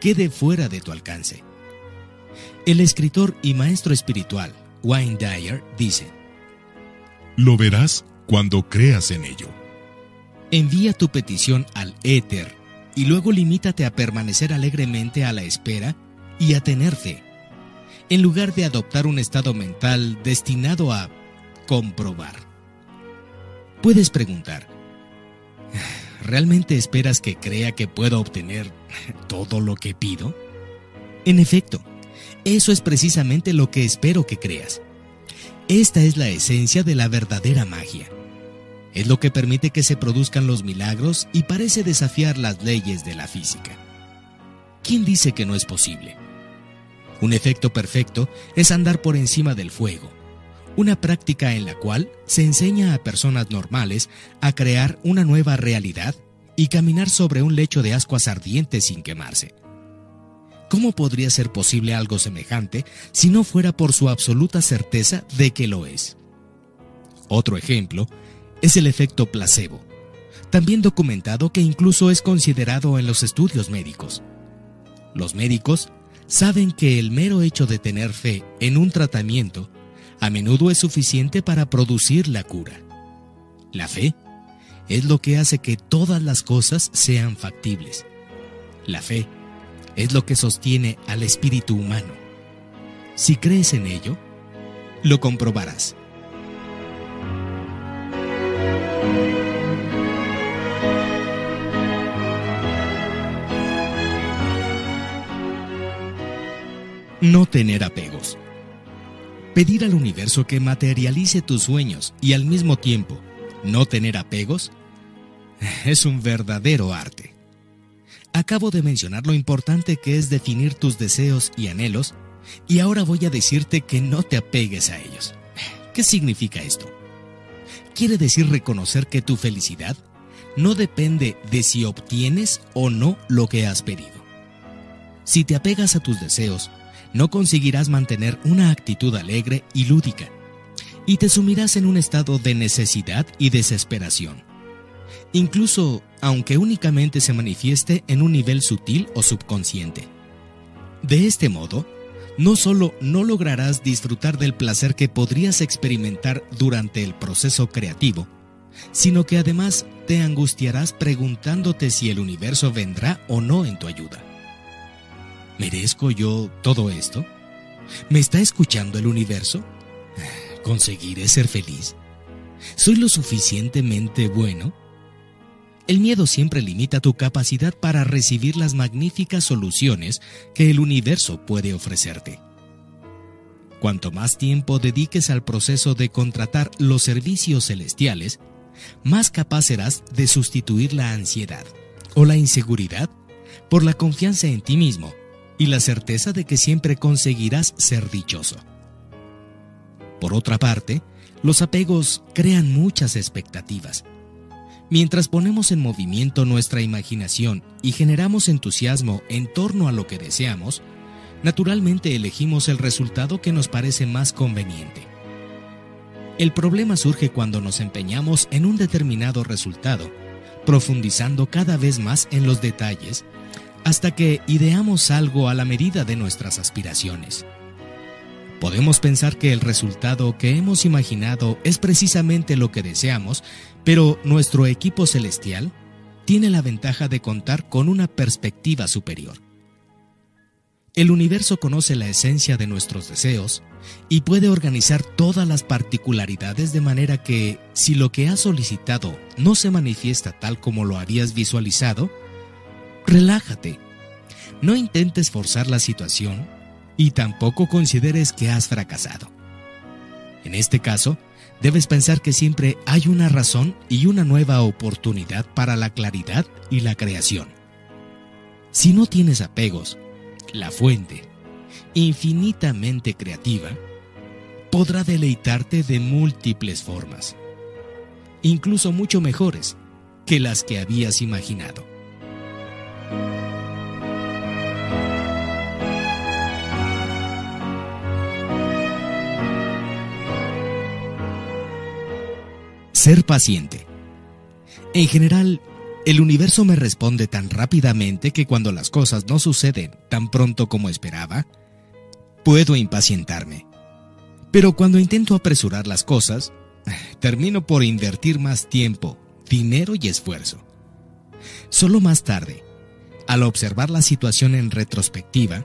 A: quede fuera de tu alcance. El escritor y maestro espiritual Wayne Dyer dice,
B: Lo verás cuando creas en ello.
A: Envía tu petición al éter y luego limítate a permanecer alegremente a la espera y a tener fe, en lugar de adoptar un estado mental destinado a comprobar. Puedes preguntar, ¿realmente esperas que crea que puedo obtener todo lo que pido? En efecto, eso es precisamente lo que espero que creas. Esta es la esencia de la verdadera magia. Es lo que permite que se produzcan los milagros y parece desafiar las leyes de la física. ¿Quién dice que no es posible? Un efecto perfecto es andar por encima del fuego, una práctica en la cual se enseña a personas normales a crear una nueva realidad y caminar sobre un lecho de ascuas ardientes sin quemarse. ¿Cómo podría ser posible algo semejante si no fuera por su absoluta certeza de que lo es? Otro ejemplo es el efecto placebo, también documentado que incluso es considerado en los estudios médicos. Los médicos saben que el mero hecho de tener fe en un tratamiento a menudo es suficiente para producir la cura. La fe es lo que hace que todas las cosas sean factibles. La fe es lo que sostiene al espíritu humano. Si crees en ello, lo comprobarás. No tener apegos. Pedir al universo que materialice tus sueños y al mismo tiempo no tener apegos es un verdadero arte. Acabo de mencionar lo importante que es definir tus deseos y anhelos y ahora voy a decirte que no te apegues a ellos. ¿Qué significa esto? Quiere decir reconocer que tu felicidad no depende de si obtienes o no lo que has pedido. Si te apegas a tus deseos, no conseguirás mantener una actitud alegre y lúdica, y te sumirás en un estado de necesidad y desesperación, incluso aunque únicamente se manifieste en un nivel sutil o subconsciente. De este modo, no solo no lograrás disfrutar del placer que podrías experimentar durante el proceso creativo, sino que además te angustiarás preguntándote si el universo vendrá o no en tu ayuda. ¿Merezco yo todo esto? ¿Me está escuchando el universo? ¿Conseguiré ser feliz? ¿Soy lo suficientemente bueno? El miedo siempre limita tu capacidad para recibir las magníficas soluciones que el universo puede ofrecerte. Cuanto más tiempo dediques al proceso de contratar los servicios celestiales, más capaz serás de sustituir la ansiedad o la inseguridad por la confianza en ti mismo y la certeza de que siempre conseguirás ser dichoso. Por otra parte, los apegos crean muchas expectativas. Mientras ponemos en movimiento nuestra imaginación y generamos entusiasmo en torno a lo que deseamos, naturalmente elegimos el resultado que nos parece más conveniente. El problema surge cuando nos empeñamos en un determinado resultado, profundizando cada vez más en los detalles hasta que ideamos algo a la medida de nuestras aspiraciones. Podemos pensar que el resultado que hemos imaginado es precisamente lo que deseamos, pero nuestro equipo celestial tiene la ventaja de contar con una perspectiva superior. El universo conoce la esencia de nuestros deseos y puede organizar todas las particularidades de manera que, si lo que has solicitado no se manifiesta tal como lo habías visualizado, relájate. No intentes forzar la situación y tampoco consideres que has fracasado. En este caso, debes pensar que siempre hay una razón y una nueva oportunidad para la claridad y la creación. Si no tienes apegos, la fuente, infinitamente creativa, podrá deleitarte de múltiples formas, incluso mucho mejores que las que habías imaginado. Ser paciente. En general, el universo me responde tan rápidamente que cuando las cosas no suceden tan pronto como esperaba, puedo impacientarme. Pero cuando intento apresurar las cosas, termino por invertir más tiempo, dinero y esfuerzo. Solo más tarde, al observar la situación en retrospectiva,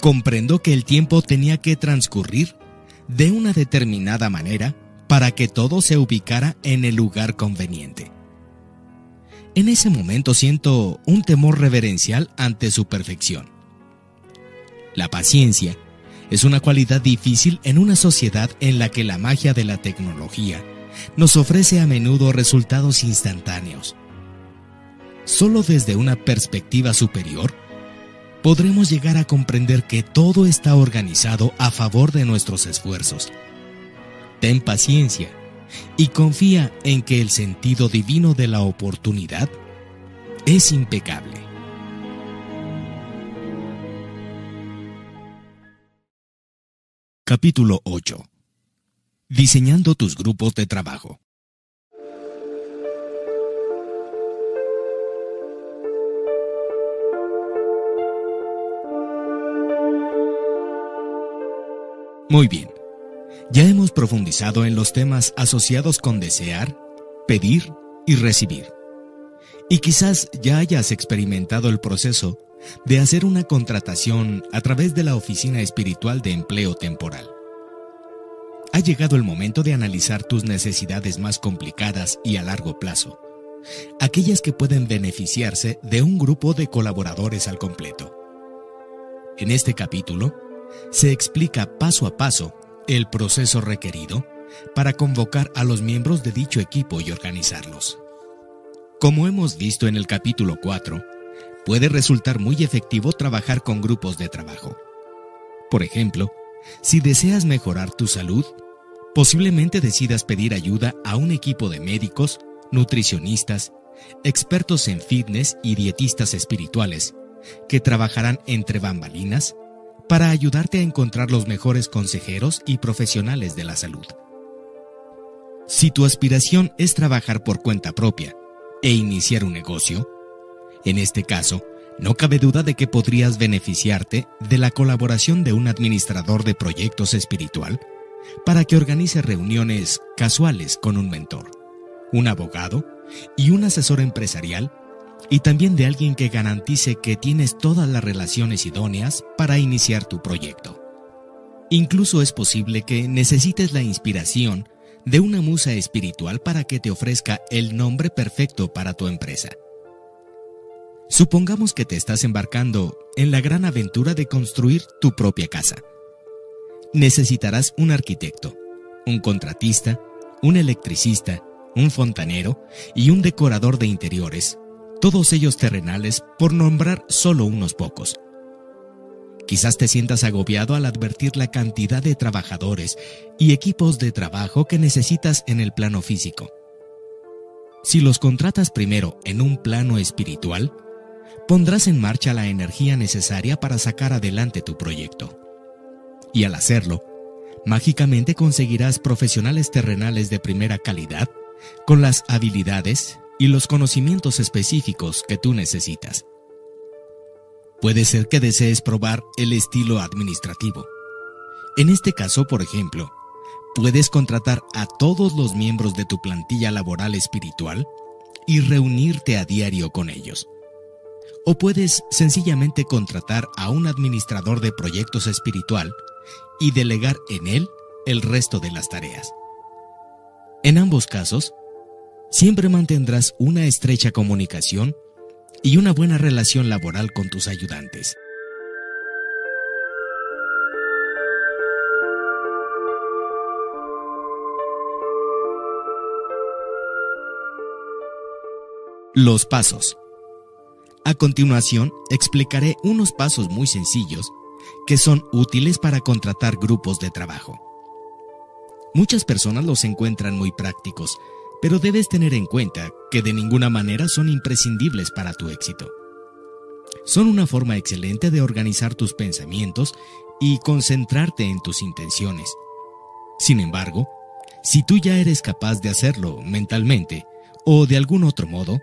A: comprendo que el tiempo tenía que transcurrir de una determinada manera para que todo se ubicara en el lugar conveniente. En ese momento siento un temor reverencial ante su perfección. La paciencia es una cualidad difícil en una sociedad en la que la magia de la tecnología nos ofrece a menudo resultados instantáneos. Solo desde una perspectiva superior podremos llegar a comprender que todo está organizado a favor de nuestros esfuerzos. Ten paciencia y confía en que el sentido divino de la oportunidad es impecable. Capítulo 8 Diseñando tus grupos de trabajo. Muy bien, ya hemos profundizado en los temas asociados con desear, pedir y recibir. Y quizás ya hayas experimentado el proceso de hacer una contratación a través de la Oficina Espiritual de Empleo Temporal. Ha llegado el momento de analizar tus necesidades más complicadas y a largo plazo, aquellas que pueden beneficiarse de un grupo de colaboradores al completo. En este capítulo, se explica paso a paso el proceso requerido para convocar a los miembros de dicho equipo y organizarlos. Como hemos visto en el capítulo 4, puede resultar muy efectivo trabajar con grupos de trabajo. Por ejemplo, si deseas mejorar tu salud, posiblemente decidas pedir ayuda a un equipo de médicos, nutricionistas, expertos en fitness y dietistas espirituales, que trabajarán entre bambalinas para ayudarte a encontrar los mejores consejeros y profesionales de la salud. Si tu aspiración es trabajar por cuenta propia e iniciar un negocio, en este caso, no cabe duda de que podrías beneficiarte de la colaboración de un administrador de proyectos espiritual para que organice reuniones casuales con un mentor, un abogado y un asesor empresarial y también de alguien que garantice que tienes todas las relaciones idóneas para iniciar tu proyecto. Incluso es posible que necesites la inspiración de una musa espiritual para que te ofrezca el nombre perfecto para tu empresa. Supongamos que te estás embarcando en la gran aventura de construir tu propia casa. Necesitarás un arquitecto, un contratista, un electricista, un fontanero y un decorador de interiores, todos ellos terrenales por nombrar solo unos pocos. Quizás te sientas agobiado al advertir la cantidad de trabajadores y equipos de trabajo que necesitas en el plano físico. Si los contratas primero en un plano espiritual, pondrás en marcha la energía necesaria para sacar adelante tu proyecto. Y al hacerlo, mágicamente conseguirás profesionales terrenales de primera calidad, con las habilidades y los conocimientos específicos que tú necesitas. Puede ser que desees probar el estilo administrativo. En este caso, por ejemplo, puedes contratar a todos los miembros de tu plantilla laboral espiritual y reunirte a diario con ellos. O puedes sencillamente contratar a un administrador de proyectos espiritual y delegar en él el resto de las tareas. En ambos casos, siempre mantendrás una estrecha comunicación y una buena relación laboral con tus ayudantes. Los pasos. A continuación, explicaré unos pasos muy sencillos que son útiles para contratar grupos de trabajo. Muchas personas los encuentran muy prácticos, pero debes tener en cuenta que de ninguna manera son imprescindibles para tu éxito. Son una forma excelente de organizar tus pensamientos y concentrarte en tus intenciones. Sin embargo, si tú ya eres capaz de hacerlo mentalmente o de algún otro modo,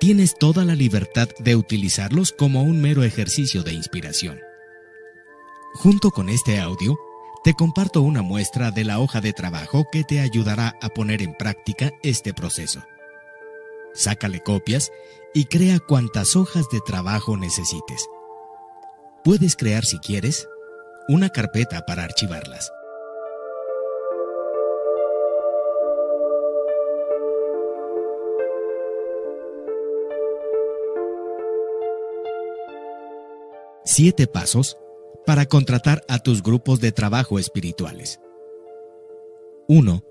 A: tienes toda la libertad de utilizarlos como un mero ejercicio de inspiración. Junto con este audio, te comparto una muestra de la hoja de trabajo que te ayudará a poner en práctica este proceso. Sácale copias y crea cuantas hojas de trabajo necesites. Puedes crear, si quieres, una carpeta para archivarlas. Siete pasos para contratar a tus grupos de trabajo espirituales. 1.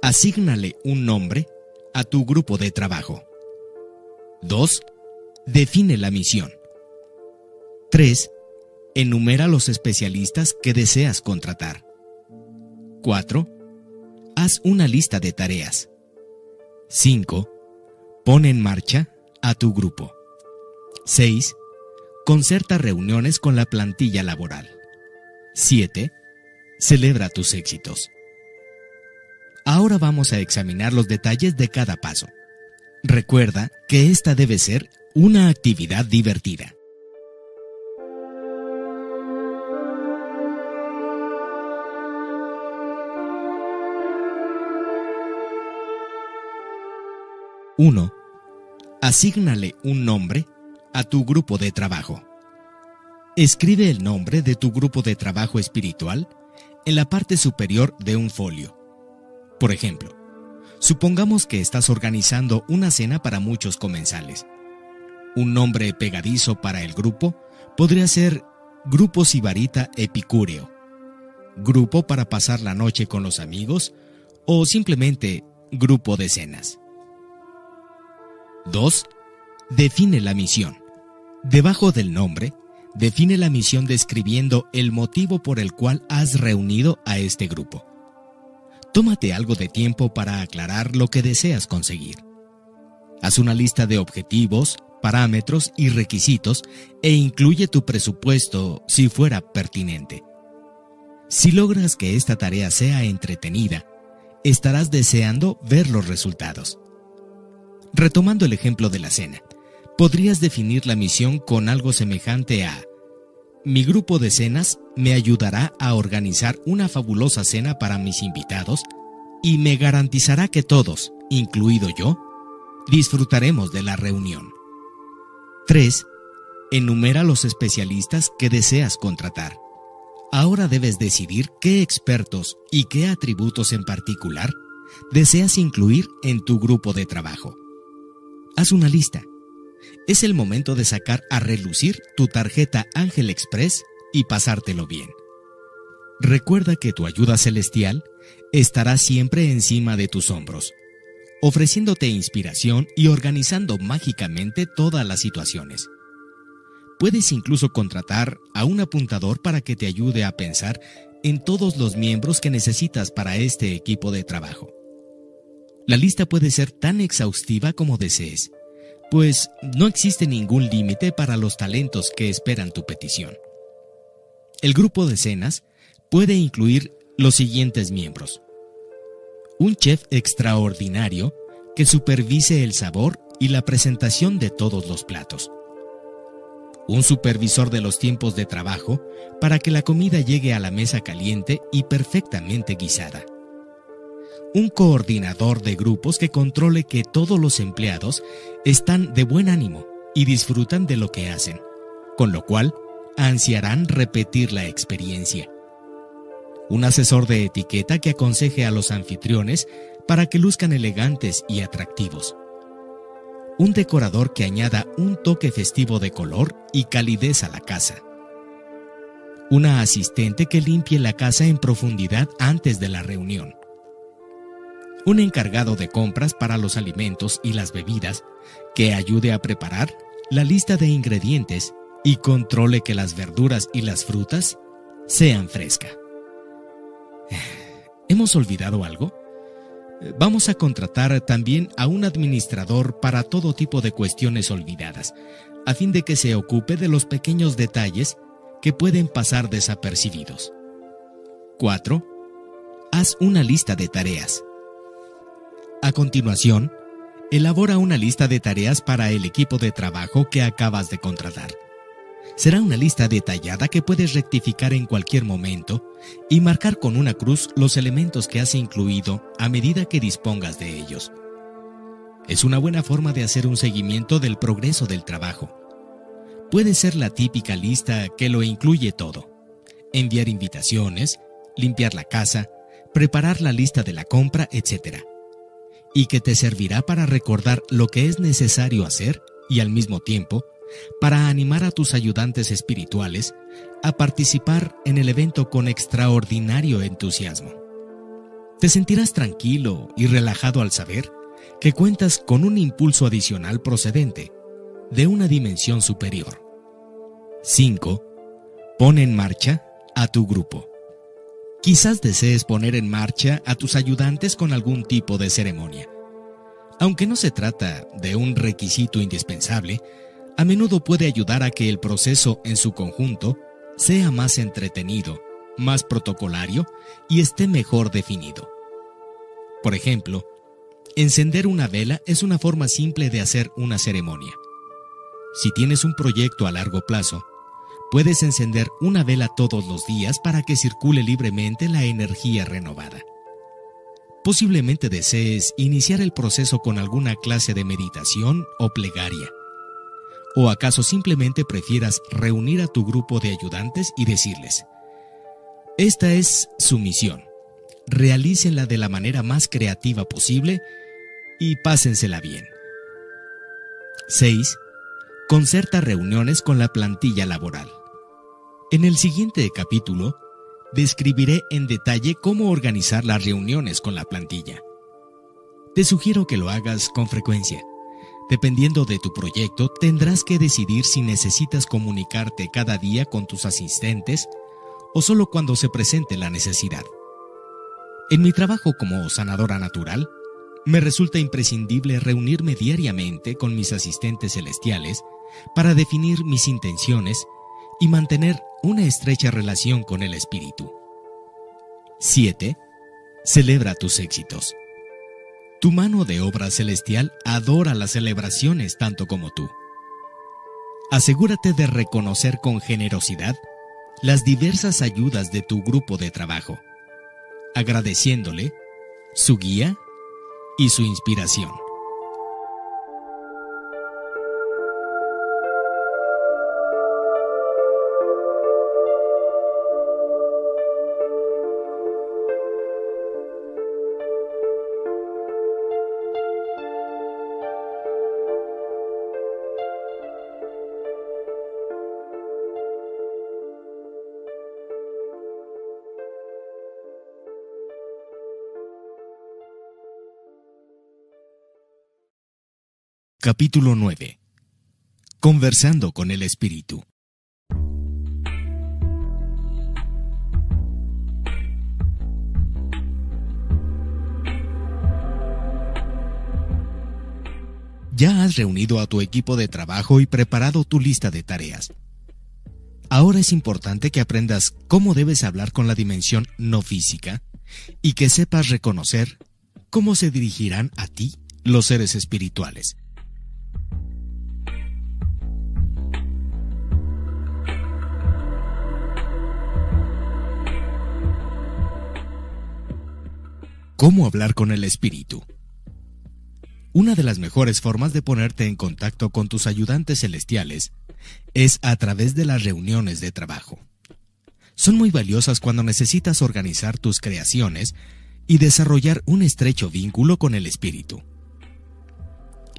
A: Asígnale un nombre a tu grupo de trabajo. 2. Define la misión. 3. Enumera los especialistas que deseas contratar. 4. Haz una lista de tareas. 5. Pon en marcha a tu grupo. 6. Concerta reuniones con la plantilla laboral. 7. Celebra tus éxitos. Ahora vamos a examinar los detalles de cada paso. Recuerda que esta debe ser una actividad divertida. Uno. Asígnale un nombre a tu grupo de trabajo. Escribe el nombre de tu grupo de trabajo espiritual en la parte superior de un folio. Por ejemplo, supongamos que estás organizando una cena para muchos comensales. Un nombre pegadizo para el grupo podría ser Grupo Sibarita Epicúreo, Grupo para pasar la noche con los amigos o simplemente Grupo de cenas. 2. Define la misión. Debajo del nombre, define la misión describiendo el motivo por el cual has reunido a este grupo. Tómate algo de tiempo para aclarar lo que deseas conseguir. Haz una lista de objetivos, parámetros y requisitos e incluye tu presupuesto si fuera pertinente. Si logras que esta tarea sea entretenida, estarás deseando ver los resultados. Retomando el ejemplo de la cena, podrías definir la misión con algo semejante a mi grupo de cenas me ayudará a organizar una fabulosa cena para mis invitados y me garantizará que todos, incluido yo, disfrutaremos de la reunión. 3. Enumera los especialistas que deseas contratar. Ahora debes decidir qué expertos y qué atributos en particular deseas incluir en tu grupo de trabajo. Haz una lista es el momento de sacar a relucir tu tarjeta Ángel Express y pasártelo bien. Recuerda que tu ayuda celestial estará siempre encima de tus hombros, ofreciéndote inspiración y organizando mágicamente todas las situaciones. Puedes incluso contratar a un apuntador para que te ayude a pensar en todos los miembros que necesitas para este equipo de trabajo. La lista puede ser tan exhaustiva como desees pues no existe ningún límite para los talentos que esperan tu petición. El grupo de cenas puede incluir los siguientes miembros. Un chef extraordinario que supervise el sabor y la presentación de todos los platos. Un supervisor de los tiempos de trabajo para que la comida llegue a la mesa caliente y perfectamente guisada un coordinador de grupos que controle que todos los empleados están de buen ánimo y disfrutan de lo que hacen, con lo cual ansiarán repetir la experiencia. Un asesor de etiqueta que aconseje a los anfitriones para que luzcan elegantes y atractivos. Un decorador que añada un toque festivo de color y calidez a la casa. Una asistente que limpie la casa en profundidad antes de la reunión un encargado de compras para los alimentos y las bebidas que ayude a preparar la lista de ingredientes y controle que las verduras y las frutas sean frescas. ¿Hemos olvidado algo? Vamos a contratar también a un administrador para todo tipo de cuestiones olvidadas, a fin de que se ocupe de los pequeños detalles que pueden pasar desapercibidos. 4. Haz una lista de tareas. A continuación, elabora una lista de tareas para el equipo de trabajo que acabas de contratar. Será una lista detallada que puedes rectificar en cualquier momento y marcar con una cruz los elementos que has incluido a medida que dispongas de ellos. Es una buena forma de hacer un seguimiento del progreso del trabajo. Puede ser la típica lista que lo incluye todo. Enviar invitaciones, limpiar la casa, preparar la lista de la compra, etc. Y que te servirá para recordar lo que es necesario hacer y al mismo tiempo para animar a tus ayudantes espirituales a participar en el evento con extraordinario entusiasmo. Te sentirás tranquilo y relajado al saber que cuentas con un impulso adicional procedente de una dimensión superior. 5. Pon en marcha a tu grupo. Quizás desees poner en marcha a tus ayudantes con algún tipo de ceremonia. Aunque no se trata de un requisito indispensable, a menudo puede ayudar a que el proceso en su conjunto sea más entretenido, más protocolario y esté mejor definido. Por ejemplo, encender una vela es una forma simple de hacer una ceremonia. Si tienes un proyecto a largo plazo, puedes encender una vela todos los días para que circule libremente la energía renovada. Posiblemente desees iniciar el proceso con alguna clase de meditación o plegaria ¿O acaso simplemente prefieras reunir a tu grupo de ayudantes y decirles, esta es su misión, realícenla de la manera más creativa posible y pásensela bien? 6. Concerta reuniones con la plantilla laboral. En el siguiente capítulo, describiré en detalle cómo organizar las reuniones con la plantilla. Te sugiero que lo hagas con frecuencia Dependiendo de tu proyecto, tendrás que decidir si necesitas comunicarte cada día con tus asistentes o solo cuando se presente la necesidad. En mi trabajo como sanadora natural, me resulta imprescindible reunirme diariamente con mis asistentes celestiales para definir mis intenciones y mantener una estrecha relación con el espíritu. 7. Celebra tus éxitos. Tu mano de obra celestial adora las celebraciones tanto como tú. Asegúrate de reconocer con generosidad las diversas ayudas de tu grupo de trabajo, agradeciéndole su guía y su inspiración. Capítulo 9. Conversando con el Espíritu. Ya has reunido a tu equipo de trabajo y preparado tu lista de tareas. Ahora es importante que aprendas cómo debes hablar con la dimensión no física y que sepas reconocer cómo se dirigirán a ti los seres espirituales. ¿Cómo hablar con el espíritu? Una de las mejores formas de ponerte en contacto con tus ayudantes celestiales es a través de las reuniones de trabajo. Son muy valiosas cuando necesitas organizar tus creaciones y desarrollar un estrecho vínculo con el espíritu.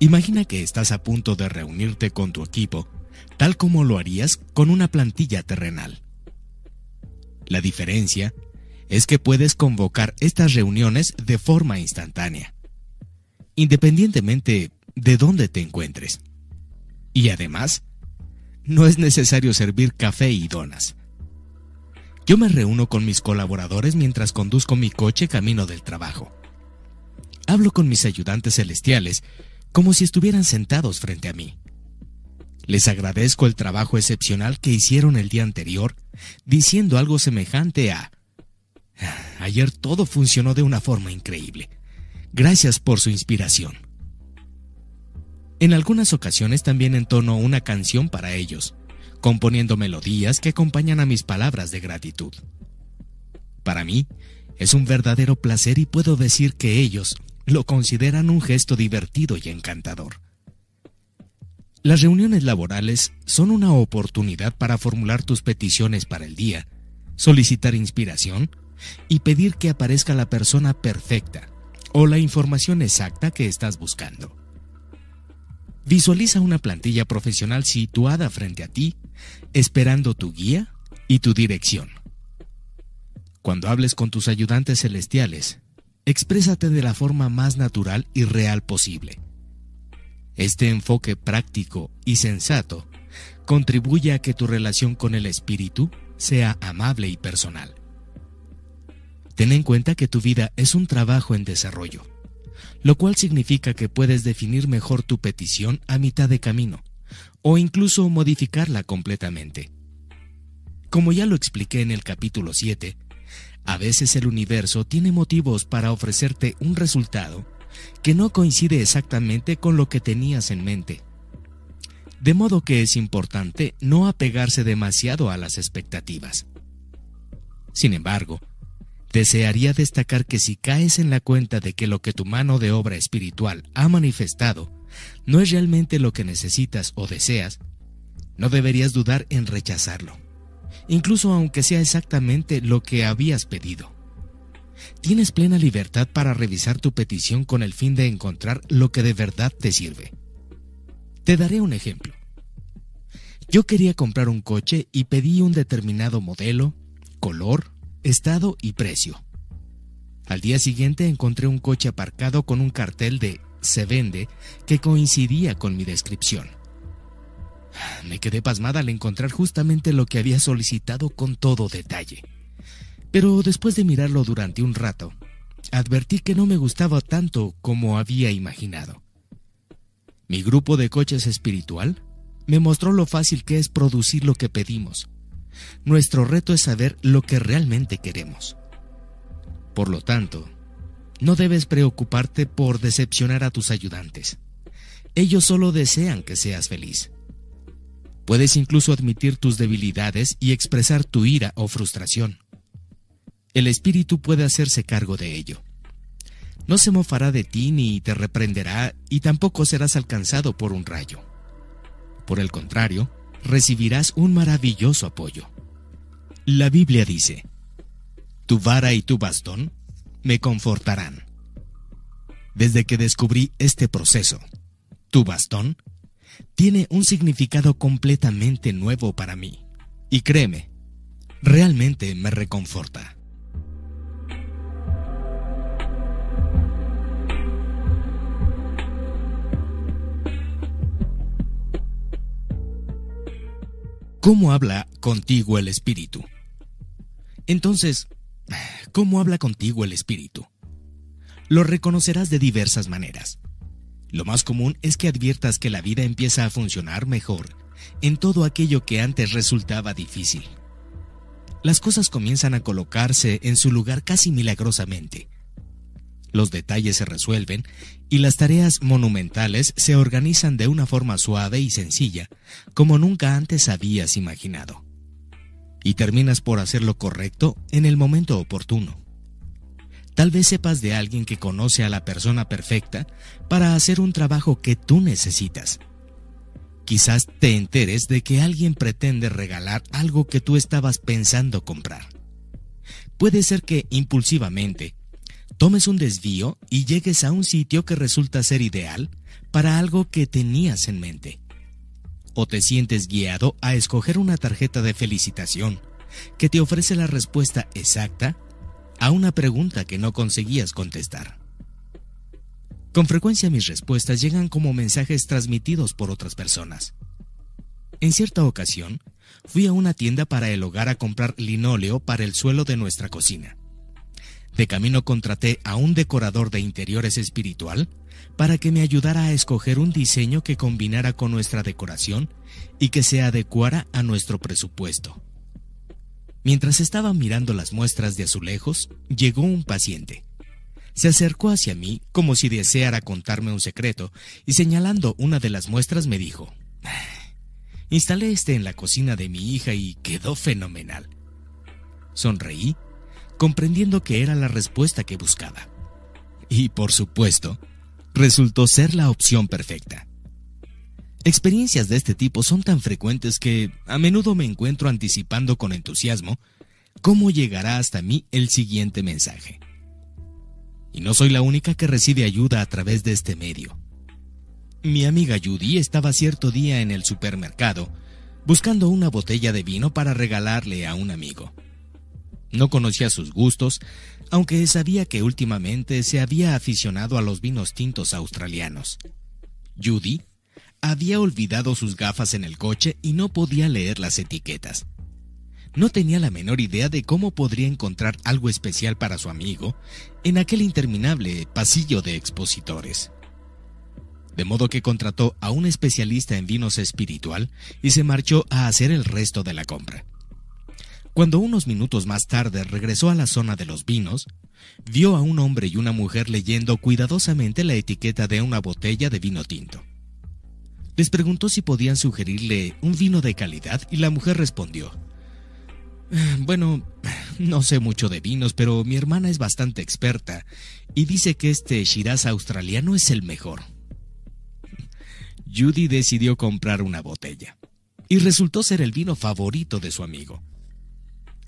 A: Imagina que estás a punto de reunirte con tu equipo, tal como lo harías con una plantilla terrenal. La diferencia es que puedes convocar estas reuniones de forma instantánea, independientemente de dónde te encuentres. Y además, no es necesario servir café y donas. Yo me reúno con mis colaboradores mientras conduzco mi coche camino del trabajo. Hablo con mis ayudantes celestiales como si estuvieran sentados frente a mí. Les agradezco el trabajo excepcional que hicieron el día anterior, diciendo algo semejante a Ayer todo funcionó de una forma increíble. Gracias por su inspiración. En algunas ocasiones también entono una canción para ellos, componiendo melodías que acompañan a mis palabras de gratitud. Para mí, es un verdadero placer y puedo decir que ellos lo consideran un gesto divertido y encantador. Las reuniones laborales son una oportunidad para formular tus peticiones para el día, solicitar inspiración y pedir que aparezca la persona perfecta o la información exacta que estás buscando. Visualiza una plantilla profesional situada frente a ti, esperando tu guía y tu dirección. Cuando hables con tus ayudantes celestiales, exprésate de la forma más natural y real posible. Este enfoque práctico y sensato contribuye a que tu relación con el espíritu sea amable y personal. Ten en cuenta que tu vida es un trabajo en desarrollo, lo cual significa que puedes definir mejor tu petición a mitad de camino, o incluso modificarla completamente. Como ya lo expliqué en el capítulo 7, a veces el universo tiene motivos para ofrecerte un resultado que no coincide exactamente con lo que tenías en mente. De modo que es importante no apegarse demasiado a las expectativas. Sin embargo, desearía destacar que si caes en la cuenta de que lo que tu mano de obra espiritual ha manifestado no es realmente lo que necesitas o deseas, no deberías dudar en rechazarlo incluso aunque sea exactamente lo que habías pedido. Tienes plena libertad para revisar tu petición con el fin de encontrar lo que de verdad te sirve. Te daré un ejemplo. Yo quería comprar un coche y pedí un determinado modelo, color, estado y precio. Al día siguiente encontré un coche aparcado con un cartel de se vende que coincidía con mi descripción. Me quedé pasmada al encontrar justamente lo que había solicitado con todo detalle. Pero después de mirarlo durante un rato, advertí que no me gustaba tanto como había imaginado. Mi grupo de coches espiritual me mostró lo fácil que es producir lo que pedimos. Nuestro reto es saber lo que realmente queremos. Por lo tanto, no debes preocuparte por decepcionar a tus ayudantes. Ellos solo desean que seas feliz. Puedes incluso admitir tus debilidades y expresar tu ira o frustración. El espíritu puede hacerse cargo de ello. No se mofará de ti ni te reprenderá y tampoco serás alcanzado por un rayo. Por el contrario, recibirás un maravilloso apoyo. La Biblia dice, Tu vara y tu bastón me confortarán. Desde que descubrí este proceso, tu bastón tiene un significado completamente nuevo para mí. Y créeme, realmente me reconforta. ¿Cómo habla contigo el Espíritu? Entonces, ¿cómo habla contigo el Espíritu? Lo reconocerás de diversas maneras. Lo más común es que adviertas que la vida empieza a funcionar mejor en todo aquello que antes resultaba difícil. Las cosas comienzan a colocarse en su lugar casi milagrosamente. Los detalles se resuelven y las tareas monumentales se organizan de una forma suave y sencilla, como nunca antes habías imaginado. Y terminas por hacer lo correcto en el momento oportuno. Tal vez sepas de alguien que conoce a la persona perfecta para hacer un trabajo que tú necesitas. Quizás te enteres de que alguien pretende regalar algo que tú estabas pensando comprar. Puede ser que impulsivamente tomes un desvío y llegues a un sitio que resulta ser ideal para algo que tenías en mente. O te sientes guiado a escoger una tarjeta de felicitación que te ofrece la respuesta exacta a una pregunta que no conseguías contestar. Con frecuencia mis respuestas llegan como mensajes transmitidos por otras personas. En cierta ocasión, fui a una tienda para el hogar a comprar linóleo para el suelo de nuestra cocina. De camino contraté a un decorador de interiores espiritual para que me ayudara a escoger un diseño que combinara con nuestra decoración y que se adecuara a nuestro presupuesto. Mientras estaba mirando las muestras de azulejos, llegó un paciente. Se acercó hacia mí como si deseara contarme un secreto y señalando una de las muestras me dijo, Instalé este en la cocina de mi hija y quedó fenomenal. Sonreí, comprendiendo que era la respuesta que buscaba. Y por supuesto, resultó ser la opción perfecta. Experiencias de este tipo son tan frecuentes que a menudo me encuentro anticipando con entusiasmo cómo llegará hasta mí el siguiente mensaje. Y no soy la única que recibe ayuda a través de este medio. Mi amiga Judy estaba cierto día en el supermercado buscando una botella de vino para regalarle a un amigo. No conocía sus gustos, aunque sabía que últimamente se había aficionado a los vinos tintos australianos. Judy había olvidado sus gafas en el coche y no podía leer las etiquetas. No tenía la menor idea de cómo podría encontrar algo especial para su amigo en aquel interminable pasillo de expositores. De modo que contrató a un especialista en vinos espiritual y se marchó a hacer el resto de la compra. Cuando unos minutos más tarde regresó a la zona de los vinos, vio a un hombre y una mujer leyendo cuidadosamente la etiqueta de una botella de vino tinto. Les preguntó si podían sugerirle un vino de calidad y la mujer respondió, bueno, no sé mucho de vinos, pero mi hermana es bastante experta y dice que este Shiraz australiano es el mejor. Judy decidió comprar una botella y resultó ser el vino favorito de su amigo.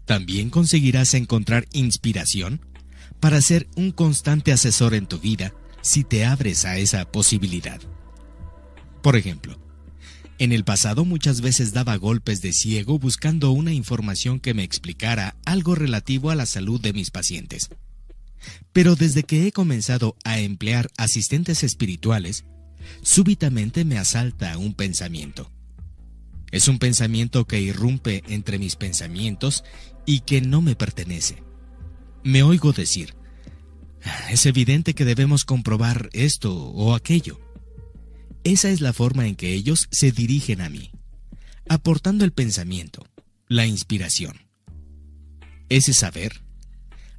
A: También conseguirás encontrar inspiración para ser un constante asesor en tu vida si te abres a esa posibilidad. Por ejemplo, en el pasado muchas veces daba golpes de ciego buscando una información que me explicara algo relativo a la salud de mis pacientes. Pero desde que he comenzado a emplear asistentes espirituales, súbitamente me asalta un pensamiento. Es un pensamiento que irrumpe entre mis pensamientos y que no me pertenece. Me oigo decir, es evidente que debemos comprobar esto o aquello. Esa es la forma en que ellos se dirigen a mí, aportando el pensamiento, la inspiración. Ese saber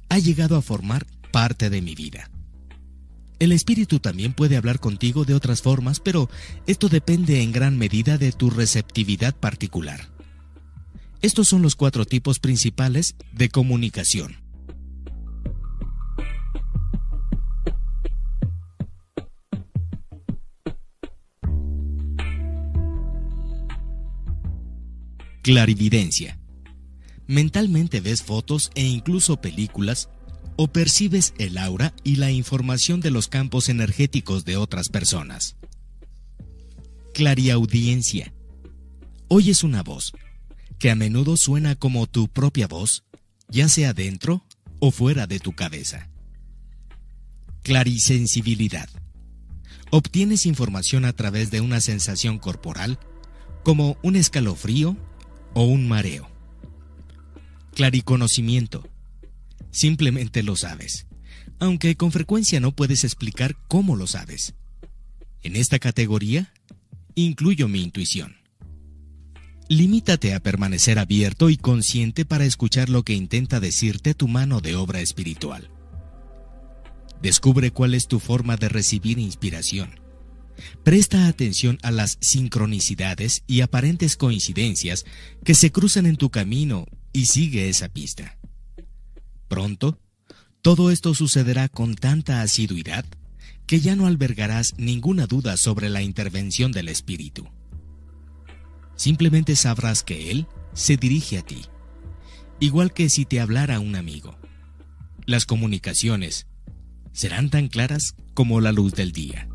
A: ha llegado a formar parte de mi vida. El espíritu también puede hablar contigo de otras formas, pero esto depende en gran medida de tu receptividad particular. Estos son los cuatro tipos principales de comunicación. Clarividencia. Mentalmente ves fotos e incluso películas o percibes el aura y la información de los campos energéticos de otras personas. Clariaudiencia. Oyes una voz, que a menudo suena como tu propia voz, ya sea dentro o fuera de tu cabeza. Clarisensibilidad. Obtienes información a través de una sensación corporal, como un escalofrío o un mareo. Clariconocimiento. Simplemente lo sabes, aunque con frecuencia no puedes explicar cómo lo sabes. En esta categoría, incluyo mi intuición. Limítate a permanecer abierto y consciente para escuchar lo que intenta decirte tu mano de obra espiritual. Descubre cuál es tu forma de recibir inspiración Presta atención a las sincronicidades y aparentes coincidencias que se cruzan en tu camino y sigue esa pista. Pronto, todo esto sucederá con tanta asiduidad que ya no albergarás ninguna duda sobre la intervención del Espíritu. Simplemente sabrás que Él se dirige a ti, igual que si te hablara un amigo. Las comunicaciones serán tan claras como la luz del día.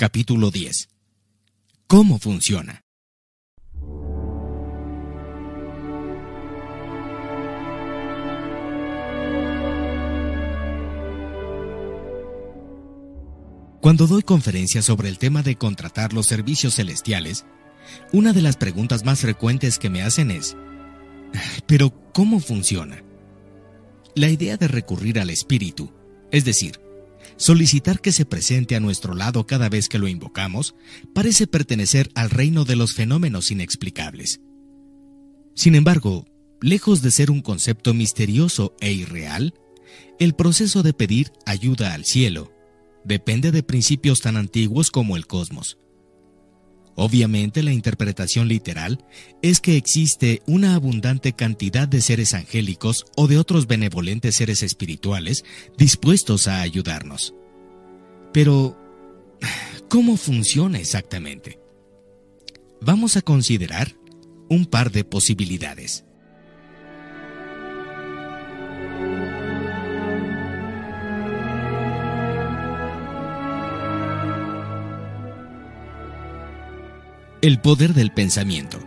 A: Capítulo 10. ¿Cómo funciona? Cuando doy conferencias sobre el tema de contratar los servicios celestiales, una de las preguntas más frecuentes que me hacen es, ¿pero cómo funciona? La idea de recurrir al espíritu, es decir, solicitar que se presente a nuestro lado cada vez que lo invocamos, parece pertenecer al reino de los fenómenos inexplicables. Sin embargo, lejos de ser un concepto misterioso e irreal, el proceso de pedir ayuda al cielo depende de principios tan antiguos como el cosmos. Obviamente la interpretación literal es que existe una abundante cantidad de seres angélicos o de otros benevolentes seres espirituales dispuestos a ayudarnos. Pero, ¿cómo funciona exactamente? Vamos a considerar un par de posibilidades. El poder del pensamiento.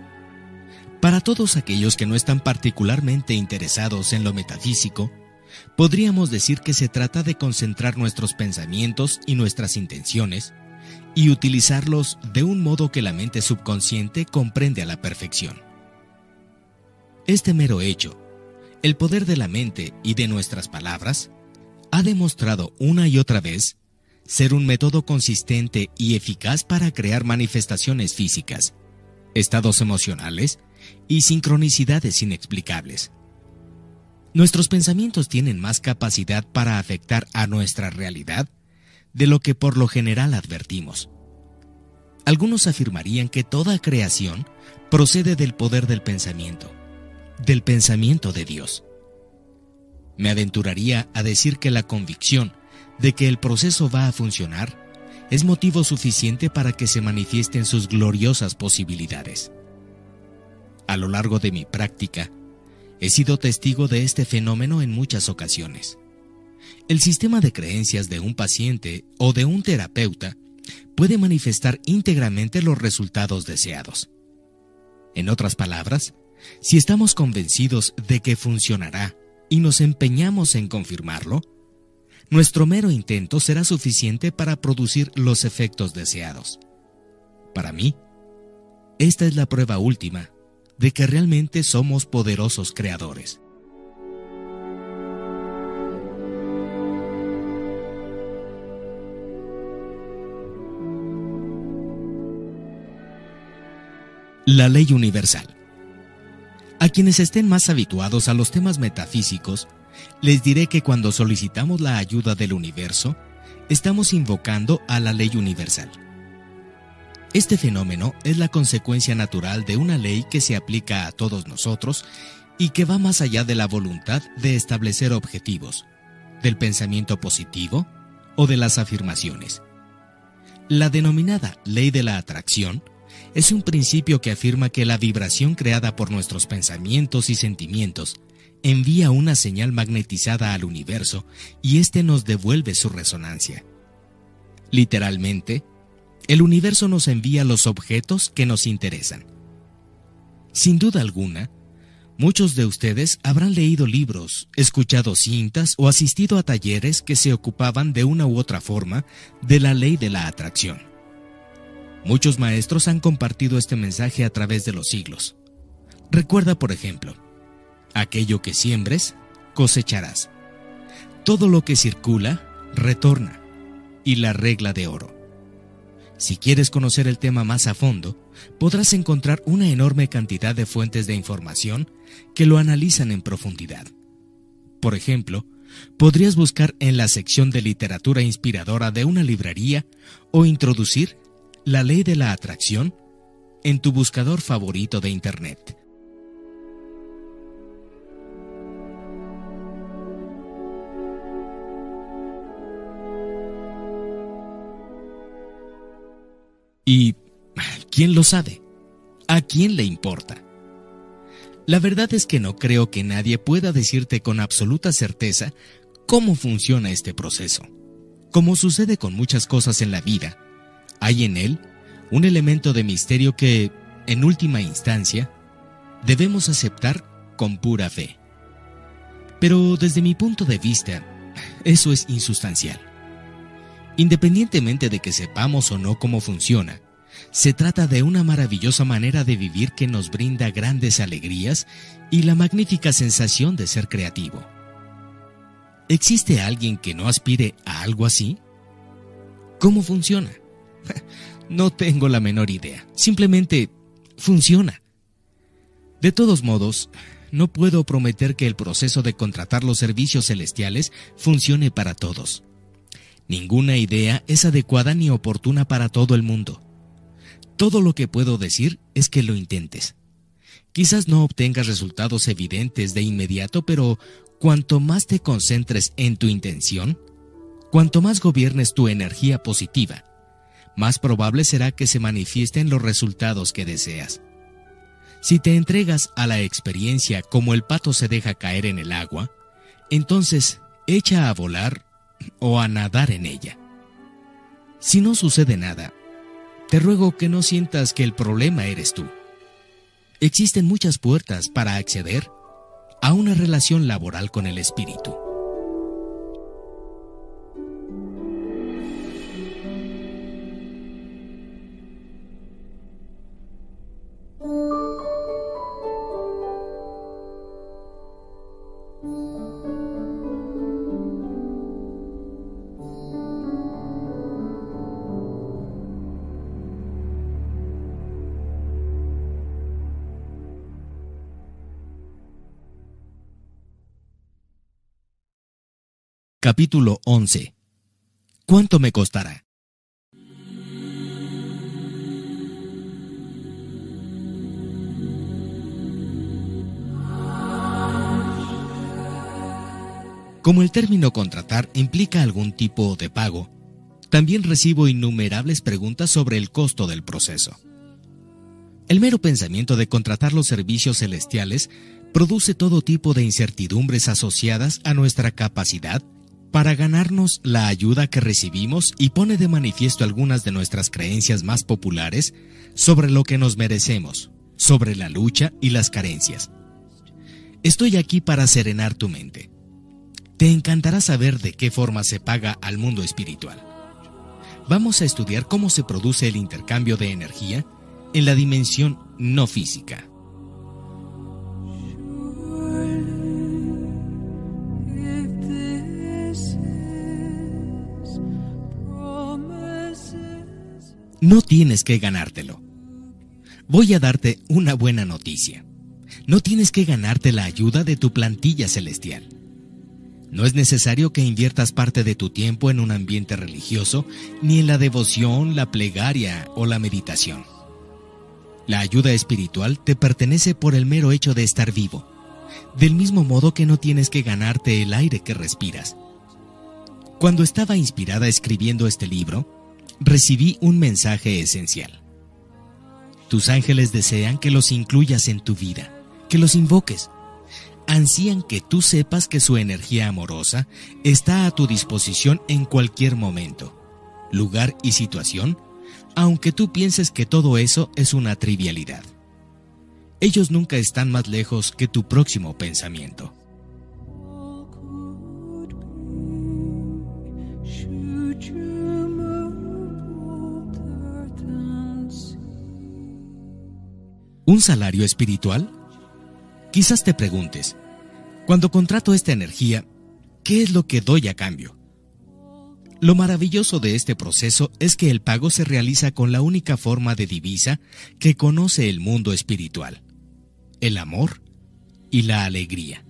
A: Para todos aquellos que no están particularmente interesados en lo metafísico, podríamos decir que se trata de concentrar nuestros pensamientos y nuestras intenciones y utilizarlos de un modo que la mente subconsciente comprende a la perfección. Este mero hecho, el poder de la mente y de nuestras palabras, ha demostrado una y otra vez ser un método consistente y eficaz para crear manifestaciones físicas, estados emocionales y sincronicidades inexplicables. Nuestros pensamientos tienen más capacidad para afectar a nuestra realidad de lo que por lo general advertimos. Algunos afirmarían que toda creación procede del poder del pensamiento, del pensamiento de Dios. Me aventuraría a decir que la convicción de que el proceso va a funcionar es motivo suficiente para que se manifiesten sus gloriosas posibilidades. A lo largo de mi práctica, he sido testigo de este fenómeno en muchas ocasiones. El sistema de creencias de un paciente o de un terapeuta puede manifestar íntegramente los resultados deseados. En otras palabras, si estamos convencidos de que funcionará y nos empeñamos en confirmarlo, nuestro mero intento será suficiente para producir los efectos deseados. Para mí, esta es la prueba última de que realmente somos poderosos creadores. La ley universal. A quienes estén más habituados a los temas metafísicos, les diré que cuando solicitamos la ayuda del universo, estamos invocando a la ley universal. Este fenómeno es la consecuencia natural de una ley que se aplica a todos nosotros y que va más allá de la voluntad de establecer objetivos, del pensamiento positivo o de las afirmaciones. La denominada ley de la atracción es un principio que afirma que la vibración creada por nuestros pensamientos y sentimientos envía una señal magnetizada al universo y éste nos devuelve su resonancia. Literalmente, el universo nos envía los objetos que nos interesan. Sin duda alguna, muchos de ustedes habrán leído libros, escuchado cintas o asistido a talleres que se ocupaban de una u otra forma de la ley de la atracción. Muchos maestros han compartido este mensaje a través de los siglos. Recuerda, por ejemplo, Aquello que siembres, cosecharás. Todo lo que circula, retorna. Y la regla de oro. Si quieres conocer el tema más a fondo, podrás encontrar una enorme cantidad de fuentes de información que lo analizan en profundidad. Por ejemplo, podrías buscar en la sección de literatura inspiradora de una librería o introducir la ley de la atracción en tu buscador favorito de Internet. ¿Y quién lo sabe? ¿A quién le importa? La verdad es que no creo que nadie pueda decirte con absoluta certeza cómo funciona este proceso. Como sucede con muchas cosas en la vida, hay en él un elemento de misterio que, en última instancia, debemos aceptar con pura fe. Pero desde mi punto de vista, eso es insustancial. Independientemente de que sepamos o no cómo funciona, se trata de una maravillosa manera de vivir que nos brinda grandes alegrías y la magnífica sensación de ser creativo. ¿Existe alguien que no aspire a algo así? ¿Cómo funciona? No tengo la menor idea. Simplemente funciona. De todos modos, no puedo prometer que el proceso de contratar los servicios celestiales funcione para todos. Ninguna idea es adecuada ni oportuna para todo el mundo. Todo lo que puedo decir es que lo intentes. Quizás no obtengas resultados evidentes de inmediato, pero cuanto más te concentres en tu intención, cuanto más gobiernes tu energía positiva, más probable será que se manifiesten los resultados que deseas. Si te entregas a la experiencia como el pato se deja caer en el agua, entonces echa a volar o a nadar en ella. Si no sucede nada, te ruego que no sientas que el problema eres tú. Existen muchas puertas para acceder a una relación laboral con el espíritu. Capítulo 11. ¿Cuánto me costará? Como el término contratar implica algún tipo de pago, también recibo innumerables preguntas sobre el costo del proceso. El mero pensamiento de contratar los servicios celestiales produce todo tipo de incertidumbres asociadas a nuestra capacidad para ganarnos la ayuda que recibimos y pone de manifiesto algunas de nuestras creencias más populares sobre lo que nos merecemos, sobre la lucha y las carencias. Estoy aquí para serenar tu mente. Te encantará saber de qué forma se paga al mundo espiritual. Vamos a estudiar cómo se produce el intercambio de energía en la dimensión no física. No tienes que ganártelo. Voy a darte una buena noticia. No tienes que ganarte la ayuda de tu plantilla celestial. No es necesario que inviertas parte de tu tiempo en un ambiente religioso, ni en la devoción, la plegaria o la meditación. La ayuda espiritual te pertenece por el mero hecho de estar vivo, del mismo modo que no tienes que ganarte el aire que respiras. Cuando estaba inspirada escribiendo este libro, recibí un mensaje esencial. Tus ángeles desean que los incluyas en tu vida, que los invoques. Ansían que tú sepas que su energía amorosa está a tu disposición en cualquier momento, lugar y situación, aunque tú pienses que todo eso es una trivialidad. Ellos nunca están más lejos que tu próximo pensamiento. ¿Un salario espiritual? Quizás te preguntes, cuando contrato esta energía, ¿qué es lo que doy a cambio? Lo maravilloso de este proceso es que el pago se realiza con la única forma de divisa que conoce el mundo espiritual, el amor y la alegría.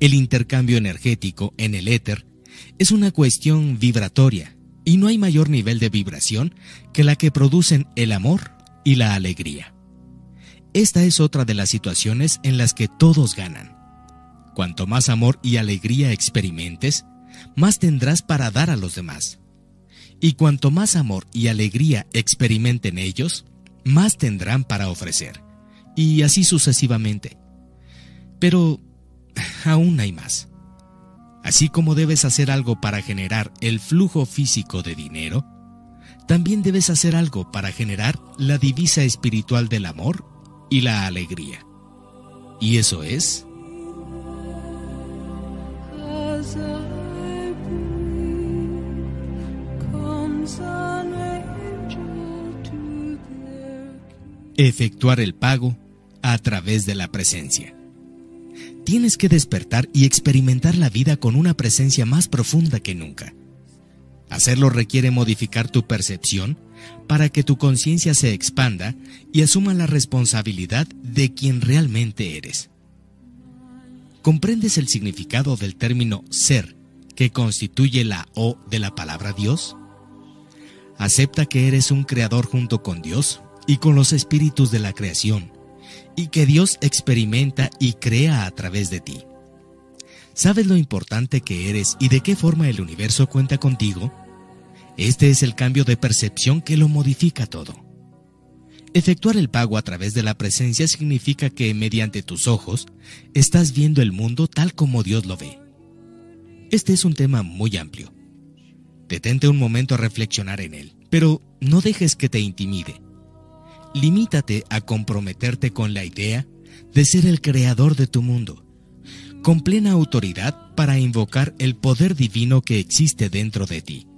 A: El intercambio energético en el éter es una cuestión vibratoria y no hay mayor nivel de vibración que la que producen el amor y la alegría. Esta es otra de las situaciones en las que todos ganan. Cuanto más amor y alegría experimentes, más tendrás para dar a los demás. Y cuanto más amor y alegría experimenten ellos, más tendrán para ofrecer. Y así sucesivamente. Pero aún hay más. Así como debes hacer algo para generar el flujo físico de dinero, también debes hacer algo para generar la divisa espiritual del amor y la alegría. Y eso es... Efectuar el pago a través de la presencia. Tienes que despertar y experimentar la vida con una presencia más profunda que nunca. Hacerlo requiere modificar tu percepción para que tu conciencia se expanda y asuma la responsabilidad de quien realmente eres. ¿Comprendes el significado del término ser que constituye la O de la palabra Dios? Acepta que eres un creador junto con Dios y con los espíritus de la creación, y que Dios experimenta y crea a través de ti. ¿Sabes lo importante que eres y de qué forma el universo cuenta contigo? Este es el cambio de percepción que lo modifica todo. Efectuar el pago a través de la presencia significa que mediante tus ojos estás viendo el mundo tal como Dios lo ve. Este es un tema muy amplio. Detente un momento a reflexionar en él, pero no dejes que te intimide. Limítate a comprometerte con la idea de ser el creador de tu mundo, con plena autoridad para invocar el poder divino que existe dentro de ti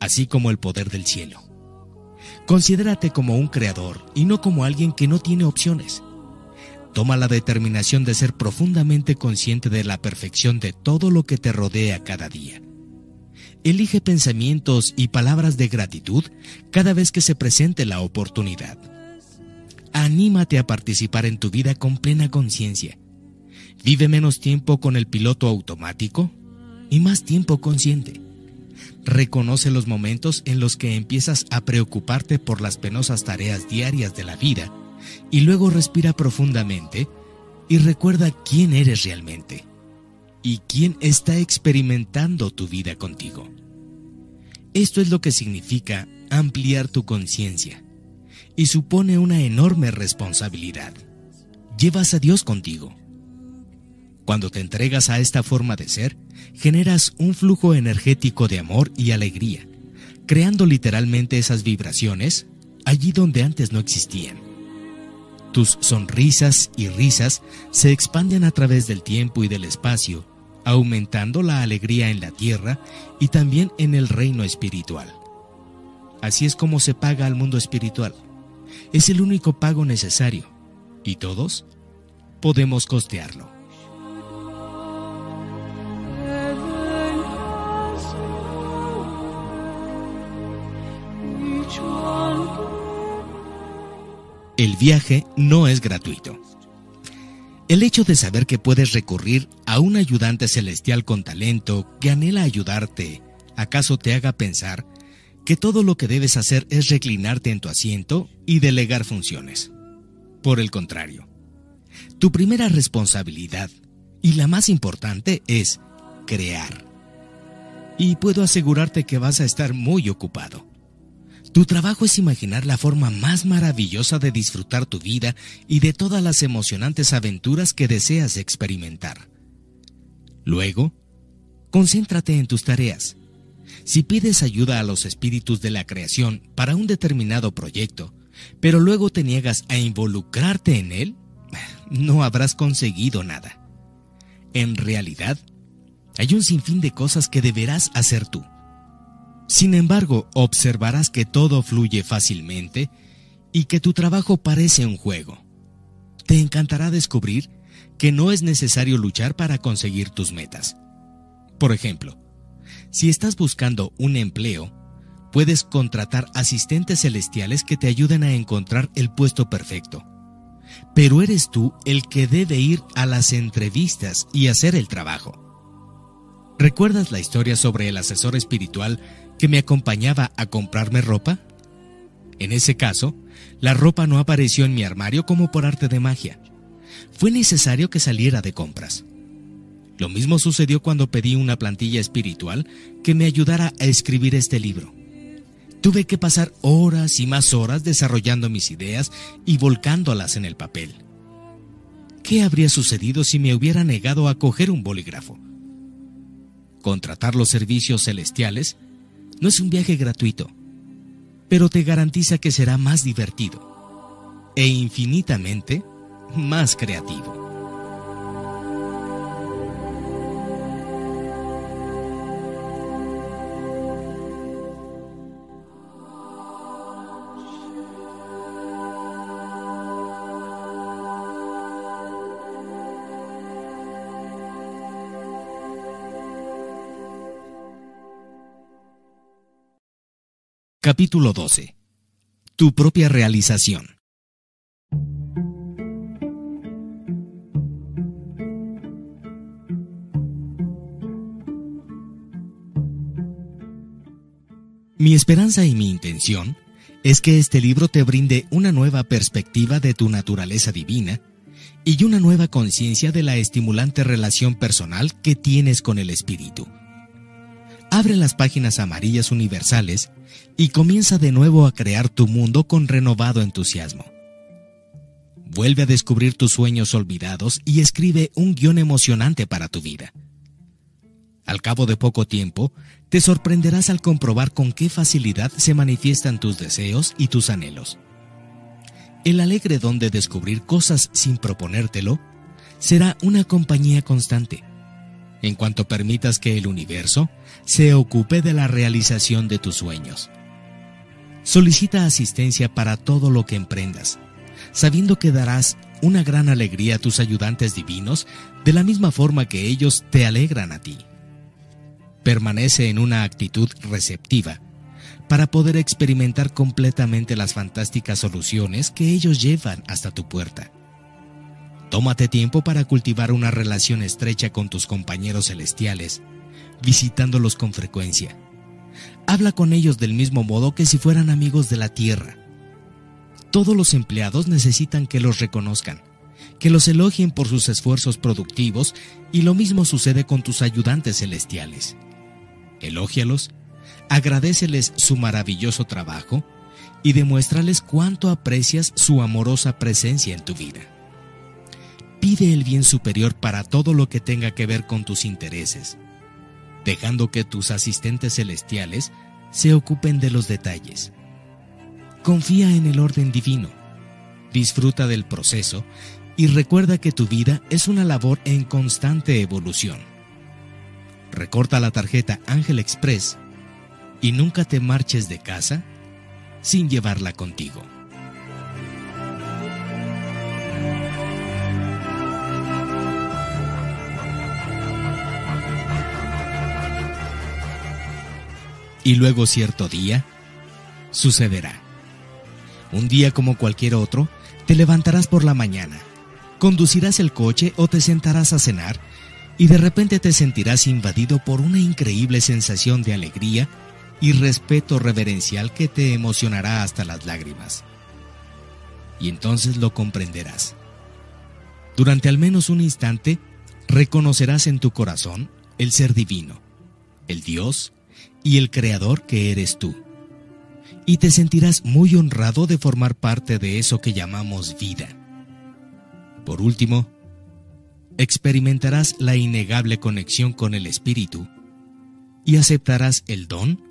A: así como el poder del cielo. Considérate como un creador y no como alguien que no tiene opciones. Toma la determinación de ser profundamente consciente de la perfección de todo lo que te rodea cada día. Elige pensamientos y palabras de gratitud cada vez que se presente la oportunidad. Anímate a participar en tu vida con plena conciencia. Vive menos tiempo con el piloto automático y más tiempo consciente. Reconoce los momentos en los que empiezas a preocuparte por las penosas tareas diarias de la vida y luego respira profundamente y recuerda quién eres realmente y quién está experimentando tu vida contigo. Esto es lo que significa ampliar tu conciencia y supone una enorme responsabilidad. Llevas a Dios contigo cuando te entregas a esta forma de ser, generas un flujo energético de amor y alegría, creando literalmente esas vibraciones allí donde antes no existían. Tus sonrisas y risas se expanden a través del tiempo y del espacio, aumentando la alegría en la tierra y también en el reino espiritual. Así es como se paga al mundo espiritual. Es el único pago necesario, y todos podemos costearlo. El viaje no es gratuito. El hecho de saber que puedes recurrir a un ayudante celestial con talento que anhela ayudarte, ¿acaso te haga pensar que todo lo que debes hacer es reclinarte en tu asiento y delegar funciones? Por el contrario, tu primera responsabilidad, y la más importante, es crear. Y puedo asegurarte que vas a estar muy ocupado. Tu trabajo es imaginar la forma más maravillosa de disfrutar tu vida y de todas las emocionantes aventuras que deseas experimentar. Luego, concéntrate en tus tareas. Si pides ayuda a los espíritus de la creación para un determinado proyecto, pero luego te niegas a involucrarte en él, no habrás conseguido nada. En realidad, hay un sinfín de cosas que deberás hacer tú. Sin embargo, observarás que todo fluye fácilmente y que tu trabajo parece un juego. Te encantará descubrir que no es necesario luchar para conseguir tus metas. Por ejemplo, si estás buscando un empleo, puedes contratar asistentes celestiales que te ayuden a encontrar el puesto perfecto. Pero eres tú el que debe ir a las entrevistas y hacer el trabajo. ¿Recuerdas la historia sobre el asesor espiritual que me acompañaba a comprarme ropa? En ese caso, la ropa no apareció en mi armario como por arte de magia. Fue necesario que saliera de compras. Lo mismo sucedió cuando pedí una plantilla espiritual que me ayudara a escribir este libro. Tuve que pasar horas y más horas desarrollando mis ideas y volcándolas en el papel. ¿Qué habría sucedido si me hubiera negado a coger un bolígrafo? Contratar los servicios celestiales no es un viaje gratuito, pero te garantiza que será más divertido e infinitamente más creativo. Capítulo 12. Tu propia realización. Mi esperanza y mi intención es que este libro te brinde una nueva perspectiva de tu naturaleza divina y una nueva conciencia de la estimulante relación personal que tienes con el Espíritu. Abre las páginas amarillas universales y comienza de nuevo a crear tu mundo con renovado entusiasmo. Vuelve a descubrir tus sueños olvidados y escribe un guion emocionante para tu vida. Al cabo de poco tiempo, te sorprenderás al comprobar con qué facilidad se manifiestan tus deseos y tus anhelos. El alegre don de descubrir cosas sin proponértelo será una compañía constante, en cuanto permitas que el universo se ocupe de la realización de tus sueños. Solicita asistencia para todo lo que emprendas, sabiendo que darás una gran alegría a tus ayudantes divinos de la misma forma que ellos te alegran a ti. Permanece en una actitud receptiva para poder experimentar completamente las fantásticas soluciones que ellos llevan hasta tu puerta. Tómate tiempo para cultivar una relación estrecha con tus compañeros celestiales, visitándolos con frecuencia. Habla con ellos del mismo modo que si fueran amigos de la tierra. Todos los empleados necesitan que los reconozcan, que los elogien por sus esfuerzos productivos y lo mismo sucede con tus ayudantes celestiales. Elógialos agradeceles su maravilloso trabajo y demuéstrales cuánto aprecias su amorosa presencia en tu vida. Pide el bien superior para todo lo que tenga que ver con tus intereses, dejando que tus asistentes celestiales se ocupen de los detalles. Confía en el orden divino, disfruta del proceso y recuerda que tu vida es una labor en constante evolución. Recorta la tarjeta Ángel Express y nunca te marches de casa sin llevarla contigo. Y luego cierto día, sucederá. Un día como cualquier otro, te levantarás por la mañana, conducirás el coche o te sentarás a cenar y de repente te sentirás invadido por una increíble sensación de alegría y respeto reverencial que te emocionará hasta las lágrimas. Y entonces lo comprenderás. Durante al menos un instante, reconocerás en tu corazón el ser divino, el Dios y el Creador que eres tú. Y te sentirás muy honrado de formar parte de eso que llamamos vida. Por último, experimentarás la innegable conexión con el Espíritu y aceptarás el don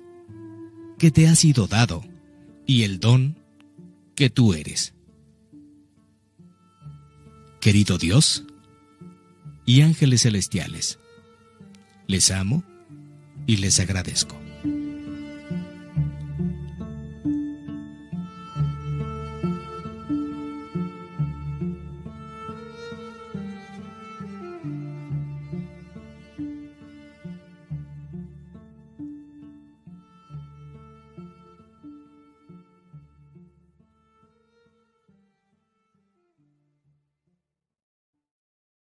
A: que te ha sido dado y el don que tú eres. Querido Dios y ángeles celestiales, les amo y les agradezco.